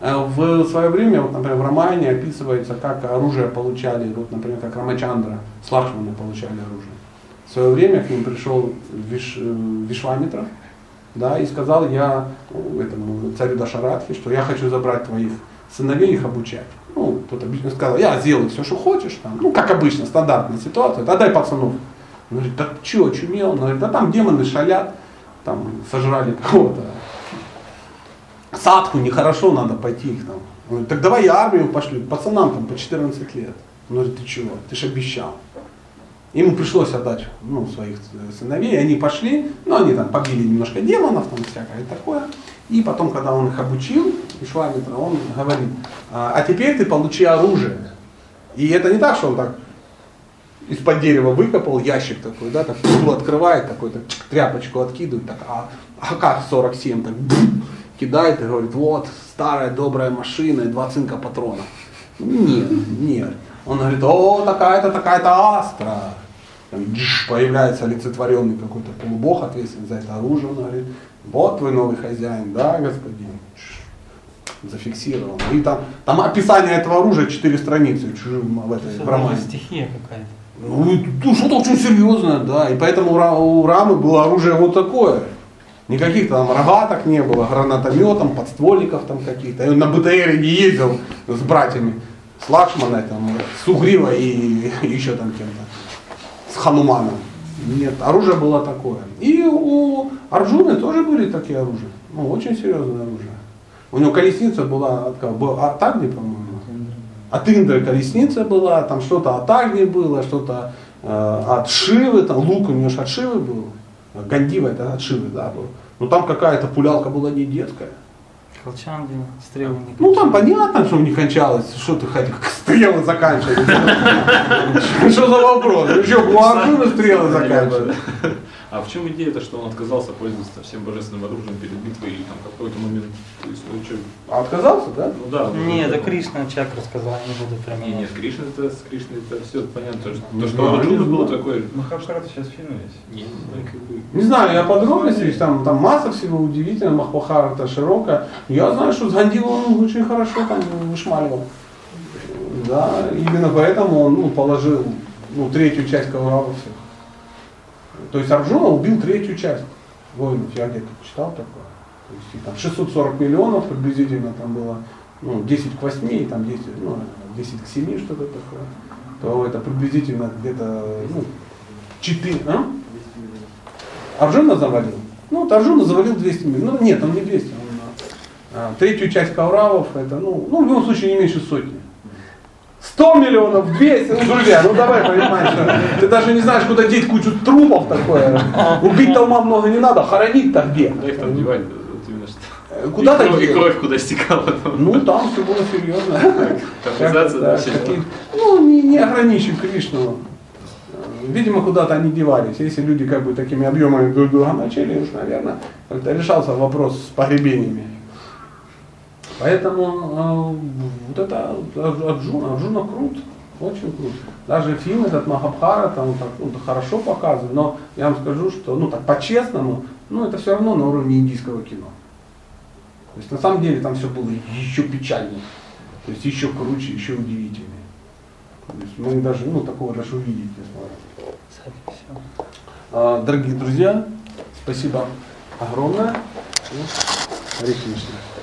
Э, В свое время, вот, например, в романе описывается, как оружие получали, вот, например, как Рамачандра с Лакшманой получали оружие. В свое время к ним пришел Виш, э, Вишвамитра, да, и сказал я э, этому царю Дашаратхи, что я хочу забрать твоих сыновей и их обучать. Ну, тот обычно сказал, я сделаю все, что хочешь, там, ну, как обычно, стандартная ситуация, отдай пацанов. Он говорит, да что, очумел? Он говорит, да там демоны шалят, там сожрали кого-то, садху нехорошо, надо пойти их там. Он говорит, так давай я армию пошлю, пацанам там по 14 лет. Он говорит, ты чего, ты же обещал. Ему пришлось отдать ну, своих сыновей, они пошли, ну они там побили немножко демонов, там всякое такое. И потом, когда он их обучил, Вишвамитра, он говорит, а, а теперь ты получи оружие. И это не так, что он так из-под дерева выкопал ящик такой, да, так углу открывает, такой, так, тряпочку откидывает, так, а АК-47, так, бум, кидает и говорит, вот, старая добрая машина и два цинка патронов. Нет, нет. Он говорит, о, такая-то, такая-то астра. Там, джш, появляется олицетворенный какой-то полубог, ответственный за это оружие. Он говорит, вот твой новый хозяин, да, господин. Зафиксировал. И там, там описание этого оружия четыре страницы чужим в, этой, в романе. Стихия какая-то. Ну, ну, что-то очень серьезное, да. И поэтому у у Рамы было оружие вот такое. Никаких там рогаток не было, гранатометом, подствольников там каких-то. И он на БТРе не ездил с братьями, с Лакшманой, там, с Угрива и еще там кем-то, с Хануманом. Нет, оружие было такое. И у Арджуны тоже были такие оружия. Ну, очень серьезное оружие. У него колесница была от кого? От Агни, по-моему. От Индры колесница была, там что-то от Агни было, что-то э, от Шивы, там лук у него же от Шивы был. Гандива это от Шивы, да, был. Но там какая-то пулялка была не детская. Колчанги, стрелы не Ну там понятно, что не кончалось, что ты хотел, стрелы заканчивались. Что за вопрос? Еще у Арджуна стрелы заканчивались. А в чем идея-то, что он отказался пользоваться всем божественным оружием перед битвой или там какой-то момент? То есть, ну, что? А отказался, да? Ну да. ну, Не, это ну, Кришна чакра сказала, не буду прямо. Не, нет, Кришна это, с Кришной это все понятно. То, что- то, что знаю, у Арджуны не было такое. Махабхарата сейчас в фильме есть. Не, знаю, как бы. Не знаю, я подробности, там, там масса всего удивительного, Махпахара это широкая. Я знаю, что с Гандива он очень хорошо там вышмаливал. Да, именно поэтому он ну, положил ну, третью часть Кауравов всех. То есть Арджуна убил третью часть воинов. Я где-то читал такое. То есть их там 640 миллионов приблизительно там было ну, 10 к 8, и там 10, ну, 10 к 7, что-то такое. То это приблизительно где-то ну, 4, а? Арджуна завалил? Ну, вот Арджуна завалил 200 миллионов. Ну, нет, он не 200. Он, а, третью часть Кауравов, это, ну, ну, в любом случае не меньше сотни. 100 миллионов, 200, ну, друзья, ну давай понимаешь, ты даже не знаешь, куда деть кучу трупов такое. Убить-то ума много не надо, хоронить-то где? Куда их там девать? Э, Куда-то и кровь, и кровь куда стекала. Ну, там все было серьезно. Компенсация, Да, да. Ну, не, не ограничив Кришну. видимо, куда-то они девались. Если люди как бы такими объемами друг друга начали, уж, наверное, как-то решался вопрос с погребениями. Поэтому э, вот это Арджуна, Арджуна крут, очень крут. Даже фильм этот Махабхара там так, хорошо показывает, но я вам скажу, что ну так по-честному, ну это все равно на уровне индийского кино. То есть на самом деле там все было еще печальнее, то есть еще круче, еще удивительнее. То есть мы даже, ну, такого даже увидеть не сможем. А, Дорогие друзья, спасибо огромное. Кришна.